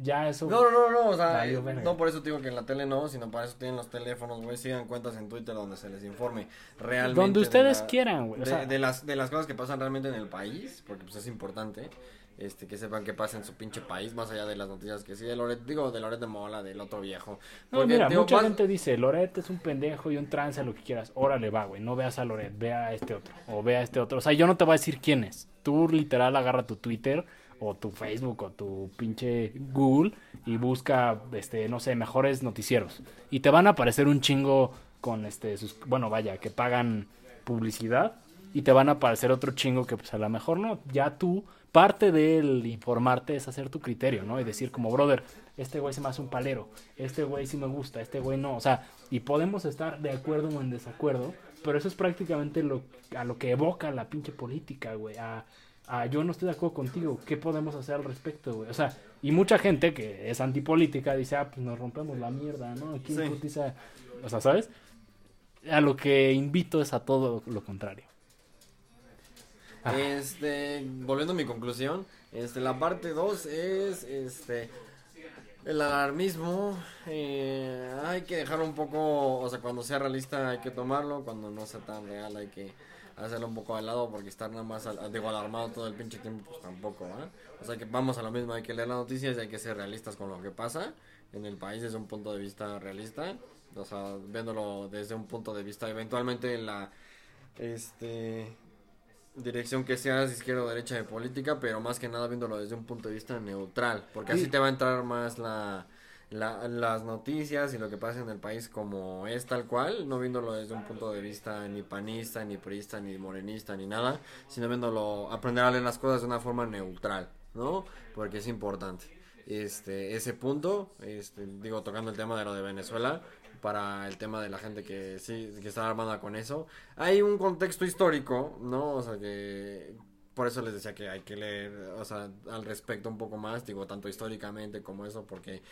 ya eso. No, no, no, no, o sea, no por eso digo que en la tele no, sino para eso tienen los teléfonos, güey, sigan cuentas en Twitter donde se les informe realmente. Donde ustedes quieran, güey. De, las, de las cosas que pasan realmente en el país, porque pues es importante, este, que sepan qué pasa en su pinche país, más allá de las noticias que sí, de Loret, digo, de Loret de Mola, del otro viejo. no, mira, mucha gente dice, Loret es un pendejo y un trance, lo que quieras. Órale, va, güey, no veas a Loret, vea a este otro, o vea a este otro. O sea, yo no te voy a decir quién es. Tú literal agarra tu Twitter o tu Facebook o tu pinche Google y busca, este, no sé, mejores noticieros. Y te van a aparecer un chingo con, este, sus, bueno, vaya, que pagan publicidad y te van a aparecer otro chingo que pues a lo mejor no. Ya tú, parte del informarte es hacer tu criterio, ¿no? Y decir como, brother, este güey se me hace un palero, este güey sí me gusta, este güey no. O sea, y podemos estar de acuerdo o en desacuerdo, pero eso es prácticamente lo, a lo que evoca la pinche política, güey. A, yo no estoy de acuerdo contigo, ¿qué podemos hacer al respecto, güey? O sea, y mucha gente que es antipolítica dice, ah, pues nos rompemos la mierda, ¿no? Aquí sí. o sea, ¿sabes? A lo que invito es a todo lo contrario. Este, volviendo a mi conclusión, este, la parte 2 es, este, El alarmismo, eh, hay que dejarlo un poco, o sea, cuando sea realista hay que tomarlo, cuando no sea tan real hay que hacerlo un poco al lado porque estar nada más, al- digo, alarmado todo el pinche tiempo, pues tampoco, ¿ah? O sea, que vamos a lo mismo, hay que leer las noticias y hay que ser realistas con lo que pasa en el país desde un punto de vista realista, o sea, viéndolo desde un punto de vista eventualmente la, este, dirección que seas, izquierda o derecha de política, pero más que nada viéndolo desde un punto de vista neutral, porque así Sí. te va a entrar más la, la- las noticias y lo que pasa en el país como es tal cual, no viéndolo desde un punto de vista ni panista, ni priista, ni morenista, ni nada, sino viéndolo, aprender a leer las cosas de una forma neutral, ¿no? Porque es importante. Este, ese punto, este, digo, tocando el tema de lo de Venezuela, para el tema de la gente que sí, que está armada con eso. Hay un contexto histórico, ¿no? O sea que por eso les decía que hay que leer, o sea, al respecto un poco más, digo, tanto históricamente como eso, porque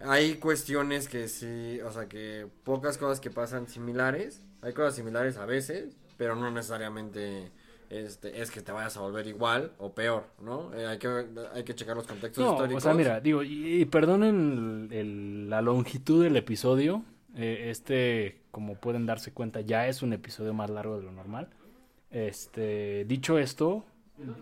hay cuestiones que sí, o sea, que pocas cosas que pasan similares, hay cosas similares a veces, pero no necesariamente este, es que te vayas a volver igual o peor, ¿no? Eh, hay, que, hay que checar los contextos No, históricos. o sea, mira, digo, y, y perdonen el- el- la longitud del episodio. Eh, este, como pueden darse cuenta, ya es un episodio más largo de lo normal. Este, dicho esto,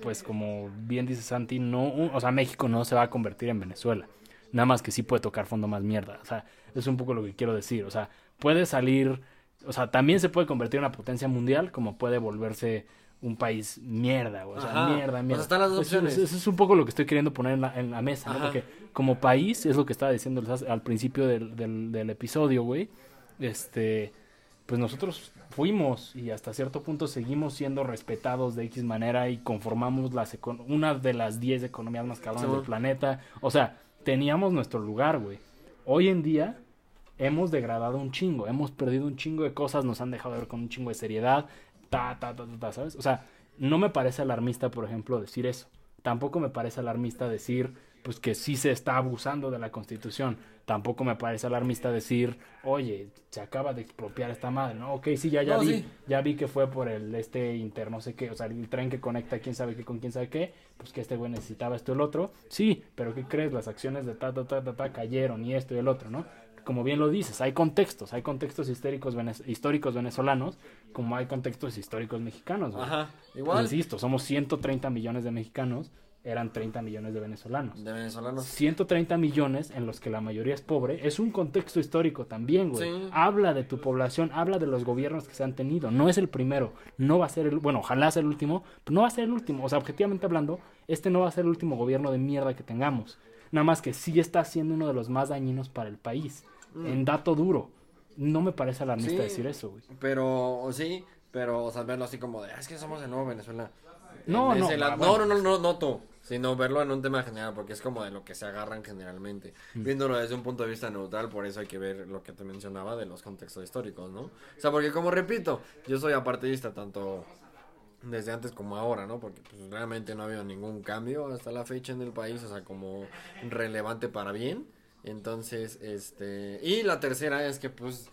pues como bien dice Santi, no, o sea, México no se va a convertir en Venezuela. Nada más que sí puede tocar fondo más mierda. O sea, es un poco lo que quiero decir. O sea, puede salir, o sea, también se puede convertir en una potencia mundial, como puede volverse un país mierda, o sea, Ajá. mierda, O sea, mierda. están las Eso- opciones. Eso, es un poco lo que estoy queriendo poner en la, en la mesa, ¿no? Porque como país, es lo que estaba diciendo al principio del, del, del episodio, güey. Este, pues nosotros fuimos y hasta cierto punto seguimos siendo respetados de X manera y conformamos las una de las 10 economías más cabronas Sí. del planeta. O sea, teníamos nuestro lugar, güey. Hoy en día hemos degradado un chingo, hemos perdido un chingo de cosas, nos han dejado de ver con un chingo de seriedad, ta, ta, ta, ta, ta, ¿sabes? O sea, no me parece alarmista, por ejemplo, decir eso. Tampoco me parece alarmista decir, pues, que sí se está abusando de la Constitución. Tampoco me parece alarmista decir, oye, se acaba de expropiar esta madre, ¿no? Ok, sí, ya, ya No, vi, sí. ya vi que fue por el, este inter, no sé qué, o sea, el tren que conecta quién sabe qué con quién sabe qué, pues que este güey necesitaba esto y el otro. Sí, pero ¿qué crees? Las acciones de ta, ta, ta, ta, ta cayeron y esto y el otro, ¿no? Como bien lo dices, hay contextos, hay contextos históricos, venez- históricos venezolanos, como hay contextos históricos mexicanos, güey. Ajá, igual. Insisto, somos 130 millones de mexicanos, eran 30 millones de venezolanos. De venezolanos. 130 millones en los que la mayoría es pobre, es un contexto histórico también, güey. Sí. Habla de tu población, habla de los gobiernos que se han tenido. No es el primero, no va a ser el, bueno, ojalá sea el último, pero no va a ser el último. O sea, objetivamente hablando, este no va a ser el último gobierno de mierda que tengamos. Nada más que sí está siendo uno de los más dañinos para el país. En dato duro. No me parece alarmista Mm. Sí. decir eso, güey. Pero, o sí, pero, o sea, verlo así como de, "Ah, es que somos el nuevo Venezuela. No, En no, lado- ah, no, bueno. no, no, no, no tú, sino verlo en un tema general, porque es como de lo que se agarran generalmente. Mm. Viéndolo desde un punto de vista neutral, por eso hay que ver lo que te mencionaba de los contextos históricos, ¿no? O sea, porque como repito, yo soy apartidista tanto desde antes como ahora, ¿no? Porque pues, realmente no ha habido ningún cambio hasta la fecha en el país, o sea, como relevante para bien. Entonces, este... Y la tercera es que, pues,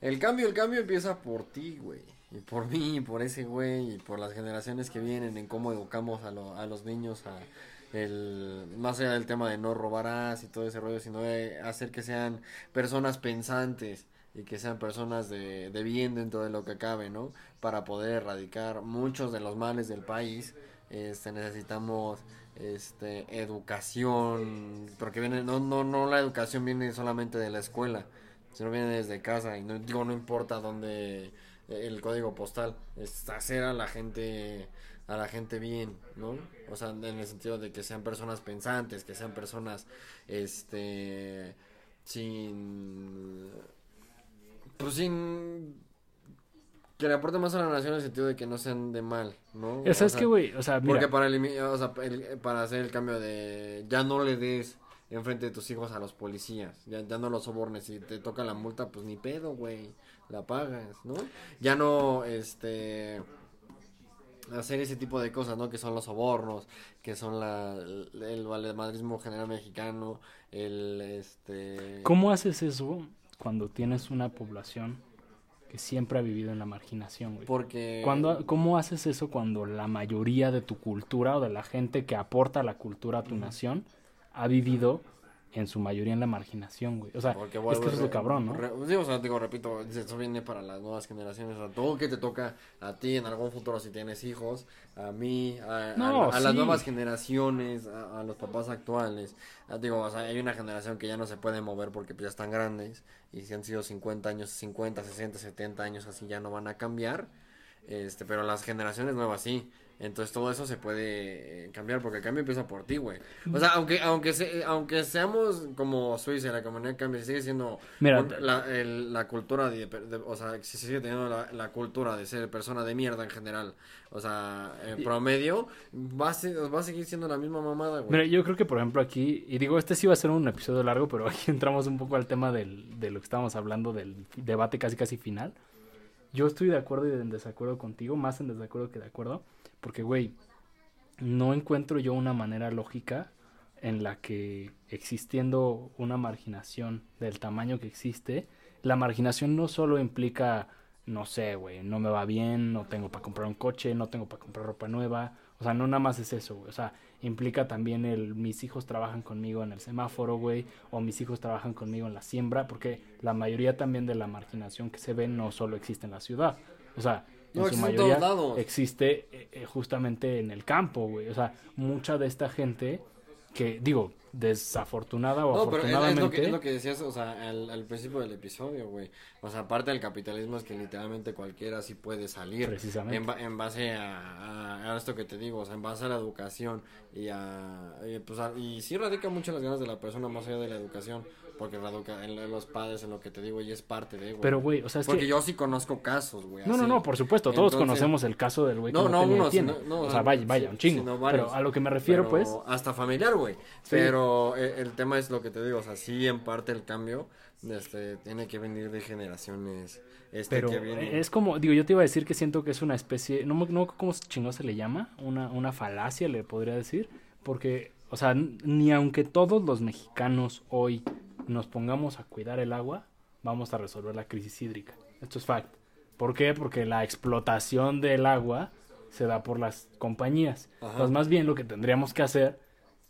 el cambio, el cambio empieza por ti, güey. Y por mí, y por ese güey, y por las generaciones que vienen, en cómo educamos a, lo- a los niños, a el, más allá del tema de no robarás y todo ese rollo, sino de hacer que sean personas pensantes y que sean personas de, de bien dentro de lo que cabe, ¿no? Para poder erradicar muchos de los males del país, este, necesitamos este educación porque viene no no no la educación viene solamente de la escuela sino viene desde casa y no digo no importa dónde el código postal es hacer a la gente a la gente bien no o sea en el sentido de que sean personas pensantes que sean personas este sin pues sin que le aporte más a la nación en el sentido de que no sean de mal, ¿no? Esa O es sea, que, güey, o sea, mira, porque para o sea, el- para hacer el cambio de ya no le des enfrente de tus hijos a los policías, ya, ya no los sobornes, si te toca la multa, pues ni pedo, güey, la pagas, ¿no? Ya no, este, hacer ese tipo de cosas, ¿no? Que son los sobornos, que son la, el, el valemadrismo general mexicano, el, este... ¿cómo haces eso cuando tienes una población que siempre ha vivido en la marginación, güey? Porque... Cuando, ¿Cómo haces eso cuando la mayoría de tu cultura o de la gente que aporta la cultura a tu nación ha vivido en su mayoría en la marginación, güey. O sea, Porque es que eso es lo cabrón, ¿no? re- sí, o sea, digo, repito, eso viene para las nuevas generaciones. O sea, todo que te toca a ti en algún futuro si tienes hijos, a mí, a, a- No, a las nuevas generaciones, a, a los papás actuales. Ah, Digo, o sea, hay una generación que ya no se puede mover porque pues, ya están grandes. Y si han sido 50 años, 50, 60, 70 años así ya no van a cambiar. Este, pero las generaciones nuevas sí. Entonces todo eso se puede eh, cambiar porque el cambio empieza por ti, güey. O sea, aunque aunque se- aunque seamos como Suiza, la comunidad cambia, sigue siendo Mira, un- la, el- la cultura de, de- o sea, se sigue teniendo la, la cultura de ser persona de mierda en general. O sea, en promedio va a, va a seguir siendo la misma mamada, güey. Mira, yo creo que por ejemplo aquí, y digo, este sí va a ser un episodio largo, pero (laughs) aquí entramos un poco al tema del, de lo que estábamos hablando, del debate casi casi final. Yo estoy de acuerdo y en desacuerdo contigo, más en desacuerdo que de acuerdo, porque, güey, no encuentro yo una manera lógica en la que existiendo una marginación del tamaño que existe, la marginación no solo implica, no sé, güey, no me va bien, no tengo para comprar un coche, no tengo para comprar ropa nueva, o sea, no nada más es eso, güey, o sea, implica también el mis hijos trabajan conmigo en el semáforo, güey, o mis hijos trabajan conmigo en la siembra, porque la mayoría también de la marginación que se ve no solo existe en la ciudad, o sea, en No, su mayoría existe eh, eh, justamente en el campo, güey, o sea, mucha de esta gente que, digo, desafortunada o No, pero es, es lo que, es lo que decías, o sea, al, al principio del episodio, güey. O sea, aparte del capitalismo es que literalmente cualquiera sí puede salir. Precisamente. En, en base a, a- a esto que te digo, o sea, en base a la educación y a... Y, pues, a- y sí radica mucho las ganas de la persona más allá de la educación, porque radica en, los padres, en lo que te digo, y es parte de, güey. Pero, güey, o sea, es Porque que... yo sí conozco casos, güey. No, no, así. no, por supuesto, todos Entonces- conocemos el caso del güey que No, no, no, tenía uno, sino- no, o sea, no, vaya, sí, vaya, un chingo. sino varios. pero a lo que me refiero, pues... Hasta familiar, güey. Pero eh, el tema es lo que te digo, o sea, sí, en parte el cambio este, tiene que venir de generaciones. Este, Pero que viene. es como, digo, yo te iba a decir que siento que es una especie, no, no cómo chingón se le llama, una, una falacia le podría decir, porque, o sea, ni aunque todos los mexicanos hoy nos pongamos a cuidar el agua, vamos a resolver la crisis hídrica. Esto es fact. ¿Por qué? Porque la explotación del agua se da por las compañías. Ajá. Entonces, más bien lo que tendríamos que hacer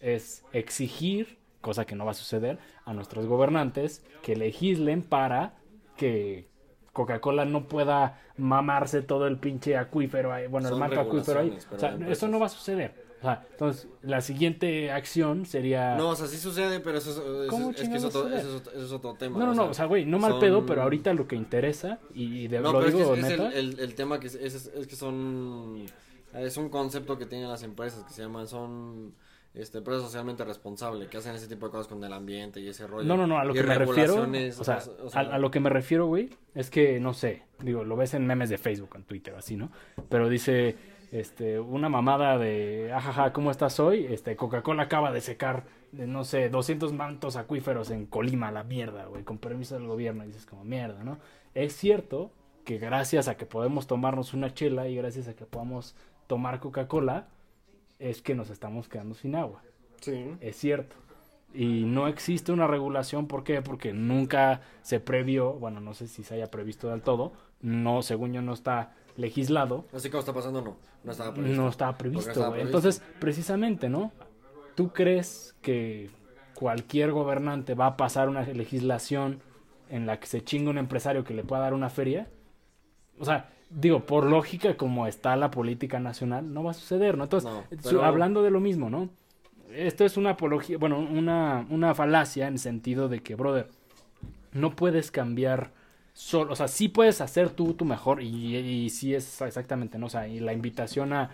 es exigir, cosa que no va a suceder, a nuestros gobernantes que legislen para que Coca-Cola no pueda mamarse todo el pinche acuífero ahí, bueno, el manto acuífero ahí. O sea, eso no va a suceder. O sea, entonces, la siguiente acción sería... No, o sea, sí sucede, pero eso, es- eso, ¿Cómo es, que es otro, sucede? eso es otro- eso es otro tema. no, no, no, o sea, güey, no mal son- pedo, pero ahorita lo que interesa, y, de, No, lo pero es digo que es, neta, el, el, el tema que es, es, que son... Es un concepto que tienen las empresas que se llaman, son... Este, empresas socialmente responsables, que hacen ese tipo de cosas con el ambiente y ese rollo. No, no, no, a lo Y que me refiero, o sea, o sea, a, a lo que me refiero, güey, es que, no sé, digo, lo ves en memes de Facebook, en Twitter, así, ¿no? Pero dice, este, una mamada de, ajaja, ¿cómo estás hoy? Este, Coca-Cola acaba de secar, no sé, 200 mantos acuíferos en Colima, la mierda, güey, con permiso del gobierno, y dices como, mierda, ¿no? Es cierto que gracias a que podemos tomarnos una chela y gracias a que podamos tomar Coca-Cola, es que nos estamos quedando sin agua Sí. es cierto. Y no existe una regulación, ¿por qué? Porque nunca se previó, bueno, no sé si se haya previsto del todo, no, según yo no está legislado, Así como está pasando, no. No estaba previsto. no estaba previsto, estaba güey. previsto. Entonces, precisamente, ¿no? ¿Tú crees que cualquier gobernante va a pasar una legislación en la que se chinga un empresario que le pueda dar una feria? O sea, digo, por lógica, como está la política nacional, no va a suceder, ¿no? Entonces, No, su- pero- hablando de lo mismo, ¿no? Esto es una apología, bueno, una, una falacia en el sentido de que, brother, no puedes cambiar solo, o sea, sí puedes hacer tú tu mejor y, y sí es exactamente, ¿no? O sea, y la invitación a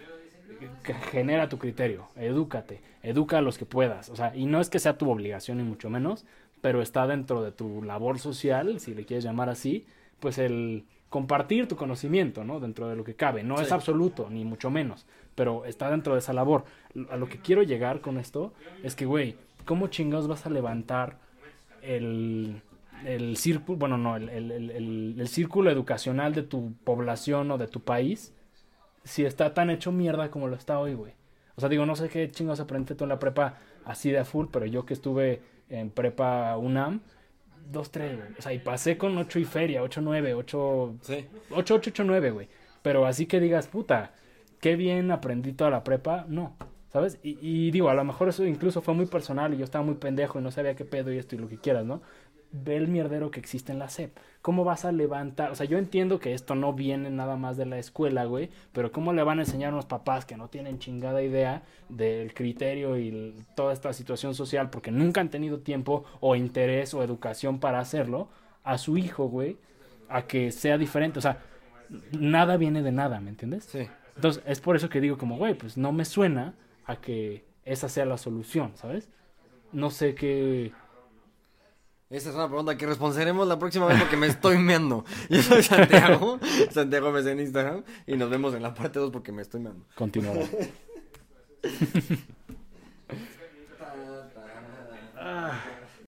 que genera tu criterio, edúcate, educa a los que puedas, o sea, y no es que sea tu obligación ni mucho menos, pero está dentro de tu labor social, si le quieres llamar así, pues el compartir tu conocimiento, ¿no? Dentro de lo que cabe, no es absoluto, ni mucho menos, pero está dentro de esa labor. A lo que quiero llegar con esto es que, güey, ¿cómo chingados vas a levantar el, el círculo, bueno, no, el, el- el- círculo educacional de tu población o de tu país si está tan hecho mierda como lo está hoy, güey? O sea, digo, no sé qué chingados aprendiste tú en la prepa así de a full, pero yo que estuve en prepa UNAM, dos, tres, güey. O sea, y pasé con ocho y feria, ocho, nueve, ocho, Sí. 8, 8, 8, 9, güey. Pero así que digas, puta, qué bien aprendí toda la prepa, no. ¿Sabes? Y, y digo, a lo mejor eso incluso fue muy personal y yo estaba muy pendejo y no sabía qué pedo y esto y lo que quieras, ¿no? Ve el mierdero que existe en la SEP. ¿Cómo vas a levantar? O sea, yo entiendo que esto no viene nada más de la escuela, güey, pero ¿cómo le van a enseñar a unos papás que no tienen chingada idea del criterio y el- toda esta situación social porque nunca han tenido tiempo o interés o educación para hacerlo a su hijo, güey, a que sea diferente? O sea, nada viene de nada, ¿me entiendes? Sí. Entonces, es por eso que digo como, güey, pues no me suena a que esa sea la solución, ¿sabes? No sé qué... Esa es una pregunta que responderemos la próxima vez porque me estoy meando. (laughs) Yo soy Santiago, (laughs) Santiago MC en Instagram, y nos vemos en la parte 2 porque me estoy meando. Continuamos. (laughs) Ah.